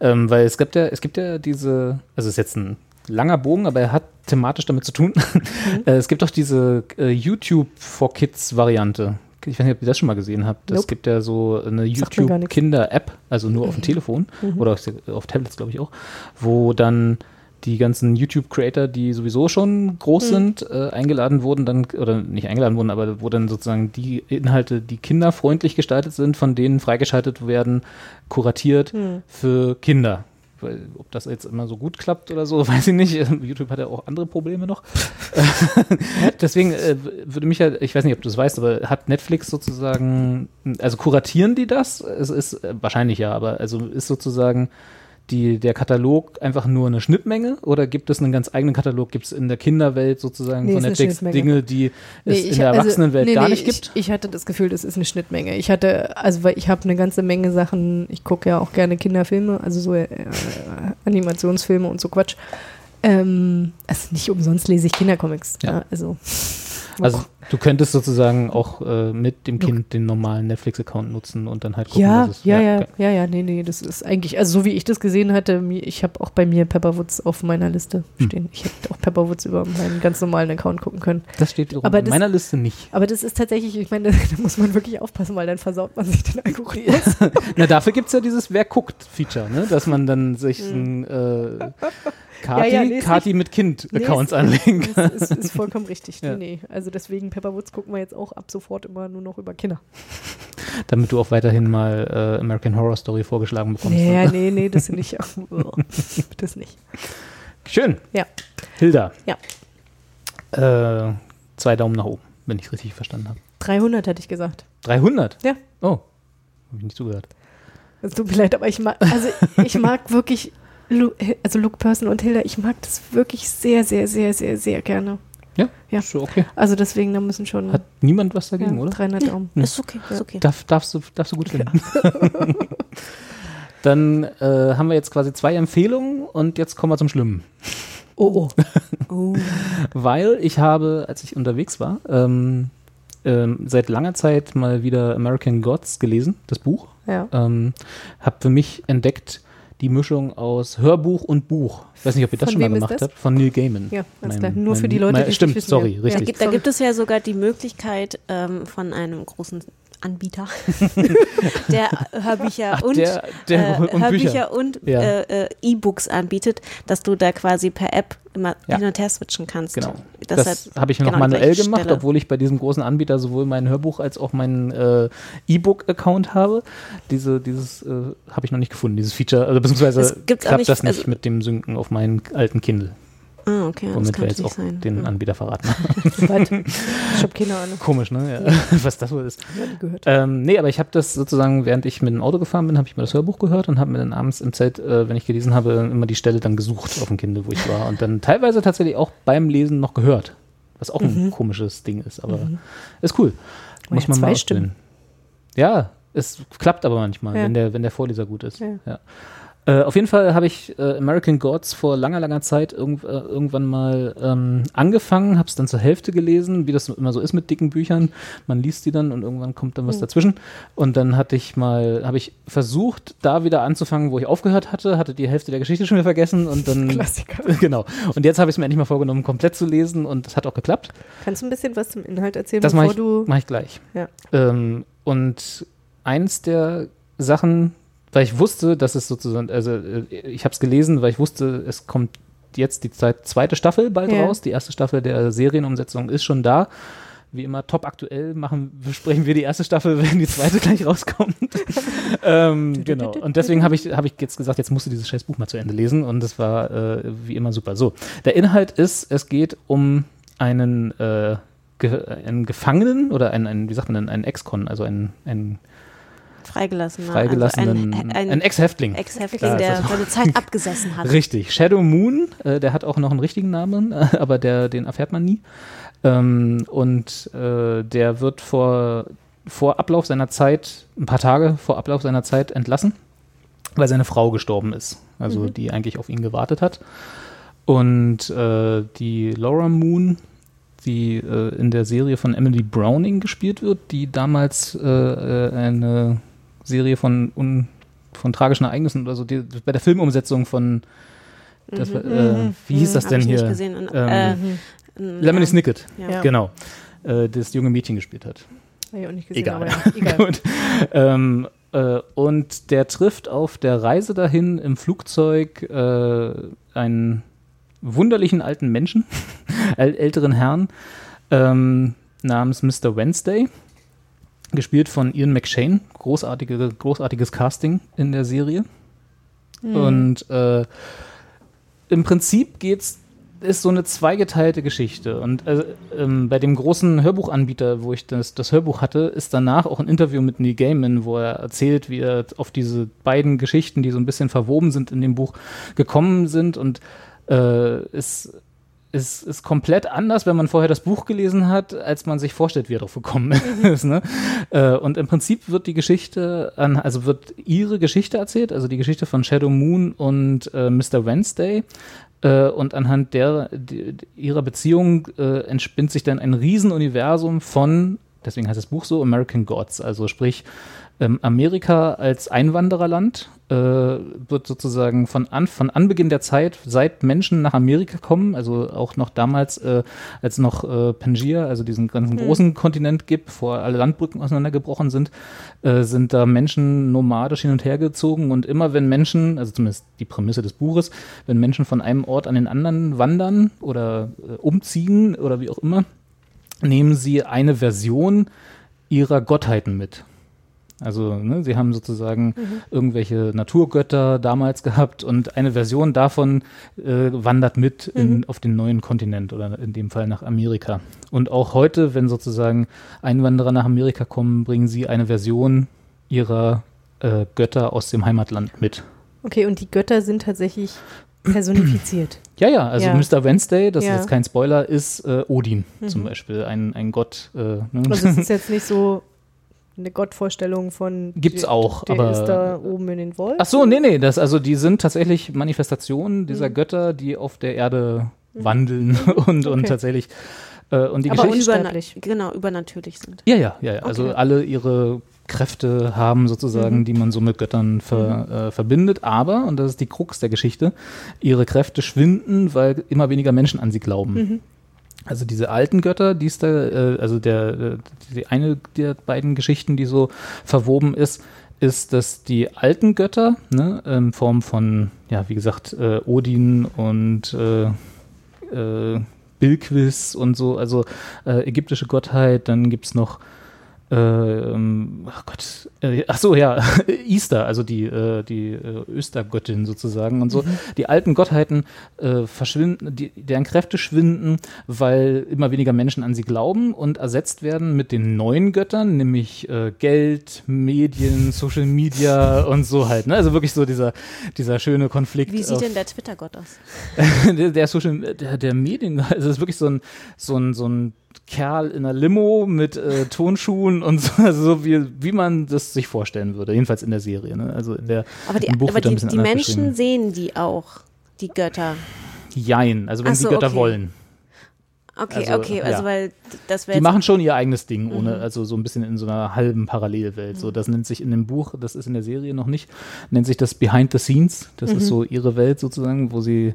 Ähm, weil es gibt ja, es gibt ja diese, also es ist jetzt ein langer Bogen, aber er hat thematisch damit zu tun. Mhm. Äh, es gibt doch diese äh, YouTube for Kids Variante. Ich weiß nicht, ob ihr das schon mal gesehen habt. Es Nope. gibt ja so eine. YouTube-Kinder-App, also nur auf dem Telefon Mhm. oder auf, auf Tablets, glaube ich auch, wo dann die ganzen YouTube-Creator, die sowieso schon groß sind, äh, eingeladen wurden, dann, oder nicht eingeladen wurden, aber wo dann sozusagen die Inhalte, die kinderfreundlich gestaltet sind, von denen freigeschaltet werden, kuratiert für Kinder. Weil, ob das jetzt immer so gut klappt oder so, weiß ich nicht. YouTube hat ja auch andere Probleme noch. Deswegen äh, würde mich ja, ich weiß nicht, ob du es weißt, aber hat Netflix sozusagen, also kuratieren die das? Es ist äh, wahrscheinlich ja, aber also ist sozusagen die, der Katalog einfach nur eine Schnittmenge oder gibt es einen ganz eigenen Katalog? Gibt es in der Kinderwelt sozusagen Nee, von Netflix. Dinge, die es Nee, in der also- Erwachsenenwelt nee, gar nee, nicht gibt? Ich, ich hatte das Gefühl, das ist eine Schnittmenge. Ich hatte, also weil ich habe eine ganze Menge Sachen, ich gucke ja auch gerne Kinderfilme, also so äh, Animationsfilme und so Quatsch. Ähm, also nicht umsonst lese ich Kindercomics. Ja. Ja. also Also du könntest sozusagen auch äh, mit dem Kind den normalen Netflix-Account nutzen und dann halt gucken, ja, was es ja, ja, okay. ja, ja, nee, nee, das ist eigentlich, also so wie ich das gesehen hatte, ich habe auch bei mir Pepperwoods auf meiner Liste Hm. stehen. Ich hätte auch Pepperwoods über meinen ganz normalen Account gucken können. Das steht Aber in das- meiner Liste nicht. Aber das ist tatsächlich, ich meine, da muss man wirklich aufpassen, weil dann versaut man sich den Algorithmus. Na, dafür gibt es ja dieses Wer guckt-Feature, ne? dass man dann sich ein äh, Kati. Ja, ja, nee, Kati mit Kind-Accounts Nee, anlegen ist, kann. ist, ist, ist vollkommen richtig. Ja. Nee. Also deswegen Pepperwoods gucken wir jetzt auch ab sofort immer nur noch über Kinder. Damit du auch weiterhin mal äh, American Horror Story vorgeschlagen bekommst. Nee, ne? nee, nee, das nicht. das nicht. Schön. Ja. Hilda. Ja. Äh, zwei Daumen nach oben, wenn ich es richtig verstanden habe. 300 hätte ich gesagt. 300? Ja. Oh, habe ich nicht zugehört. Es tut mir leid, aber ich mag, also ich mag wirklich, Lu, also Luke Person und Hilda, ich mag das wirklich sehr, sehr, sehr, sehr, sehr gerne. Ja, Ja. ist schon okay. Also deswegen, da müssen schon Hat niemand was dagegen, ja, oder? 300 Daumen. Ist okay, ist okay. Darf, darfst, du, darfst du gut finden. Dann äh, haben wir jetzt quasi zwei Empfehlungen und jetzt kommen wir zum Schlimmen. Oh, Oh. Weil ich habe, als ich unterwegs war, ähm, ähm, seit langer Zeit mal wieder American Gods gelesen, das Buch. Ja. Ähm, habe für mich entdeckt die Mischung aus Hörbuch und Buch. Ich weiß nicht, ob ihr das Von schon mal gemacht habt. Von Neil Gaiman. Ja, alles Mein- klar. Nur für mein- die Leute, mein, die es Stimmt, nicht wissen, sorry, ja. Richtig. Gibt, da gibt es ja sogar die Möglichkeit ähm, von einem großen Anbieter, der Hörbücher Ach, und, der- der- äh, und Bücher. Und Ja. äh, äh, E-Books anbietet, dass du da quasi per App immer Ja. hin und her switchen kannst. Genau. Das, Das, habe ich noch genau die manuell gemacht, Stelle. obwohl ich bei diesem großen Anbieter sowohl mein Hörbuch als auch meinen äh, E-Book-Account habe. Diese, dieses äh, habe ich noch nicht gefunden, dieses Feature. Also beziehungsweise klappt nicht- das nicht also- mit dem Synken auf meinen alten Kindle, Ah, okay, das womit kann wir jetzt auch sein. den. Anbieter verraten. Ich habe keine Ahnung. Komisch, ne? Ja. Was das wohl ist. Ja, die gehört. Ähm, nee, aber ich habe das sozusagen, während ich mit dem Auto gefahren bin, habe ich mir das Hörbuch gehört und habe mir dann abends im Zelt, äh, wenn ich gelesen habe, immer die Stelle dann gesucht auf dem Kindle, wo ich war. Und dann teilweise tatsächlich auch beim Lesen noch gehört. Was auch ein komisches Ding ist, aber ist cool. Oh Muss ja, man zwei mal Stimmen. ausprobieren. Ja, es klappt aber manchmal, Ja. wenn, der, wenn der Vorleser gut ist. Ja. Äh, auf jeden Fall habe ich äh, American Gods vor langer, langer Zeit irgend, äh, irgendwann mal ähm, angefangen, habe es dann zur Hälfte gelesen, wie das immer so ist mit dicken Büchern. Man liest die dann und irgendwann kommt dann was dazwischen. Und dann hatte ich mal, habe ich versucht, da wieder anzufangen, wo ich aufgehört hatte, hatte die Hälfte der Geschichte schon wieder vergessen und dann. Klassiker. Genau. Und jetzt habe ich es mir endlich mal vorgenommen, komplett zu lesen und das hat auch geklappt. Kannst du ein bisschen was zum Inhalt erzählen, Das bevor mache ich, du. mach ich gleich. Ja. Ähm, und eins der Sachen, weil ich wusste, dass es sozusagen, also äh, ich habe es gelesen, weil ich wusste, es kommt jetzt die Zeit, zweite Staffel bald Ja. raus. Die erste Staffel der Serienumsetzung ist schon da. Wie immer top aktuell machen, besprechen wir die erste Staffel, wenn die zweite gleich rauskommt. ähm, genau. Und deswegen habe ich, hab ich jetzt gesagt, jetzt musst du dieses scheiß Buch mal zu Ende lesen. Und das war äh, wie immer super. So, der Inhalt ist, es geht um einen, äh, Ge einen Gefangenen oder einen, einen, wie sagt man denn, einen Ex-Con, also einen, einen Freigelassener. freigelassenen, Also ein, ein, ein Ex-Häftling. Ex-Häftling, der das- seine Zeit abgesessen hat. Richtig. Shadow Moon, äh, der hat auch noch einen richtigen Namen, äh, aber der, den erfährt man nie. Ähm, und äh, der wird vor, vor Ablauf seiner Zeit, ein paar Tage vor Ablauf seiner Zeit entlassen, weil seine Frau gestorben ist. Also die eigentlich auf ihn gewartet hat. Und äh, die Laura Moon, die äh, in der Serie von Emily Browning gespielt wird, die damals äh, äh, eine Serie von, un, von tragischen Ereignissen oder so, die, bei der Filmumsetzung von das, war, äh, wie hieß das Hab denn ich hier? nicht gesehen. Und, Ähm, äh, Lemony ähm, Snicket, Ja. Genau. Äh, das junge Mädchen gespielt hat. Hab ich auch nicht gesehen, Egal. aber ja, egal. Gut. Ähm, äh, und der trifft auf der Reise dahin im Flugzeug äh, einen wunderlichen alten Menschen, äl älteren Herrn ähm, namens Mr. Wednesday, gespielt von Ian McShane. Großartige, großartiges Casting in der Serie. Und äh, im Prinzip geht's ist so eine zweigeteilte Geschichte. Und äh, ähm, bei dem großen Hörbuchanbieter, wo ich das, das Hörbuch hatte, ist danach auch ein Interview mit Neil Gaiman, wo er erzählt, wie er auf diese beiden Geschichten, die so ein bisschen verwoben sind in dem Buch, gekommen sind. Und äh, ist ist, ist komplett anders, wenn man vorher das Buch gelesen hat, als man sich vorstellt, wie er drauf gekommen ist. Ne? Äh, und im Prinzip wird die Geschichte, an, also wird ihre Geschichte erzählt, also die Geschichte von Shadow Moon und äh, Mr. Wednesday. Äh, und anhand der, ihrer Beziehung äh, entspinnt sich dann ein Riesenuniversum von, deswegen heißt das Buch so, American Gods. Also sprich, ähm, Amerika als Einwandererland äh, wird sozusagen von, an, von Anbeginn der Zeit, seit Menschen nach Amerika kommen, also auch noch damals, äh, als noch äh, Pangaea, also diesen ganzen großen Kontinent gibt, bevor alle Landbrücken auseinandergebrochen sind, äh, sind da Menschen nomadisch hin und her gezogen und immer wenn Menschen, also zumindest die Prämisse des Buches, wenn Menschen von einem Ort an den anderen wandern oder äh, umziehen oder wie auch immer, nehmen sie eine Version ihrer Gottheiten mit. Also ne, sie haben sozusagen irgendwelche Naturgötter damals gehabt und eine Version davon äh, wandert mit in, auf den neuen Kontinent oder in dem Fall nach Amerika. Und auch heute, wenn sozusagen Einwanderer nach Amerika kommen, bringen sie eine Version ihrer äh, Götter aus dem Heimatland mit. Okay, und die Götter sind tatsächlich personifiziert. Ja, ja, also Ja. Mr. Wednesday, das Ja. ist jetzt kein Spoiler, ist äh, Odin zum Beispiel, ein, ein Gott. Äh, ne? Also es ist jetzt nicht so eine Gottvorstellung von Gibt's der- auch, der aber- ist da oben in den Wolken. Ach so, nee, nee, das, also die sind tatsächlich Manifestationen dieser Mhm. Götter, die auf der Erde wandeln und, und Okay. tatsächlich äh, und die Aber Geschichte. unüberna Unsterblich. genau, übernatürlich sind. Ja, ja, ja, ja. Also Okay. alle ihre Kräfte haben sozusagen, Mhm. die man so mit Göttern ver, äh, verbindet. Aber, und das ist die Krux der Geschichte, ihre Kräfte schwinden, weil immer weniger Menschen an sie glauben. Also diese alten Götter, die ist da, äh, also der, äh, die eine der beiden Geschichten, die so verwoben ist, ist, dass die alten Götter, ne, in Form von, ja, wie gesagt, äh, Odin und äh, äh, Bilquis und so, also äh, ägyptische Gottheit, dann gibt's noch äh, ähm, ach Gott, äh, ach so, ja, Easter, also die, äh, die äh, Östergöttin sozusagen und so. Die alten Gottheiten äh, verschwinden, die, deren Kräfte schwinden, weil immer weniger Menschen an sie glauben und ersetzt werden mit den neuen Göttern, nämlich äh, Geld, Medien, Social Media und so halt. Ne? Also wirklich so dieser, dieser schöne Konflikt. Wie sieht denn der Twitter-Gott aus? der, der Social, der, der Medien, also das ist wirklich so ein, so ein, so ein Kerl in einer Limo mit äh, Tonschuhen und so, also so wie, wie man das sich vorstellen würde, jedenfalls in der Serie. Ne? Also in der, Aber die, im Buch aber er die, die Menschen sehen die auch, die Götter. Jein, also wenn so, Götter okay. wollen. Okay, Also, okay, also ja. weil das wäre Die machen schon ihr eigenes Ding, ohne, Mhm. also so ein bisschen in so einer halben Parallelwelt. So, das nennt sich in dem Buch, das ist in der Serie noch nicht, nennt sich das Behind the Scenes. Das Mhm. ist so ihre Welt sozusagen, wo sie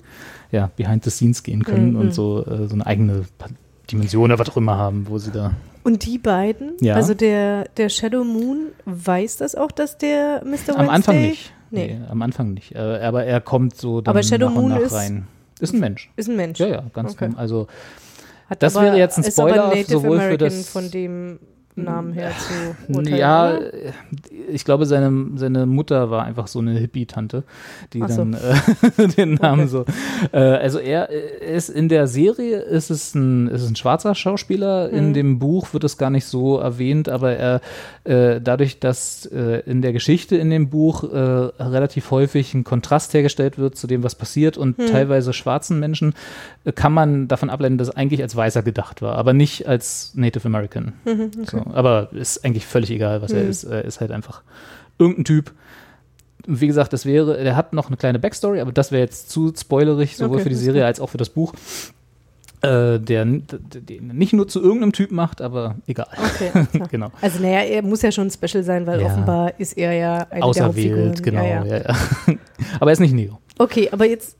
ja behind the scenes gehen können Mhm. und so, äh, so eine eigene Dimension oder was auch immer haben, wo sie da. Und die beiden, Ja. also der, der Shadow Moon, weiß das auch, dass der Mr. Wednesday? Am Anfang nicht. Nee. am Anfang nicht. Äh, aber er kommt so dann Aber Shadow nach Moon und nach ist- rein. Ist ein Mensch. Ist ein Mensch. Ja, ja, ganz Okay. normal. Also Hat Das aber, wäre jetzt ein Spoiler sowohl für American das- von dem Namen her zu urteilen, Ja, oder? äh, ich glaube, seine, seine Mutter war einfach so eine Hippie-Tante, die so. dann äh, den Namen so. Äh, also er ist in der Serie ist es ein, ist ein schwarzer Schauspieler. In Mhm. dem Buch wird es gar nicht so erwähnt, aber er äh, dadurch, dass äh, in der Geschichte in dem Buch äh, relativ häufig ein Kontrast hergestellt wird zu dem, was passiert und Hm. teilweise schwarzen Menschen, kann man davon ableiten, dass eigentlich als Weißer gedacht war, aber nicht als Native American. Mhm, So, aber ist eigentlich völlig egal, was er Mhm. ist. Er ist halt einfach irgendein Typ. Wie gesagt, das wäre, der hat noch eine kleine Backstory, aber das wäre jetzt zu spoilerig, sowohl Okay, für die Serie als auch für das Buch. Äh, der, den nicht nur zu irgendeinem Typ macht, aber egal. Okay, genau. Also naja, er muss ja schon special sein, weil Ja. offenbar ist er ja der Auserwählt, genau. Ja. ja. aber er ist nicht Neo. Okay, aber jetzt,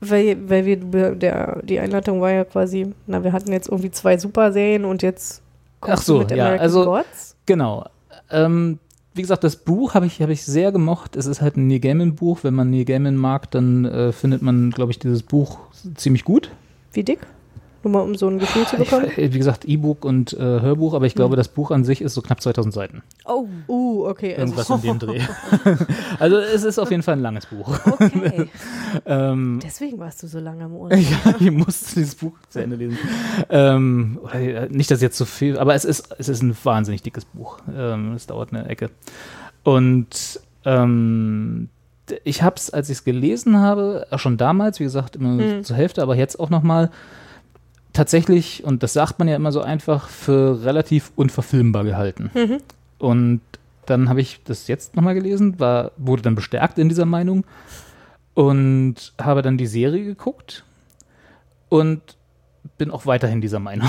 weil, weil wir, der, die Einleitung war ja quasi, na, wir hatten jetzt irgendwie zwei Superserien und jetzt kommst Ach so, mit ja, American also- Gods. Genau. Ähm, wie gesagt, das Buch habe ich, hab ich sehr gemocht. Es ist halt ein Neil Gaiman-Buch. Wenn man Neil Gaiman mag, dann äh, findet man, glaube ich, dieses Buch ziemlich gut. Wie dick? Nur mal um so ein Gefühl zu bekommen. Ich, wie gesagt, E-Book und äh, Hörbuch, aber ich glaube, das Buch an sich ist so knapp 2000 Seiten. Oh, uh, okay. Also, Irgendwas in dem Dreh. also es ist auf jeden Fall ein langes Buch. okay. ähm, Deswegen warst du so lange am Ohr. ja, ich musste dieses Buch zu Ende lesen. Ähm, äh, nicht, dass jetzt so viel, aber es ist, es ist ein wahnsinnig dickes Buch. Ähm, es dauert eine Ecke. Und ähm, ich habe es, als ich es gelesen habe, auch schon damals, wie gesagt, immer Mhm. zur Hälfte, aber jetzt auch nochmal tatsächlich, und das sagt man ja immer so einfach, für relativ unverfilmbar gehalten. Mhm. Und dann habe ich das jetzt nochmal gelesen, war, wurde dann bestärkt in dieser Meinung und habe dann die Serie geguckt und bin auch weiterhin dieser Meinung,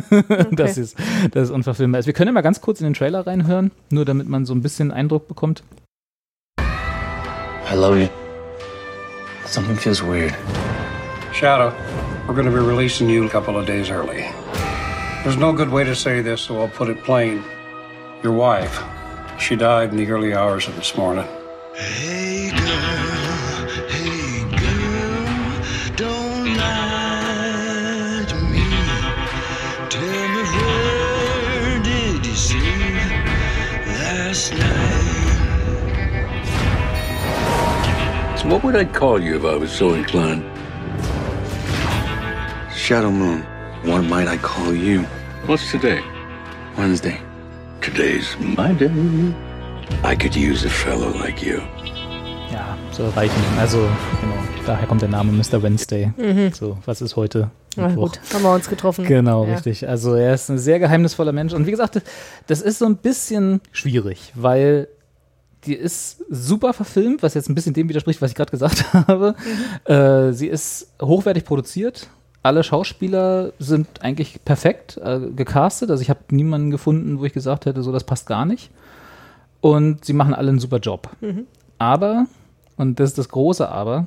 dass, es, dass es unverfilmbar ist. Wir können ja mal ganz kurz in den Trailer reinhören, nur damit man so ein bisschen Eindruck bekommt. I love you. Something feels weird. Shadow, we're going to be releasing you a couple of days early. There's no good way to say this, so I'll put it plain. Your wife, she died in the early hours of this morning. Hey girl, hey girl, don't lie to me. Tell me where did you sleep last night? So what would I call you if I was so inclined? Shadow Moon. What might I call you? What's today? Wednesday. Today's my day. I could use a fellow like you. Ja, soll reichen. Also, genau, daher kommt der Name Mr. Wednesday. Mhm. So, was ist heute? Na Mittwoch? gut, haben wir uns getroffen. Genau, Ja. richtig. Also er ist ein sehr geheimnisvoller Mensch. Und wie gesagt, das- ist so ein bisschen schwierig, weil die ist super verfilmt, was jetzt ein bisschen dem widerspricht, was ich gerade gesagt habe. Äh, sie ist hochwertig produziert. Alle Schauspieler sind eigentlich perfekt äh, gecastet. Also ich habe niemanden gefunden, wo ich gesagt hätte, so das passt gar nicht. Und sie machen alle einen super Job. Mhm. Aber, und das ist das große Aber,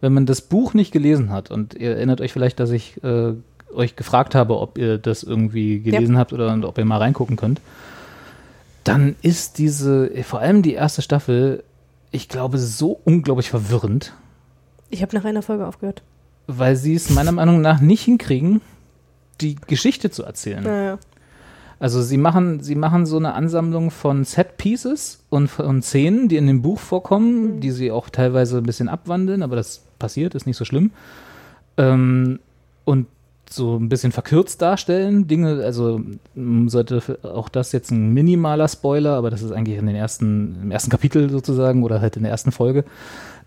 wenn man das Buch nicht gelesen hat, und ihr erinnert euch vielleicht, dass ich äh, euch gefragt habe, ob ihr das irgendwie gelesen habt oder ob ihr mal reingucken könnt, dann ist diese, vor allem die erste Staffel, ich glaube, so unglaublich verwirrend, Ich habe nach einer Folge aufgehört. Weil sie es meiner Meinung nach nicht hinkriegen, die Geschichte zu erzählen. Naja. Also sie machen, sie machen so eine Ansammlung von Set Pieces und von Szenen, die in dem Buch vorkommen, die sie auch teilweise ein bisschen abwandeln, aber das passiert, ist nicht so schlimm. Ähm, und so ein bisschen verkürzt darstellen, Dinge, also sollte auch das jetzt ein minimaler Spoiler, aber das ist eigentlich in den ersten, im ersten Kapitel sozusagen oder halt in der ersten Folge.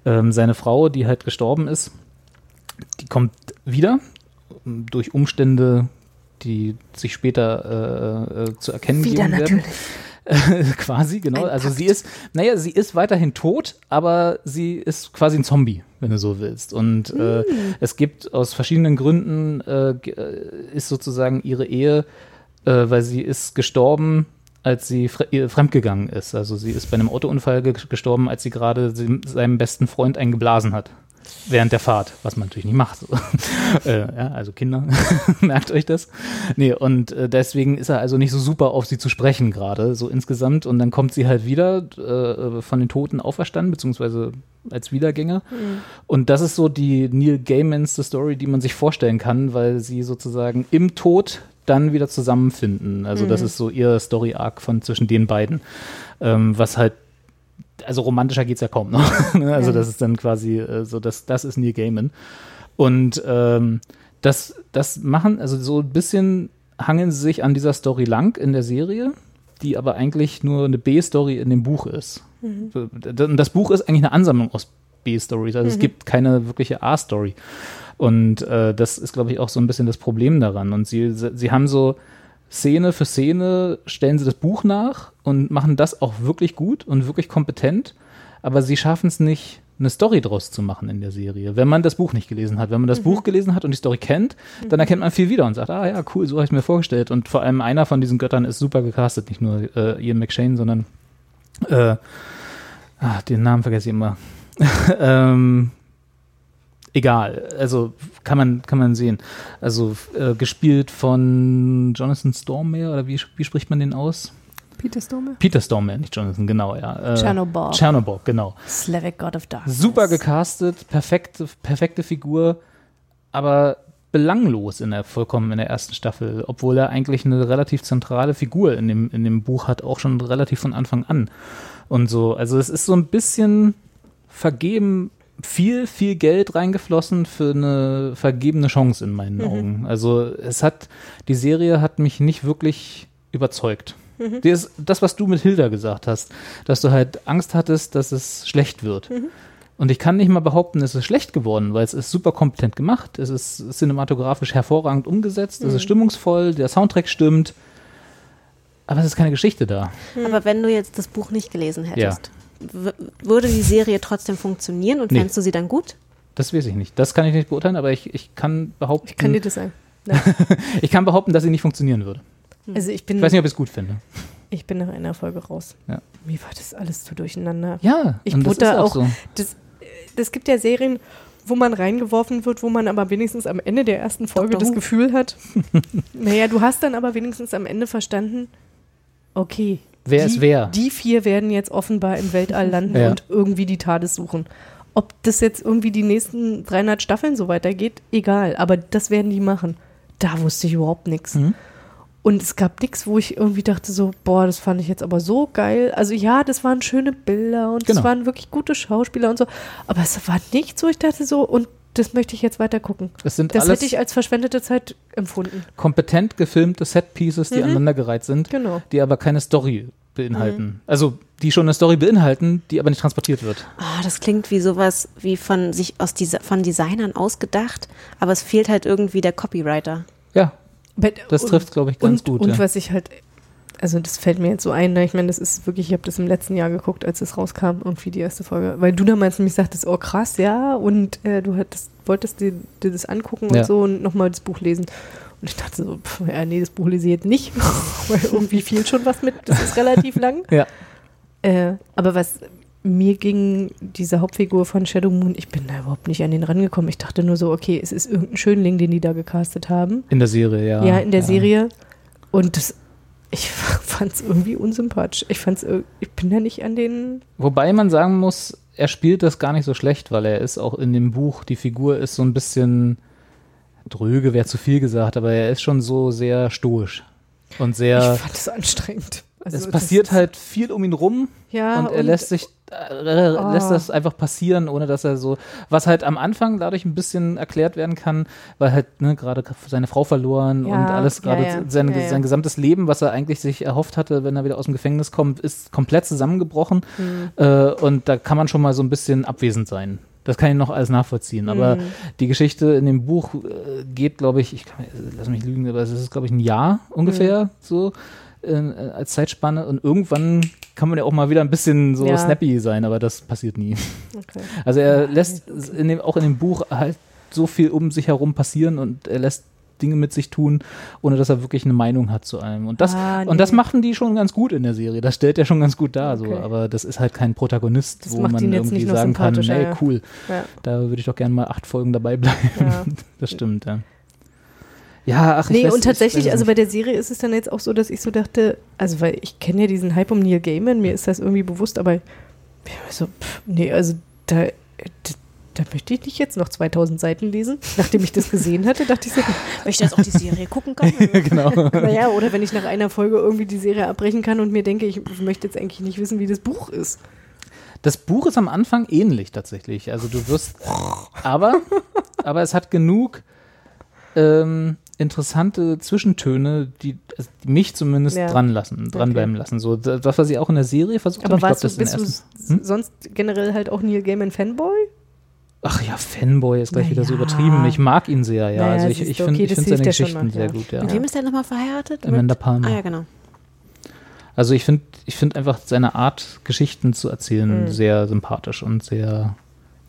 Ähm, seine Frau, die halt gestorben ist, die kommt wieder durch Umstände, die sich später äh, äh, zu erkennen Wieder geben werden. quasi, genau. Also sie ist, naja, sie ist weiterhin tot, aber sie ist quasi ein Zombie, wenn du so willst. Und äh, es gibt aus verschiedenen Gründen, äh, äh, ist sozusagen ihre Ehe, äh, weil sie ist gestorben, als sie fremdgegangen ist. Also sie ist bei einem Autounfall ge gestorben, als sie gerade seinem besten Freund eingeblasen hat. Während der Fahrt, was man natürlich nicht macht. So. äh, ja, also Kinder, merkt euch das. Nee, und äh, deswegen ist er also nicht so super auf sie zu sprechen gerade, so insgesamt. Und dann kommt sie halt wieder äh, von den Toten auferstanden, beziehungsweise als Wiedergänger. Und das ist so die Neil Gaimanste Story, die man sich vorstellen kann, weil sie sozusagen im Tod dann wieder zusammenfinden. Also das Mhm. ist so ihr Story-Arc von zwischen den beiden, ähm, was halt also romantischer geht's ja kaum noch. ne? also Ja. das ist dann quasi äh, so, das, das ist Neil Gaiman. Und ähm, das, das machen, also so ein bisschen hangeln sie sich an dieser Story lang in der Serie, die aber eigentlich nur eine B-Story in dem Buch ist. Mhm. Das Buch ist eigentlich eine Ansammlung aus B-Stories. Also es Mhm. gibt keine wirkliche A-Story. Und äh, das ist, glaube ich, auch so ein bisschen das Problem daran. Und sie, sie haben so Szene für Szene, stellen sie das Buch nach und machen das auch wirklich gut und wirklich kompetent. Aber sie schaffen es nicht, eine Story draus zu machen in der Serie, wenn man das Buch nicht gelesen hat. Wenn man das Buch gelesen hat und die Story kennt, dann erkennt man viel wieder und sagt, ah ja, cool, so habe ich mir vorgestellt. Und vor allem einer von diesen Göttern ist super gecastet, nicht nur äh, Ian McShane, sondern äh, ah, den Namen vergesse ich immer. ähm, egal, also kann man, kann man sehen. Also äh, gespielt von Jonathan Stormare, oder wie, wie spricht man den aus? Peter Stormare? Peter Stormare, nicht Jonathan, genau, ja. Äh, Chernobyl. Chernobyl, genau. Slavic God of Darkness. Super gecastet, perfekte, perfekte Figur, aber belanglos in der vollkommen in der ersten Staffel, obwohl er eigentlich eine relativ zentrale Figur in dem, in dem Buch hat, auch schon relativ von Anfang an. Und so, also es ist so ein bisschen vergeben, viel, viel Geld reingeflossen für eine vergebene Chance in meinen Mhm. Augen. Also es hat, die Serie hat mich nicht wirklich überzeugt. Mhm. Ist, das, was du mit Hilda gesagt hast, dass du halt Angst hattest, dass es schlecht wird. Mhm. Und ich kann nicht mal behaupten, es ist schlecht geworden, weil es ist super kompetent gemacht, es ist cinematografisch hervorragend umgesetzt, es Mhm. ist stimmungsvoll, der Soundtrack stimmt, aber es ist keine Geschichte da. Aber wenn du jetzt das Buch nicht gelesen hättest, w- würde die Serie trotzdem funktionieren und Nee. fändest du sie dann gut? Das weiß ich nicht. Das kann ich nicht beurteilen, aber ich, ich kann behaupten. Ich kann dir das sagen. ich kann behaupten, dass sie nicht funktionieren würde. Also ich bin, Ich weiß nicht, ob ich es gut finde. ich bin nach einer Folge raus. Ja. Mir war das alles zu durcheinander. Ja, ich und das da auch auch. so. Das, das gibt ja Serien, wo man reingeworfen wird, wo man aber wenigstens am Ende der ersten Folge das. Gefühl hat. naja, du hast dann aber wenigstens am Ende verstanden, okay. Wer die, ist wer? Die vier werden jetzt offenbar im Weltall landen Ja. und irgendwie die TARDIS suchen. Ob das jetzt irgendwie die nächsten 300 Staffeln so weitergeht, egal. Aber das werden die machen. Da wusste ich überhaupt nichts. Mhm. Und es gab nichts, wo ich irgendwie dachte so, boah, das fand ich jetzt aber so geil. Also ja, das waren schöne Bilder und Genau. es waren wirklich gute Schauspieler und so. Aber es war nichts, wo ich dachte so, und das möchte ich jetzt weiter gucken. Es sind Das alles hätte ich als verschwendete Zeit empfunden. kompetent gefilmte Set-Pieces, die Mhm. aneinandergereiht sind, Genau. die aber keine Story beinhalten. Mhm. Also die schon eine Story beinhalten, die aber nicht transportiert wird. Ah, das klingt wie sowas wie von sich aus Desi- von Designern ausgedacht, aber es fehlt halt irgendwie der Copywriter. Ja, das trifft, glaube ich, ganz und, gut. Und ja. was ich halt, also das fällt mir jetzt so ein, ne? ich meine, das ist wirklich, ich habe das im letzten Jahr geguckt, als es rauskam, irgendwie die erste Folge, weil du damals nämlich sagtest, oh krass, ja, und äh, du hattest, wolltest dir, dir das angucken und Ja. so und nochmal das Buch lesen. Und ich dachte so, pff, ja, nee, das Buch lese ich jetzt nicht, weil irgendwie fehlt schon was mit, das ist relativ lang. Ja. Äh, aber was mir ging, diese Hauptfigur von Shadow Moon, ich bin da überhaupt nicht an den rangekommen. Ich dachte nur so, okay, es ist irgendein Schönling, den die da gecastet haben. In der Serie, ja. Ja, in der Serie. Und das, ich fand es irgendwie unsympathisch. Ich fand's, ich bin da nicht an den. Wobei man sagen muss, er spielt das gar nicht so schlecht, weil er ist auch in dem Buch, die Figur ist so ein bisschen dröge, wäre zu viel gesagt, aber er ist schon so sehr stoisch. Und sehr. Ich fand es anstrengend. Also es passiert halt viel um ihn rum Ja, und er und- lässt sich äh, Oh. lässt das einfach passieren, ohne dass er so was halt am Anfang dadurch ein bisschen erklärt werden kann, weil halt ne, gerade seine Frau verloren Ja, und alles gerade ja, sein, sein gesamtes Leben, was er eigentlich sich erhofft hatte, wenn er wieder aus dem Gefängnis kommt, ist komplett zusammengebrochen Mhm. äh, und da kann man schon mal so ein bisschen abwesend sein. Das kann ich noch alles nachvollziehen. Aber Mhm. die Geschichte in dem Buch äh, geht, glaube ich, ich kann, lass mich lügen, aber es ist, glaube ich, ein Jahr ungefähr Mhm. so äh, als Zeitspanne. Und irgendwann kann man ja auch mal wieder ein bisschen so Ja. snappy sein, aber das passiert nie. Okay. Also er lässt in dem, auch in dem Buch halt so viel um sich herum passieren und er lässt Dinge mit sich tun, ohne dass er wirklich eine Meinung hat zu allem. Und das, Ah, und das nee. machen die schon ganz gut in der Serie. Das stellt er schon ganz gut dar. So. Okay. Aber das ist halt kein Protagonist, Das wo man irgendwie sagen kann, ey, ja. cool, Ja. da würde ich doch gerne mal acht Folgen dabei bleiben. Ja. Das stimmt, ja. Ja, ach, ich Nee, weiß- und ich tatsächlich, also bei der Serie ist es dann jetzt auch so, dass ich so dachte, also weil ich kenne ja diesen Hype um Neil Gaiman, mir ist das irgendwie bewusst, aber ich war so, pff, nee, also da, da, da möchte ich nicht jetzt noch 2000 Seiten lesen. Nachdem ich das gesehen hatte, dachte ich so, Weil ich jetzt auch die Serie gucken kann. genau. naja, oder wenn ich nach einer Folge irgendwie die Serie abbrechen kann und mir denke, ich möchte jetzt eigentlich nicht wissen, wie das Buch ist. Das Buch ist am Anfang ähnlich tatsächlich. Also du wirst, aber, aber es hat genug ähm, interessante Zwischentöne, die, also die mich zumindest Ja. dran lassen, dranbleiben lassen. So das, was sie auch in der Serie versucht Aber haben. Ich warst glaub, du, bist du ersten- Hm? sonst generell halt auch Neil Gaiman Fanboy? Ach ja, Fanboy ist gleich Na wieder so übertrieben. Ich mag ihn sehr, ja. Naja, also ich, ich finde okay, ich find seine Geschichten mal, sehr ja. gut, ja. Mit wem ist der nochmal verheiratet? Amanda Palmer. Ah ja, genau. Also ich finde ich find einfach seine Art, Geschichten zu erzählen, Hm. sehr sympathisch und sehr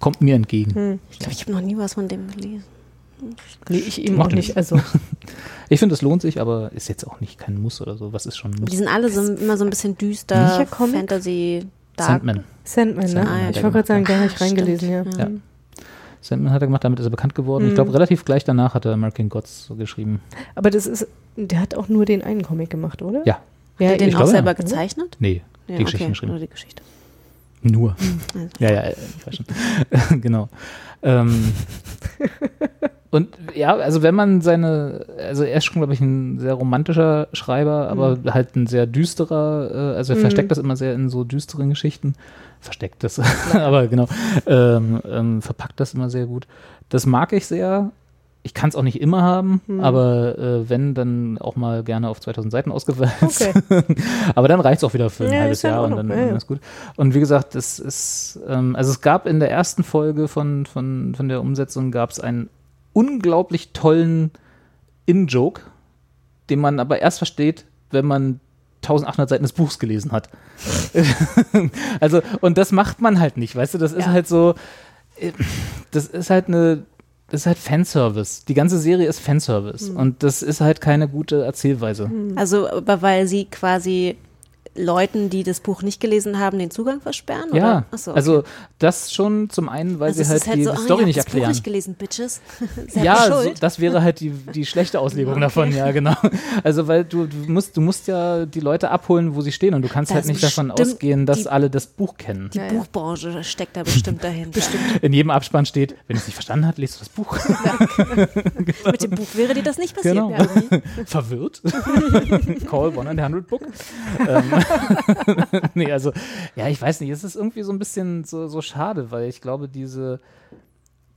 kommt mir entgegen. Hm. Ich glaube, ich habe noch nie was von dem gelesen. Nee, ich eben Macht auch nicht. Also, Ich finde, es lohnt sich, aber ist jetzt auch nicht kein Muss oder so. Was ist schon ein Muss? Die sind alle so, immer so ein bisschen düster, Welcher Comic? Fantasy, Dark. Sandman. Sandman, ne? Sandman hat ich wollte gerade sagen, gemacht, da habe ich Stimmt, reingelesen, ja. ja. Sandman hat er gemacht, damit ist er bekannt geworden. Ich Mhm. glaube, relativ gleich danach hat er American Gods so geschrieben. Aber das ist, der hat auch nur den einen Comic gemacht, oder? Ja. Ja, Hat er den ich auch glaube, selber ja. gezeichnet? Nee, Ja, die Geschichte okay, geschrieben. Nur die Geschichte. Nur. also. Ja, ja, ich weiß schon. genau. Ähm, und ja, also wenn man seine, also er ist schon, glaube ich, ein sehr romantischer Schreiber, aber halt ein sehr düsterer, äh, also er Mhm. versteckt das immer sehr in so düsteren Geschichten. Versteckt das, aber genau, ähm, ähm, verpackt das immer sehr gut. Das mag ich sehr. Ich kann es auch nicht immer haben, Mhm. aber äh, wenn, dann auch mal gerne auf 2000 Seiten ausgewälzt. Okay. aber dann reicht es auch wieder für ein Ja, halbes Jahr und dann, Ja, dann ist gut. Und wie gesagt, es ist, ähm, also es gab in der ersten Folge von, von, von der Umsetzung gab es einen unglaublich tollen In-Joke, den man aber erst versteht, wenn man 1800 Seiten des Buchs gelesen hat. also, und das macht man halt nicht, weißt du, das ist Ja. halt so, äh, das ist halt eine, das ist halt Fanservice. Die ganze Serie ist Fanservice. Mhm. Und das ist halt keine gute Erzählweise. Also, aber weil sie quasi Leuten, die das Buch nicht gelesen haben, den Zugang versperren? Ja, Oder? Achso, okay. also das schon zum einen, weil Also sie halt, halt die, so, die ah, Story nicht habt das Buch erklären. nicht gelesen, Bitches. Ja, so, das wäre halt die, die schlechte Auslegung davon, ja, genau. Also, weil du, du, musst, du musst ja die Leute abholen, wo sie stehen und du kannst Da halt nicht davon bestimmt ausgehen, dass die- alle das Buch kennen. Die Buchbranche steckt da bestimmt dahinter. In jedem Abspann steht, wenn du es nicht verstanden hast, liest du das Buch. Mit dem Buch wäre dir das nicht passiert. Genau. Ja. Verwirrt. Call 100 Book. ähm, nee, also, ja, ich weiß nicht, es ist irgendwie so ein bisschen so, so schade, weil ich glaube, diese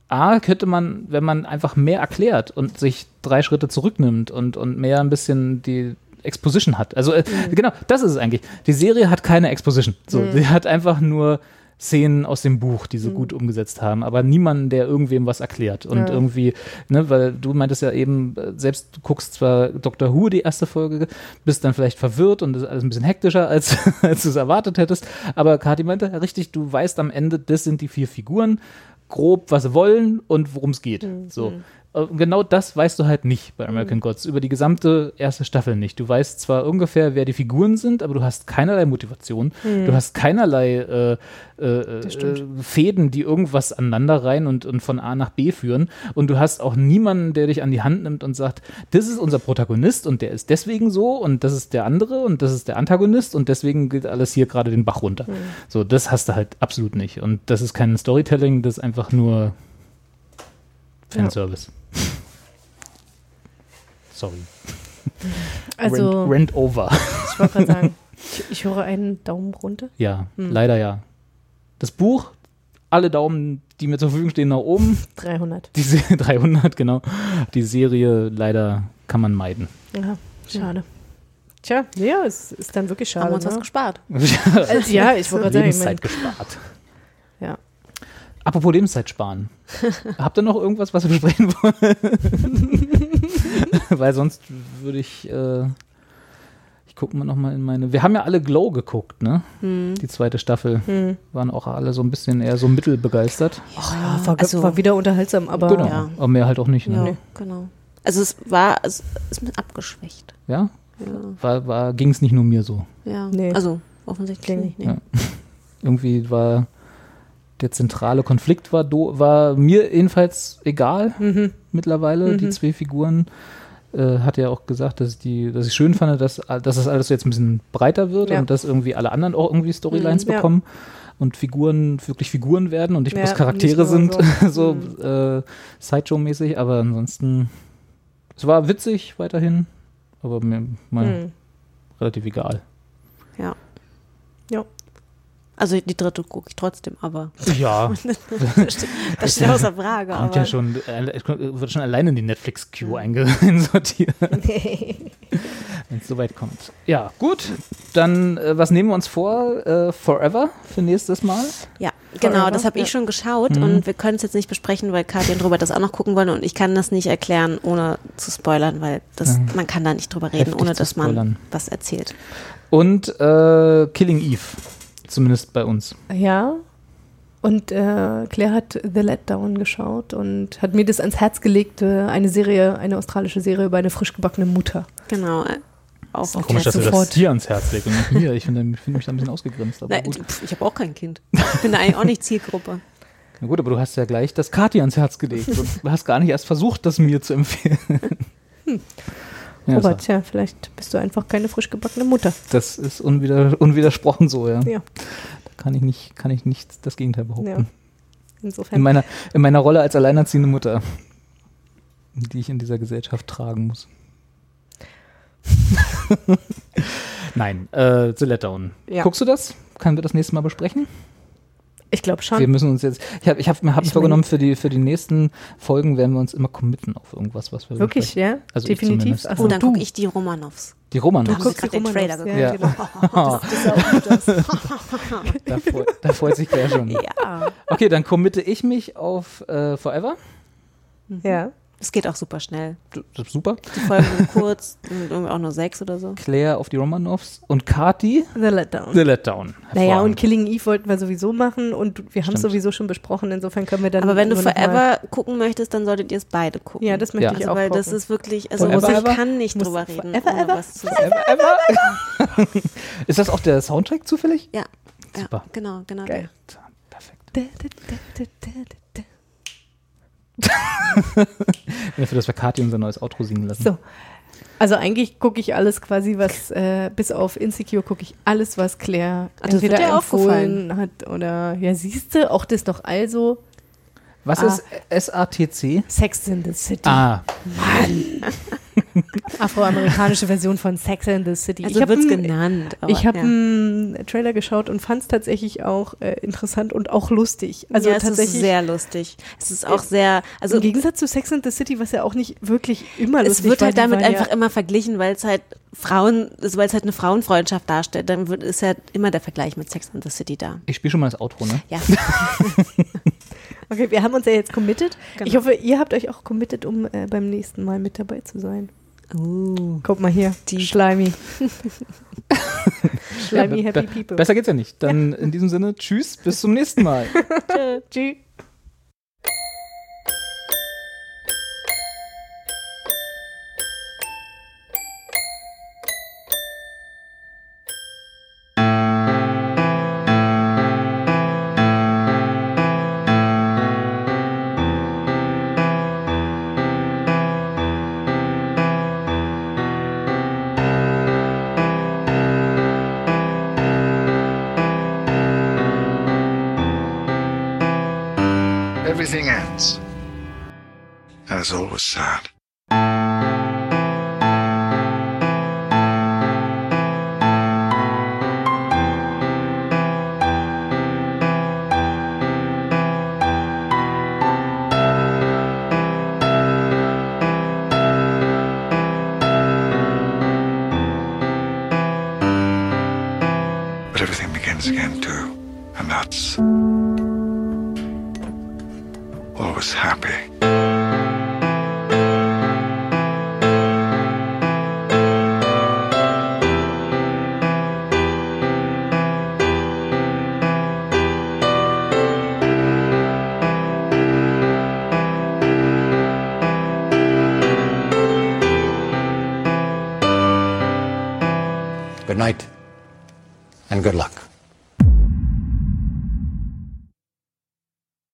A könnte man, wenn man einfach mehr erklärt und sich drei Schritte zurücknimmt und, und mehr ein bisschen die Exposition hat. Also äh, genau, das ist es eigentlich. Die Serie hat keine Exposition. So, Mhm. sie hat einfach nur Szenen aus dem Buch, die sie gut umgesetzt haben, aber niemanden, der irgendwem was erklärt. Und Ja. irgendwie, ne, weil du meintest ja eben, äh, selbst du guckst zwar Dr. Who die erste Folge, bist dann vielleicht verwirrt und das ist alles ein bisschen hektischer, als, als du es erwartet hättest. Aber Kathi meinte, ja, richtig, du weißt am Ende, das sind die vier Figuren, grob, was sie wollen und worum es geht. So. Äh, Genau das weißt du halt nicht bei American Gods. Über die gesamte erste Staffel nicht. Du weißt zwar ungefähr, wer die Figuren sind, aber du hast keinerlei Motivation. Mhm. Du hast keinerlei äh, äh, äh, Fäden, die irgendwas aneinander rein und, und von A nach B führen. Und du hast auch niemanden, der dich an die Hand nimmt und sagt, das ist unser Protagonist und der ist deswegen so und das ist der andere und das ist der Antagonist und deswegen geht alles hier gerade den Bach runter. So, das hast du halt absolut nicht. Und das ist kein Storytelling, das ist einfach nur Fanservice. Sorry. Also, Rent, Rent over. ich wollte gerade sagen, ich, ich höre einen Daumen runter. Ja, Hm. leider ja. Das Buch, alle Daumen, die mir zur Verfügung stehen, nach oben. 300. Die Se 300, genau. Die Serie leider kann man meiden. Ja, schade. Tja, ja, es ist dann wirklich schade. Haben wir uns ne? was gespart. Also, ja, ich wollte gerade sagen, ich Lebenszeit mein, gespart. ja. Apropos Lebenszeit sparen. Habt ihr noch irgendwas, was wir besprechen wollen? Weil sonst würde ich, äh, ich gucke mal nochmal in meine, wir haben ja alle Glow geguckt, ne? Hm. Die zweite Staffel. Hm. Waren auch alle so ein bisschen eher so mittelbegeistert. Ach ja, war, also- war wieder unterhaltsam, aber genau. Ja. Aber mehr halt auch nicht, Ja, ne? genau. Also es war, es ist mit abgeschwächt. Ja? Ja. War, war, ging es nicht nur mir so. Ja. Nee. Also offensichtlich nicht. Nee. Ja. Irgendwie war der zentrale Konflikt war, do, war mir jedenfalls egal Mhm. mittlerweile. Die Mhm. zwei Figuren äh, hat ja auch gesagt, dass, die, dass ich schön fand, dass, dass das alles jetzt ein bisschen breiter wird Ja. und dass irgendwie alle anderen auch irgendwie Storylines Mhm, ja. bekommen und Figuren wirklich Figuren werden und nicht Ja, bloß Charaktere nicht sind, so, so. äh, Sideshow-mäßig, aber ansonsten es war witzig weiterhin, aber mir mal Hm. relativ egal. Ja. Ja. Also die dritte gucke ich trotzdem, aber Ja. das steht, das steht außer Frage. Kommt ja schon, äh, wird schon alleine in die Netflix-Queue einsortiert. Wenn es soweit kommt. Ja, gut. Dann, äh, was nehmen wir uns vor? Äh, Forever für nächstes Mal? Ja, genau, Forever, das habe ja. ich schon geschaut Mhm. und wir können es jetzt nicht besprechen, weil Katja und Robert das auch noch gucken wollen und ich kann das nicht erklären, ohne zu spoilern, weil das, Ja. man kann da nicht drüber reden, Heftig ohne dass man was erzählt. Und äh, Killing Eve. Zumindest bei uns. Ja. Und äh, Claire hat The Letdown geschaut und hat mir das ans Herz gelegt, äh, eine Serie, eine australische Serie über eine frisch gebackene Mutter. Genau. äh, Auch Okay, Komisch, dass du das sofort. dir ans Herz legst und nicht mir. Ich finde find mich da ein bisschen ausgegrenzt. Aber Nein, gut. pf, ich habe auch kein Kind. Ich bin da eigentlich auch nicht Zielgruppe. Na gut, aber du hast ja gleich das Kati ans Herz gelegt und du hast gar nicht erst versucht, das mir zu empfehlen. Ja, Robert, so. ja, vielleicht bist du einfach keine frisch gebackene Mutter. Das ist unwider, unwidersprochen so, ja. Ja. Da kann ich nicht, kann ich nicht das Gegenteil behaupten. Ja. Insofern. In meiner, in meiner Rolle als alleinerziehende Mutter, die ich in dieser Gesellschaft tragen muss. Nein, äh, The Letdown. Ja. Guckst du das? Können wir das nächste Mal besprechen? Ich glaube schon. Wir müssen uns jetzt. Ich habe ich hab, mir hab Ich mir vorgenommen, für die, für die nächsten Folgen werden wir uns immer committen auf irgendwas, was wir Wirklich, ja? Also Definitiv. Ach Oh, dann du. gucke ich die Romanows. Die Romanovs. Wir gerade den Trailer Romanovs, geguckt. Ja. genau. Das ist auch gut. Das. Da, freu, da freut sich Claire schon. ja. Okay, dann committe ich mich auf äh, Forever. Ja. Es geht auch super schnell. Das ist super. Die Folgen sind kurz, sind irgendwie auch nur sechs oder so. Claire auf die Romanovs und Kati The Letdown. The Letdown. Naja, und. Killing Eve wollten wir sowieso machen und wir haben es sowieso schon besprochen, insofern können wir dann. Aber wenn du Forever gucken möchtest, dann solltet ihr es beide gucken. Ja, das möchte Ja. ich also, auch. weil das gucken. ist wirklich, also Forever ich ever? kann nicht drüber reden, forever ohne ever? was zu sagen. Ever, ever. ist das auch der Soundtrack zufällig? Ja, ja Super. genau, genau. Geil. Perfekt. Da, da, da, da, da, da. Dafür, dass wir Kati unser neues Outro singen lassen. So. Also eigentlich gucke ich alles quasi, was äh, bis auf Insecure gucke ich alles, was Claire das wird entweder dir empfohlen hat oder ja, siehste, auch das doch also Was Ah. ist SATC? Sex in the City. Ah, Afroamerikanische Version von Sex in the City. Also wird's einen- genannt. aber Ich habe ja. einen Trailer geschaut und fand es tatsächlich auch äh, interessant und auch lustig. Also ja, es tatsächlich ist sehr lustig. Es ist auch sehr, also Im Gegensatz zu Sex and the City, was ja auch nicht wirklich immer lustig es wird halt damit einfach ja, immer verglichen, weil es halt Frauen, also weil es halt eine Frauenfreundschaft darstellt. Dann wird, ist ja immer der Vergleich mit Sex and the City da. ich spiele schon mal das Outro, ne? Ja, Okay, wir haben uns ja jetzt committed. Genau. Ich hoffe, ihr habt euch auch committed, um äh, beim nächsten Mal mit dabei zu sein. Uh, Guck mal hier, die Schleimi. Schleimi Happy People. Besser geht's ja nicht. Dann in diesem Sinne, tschüss, bis zum nächsten Mal. Tschüss. Sad.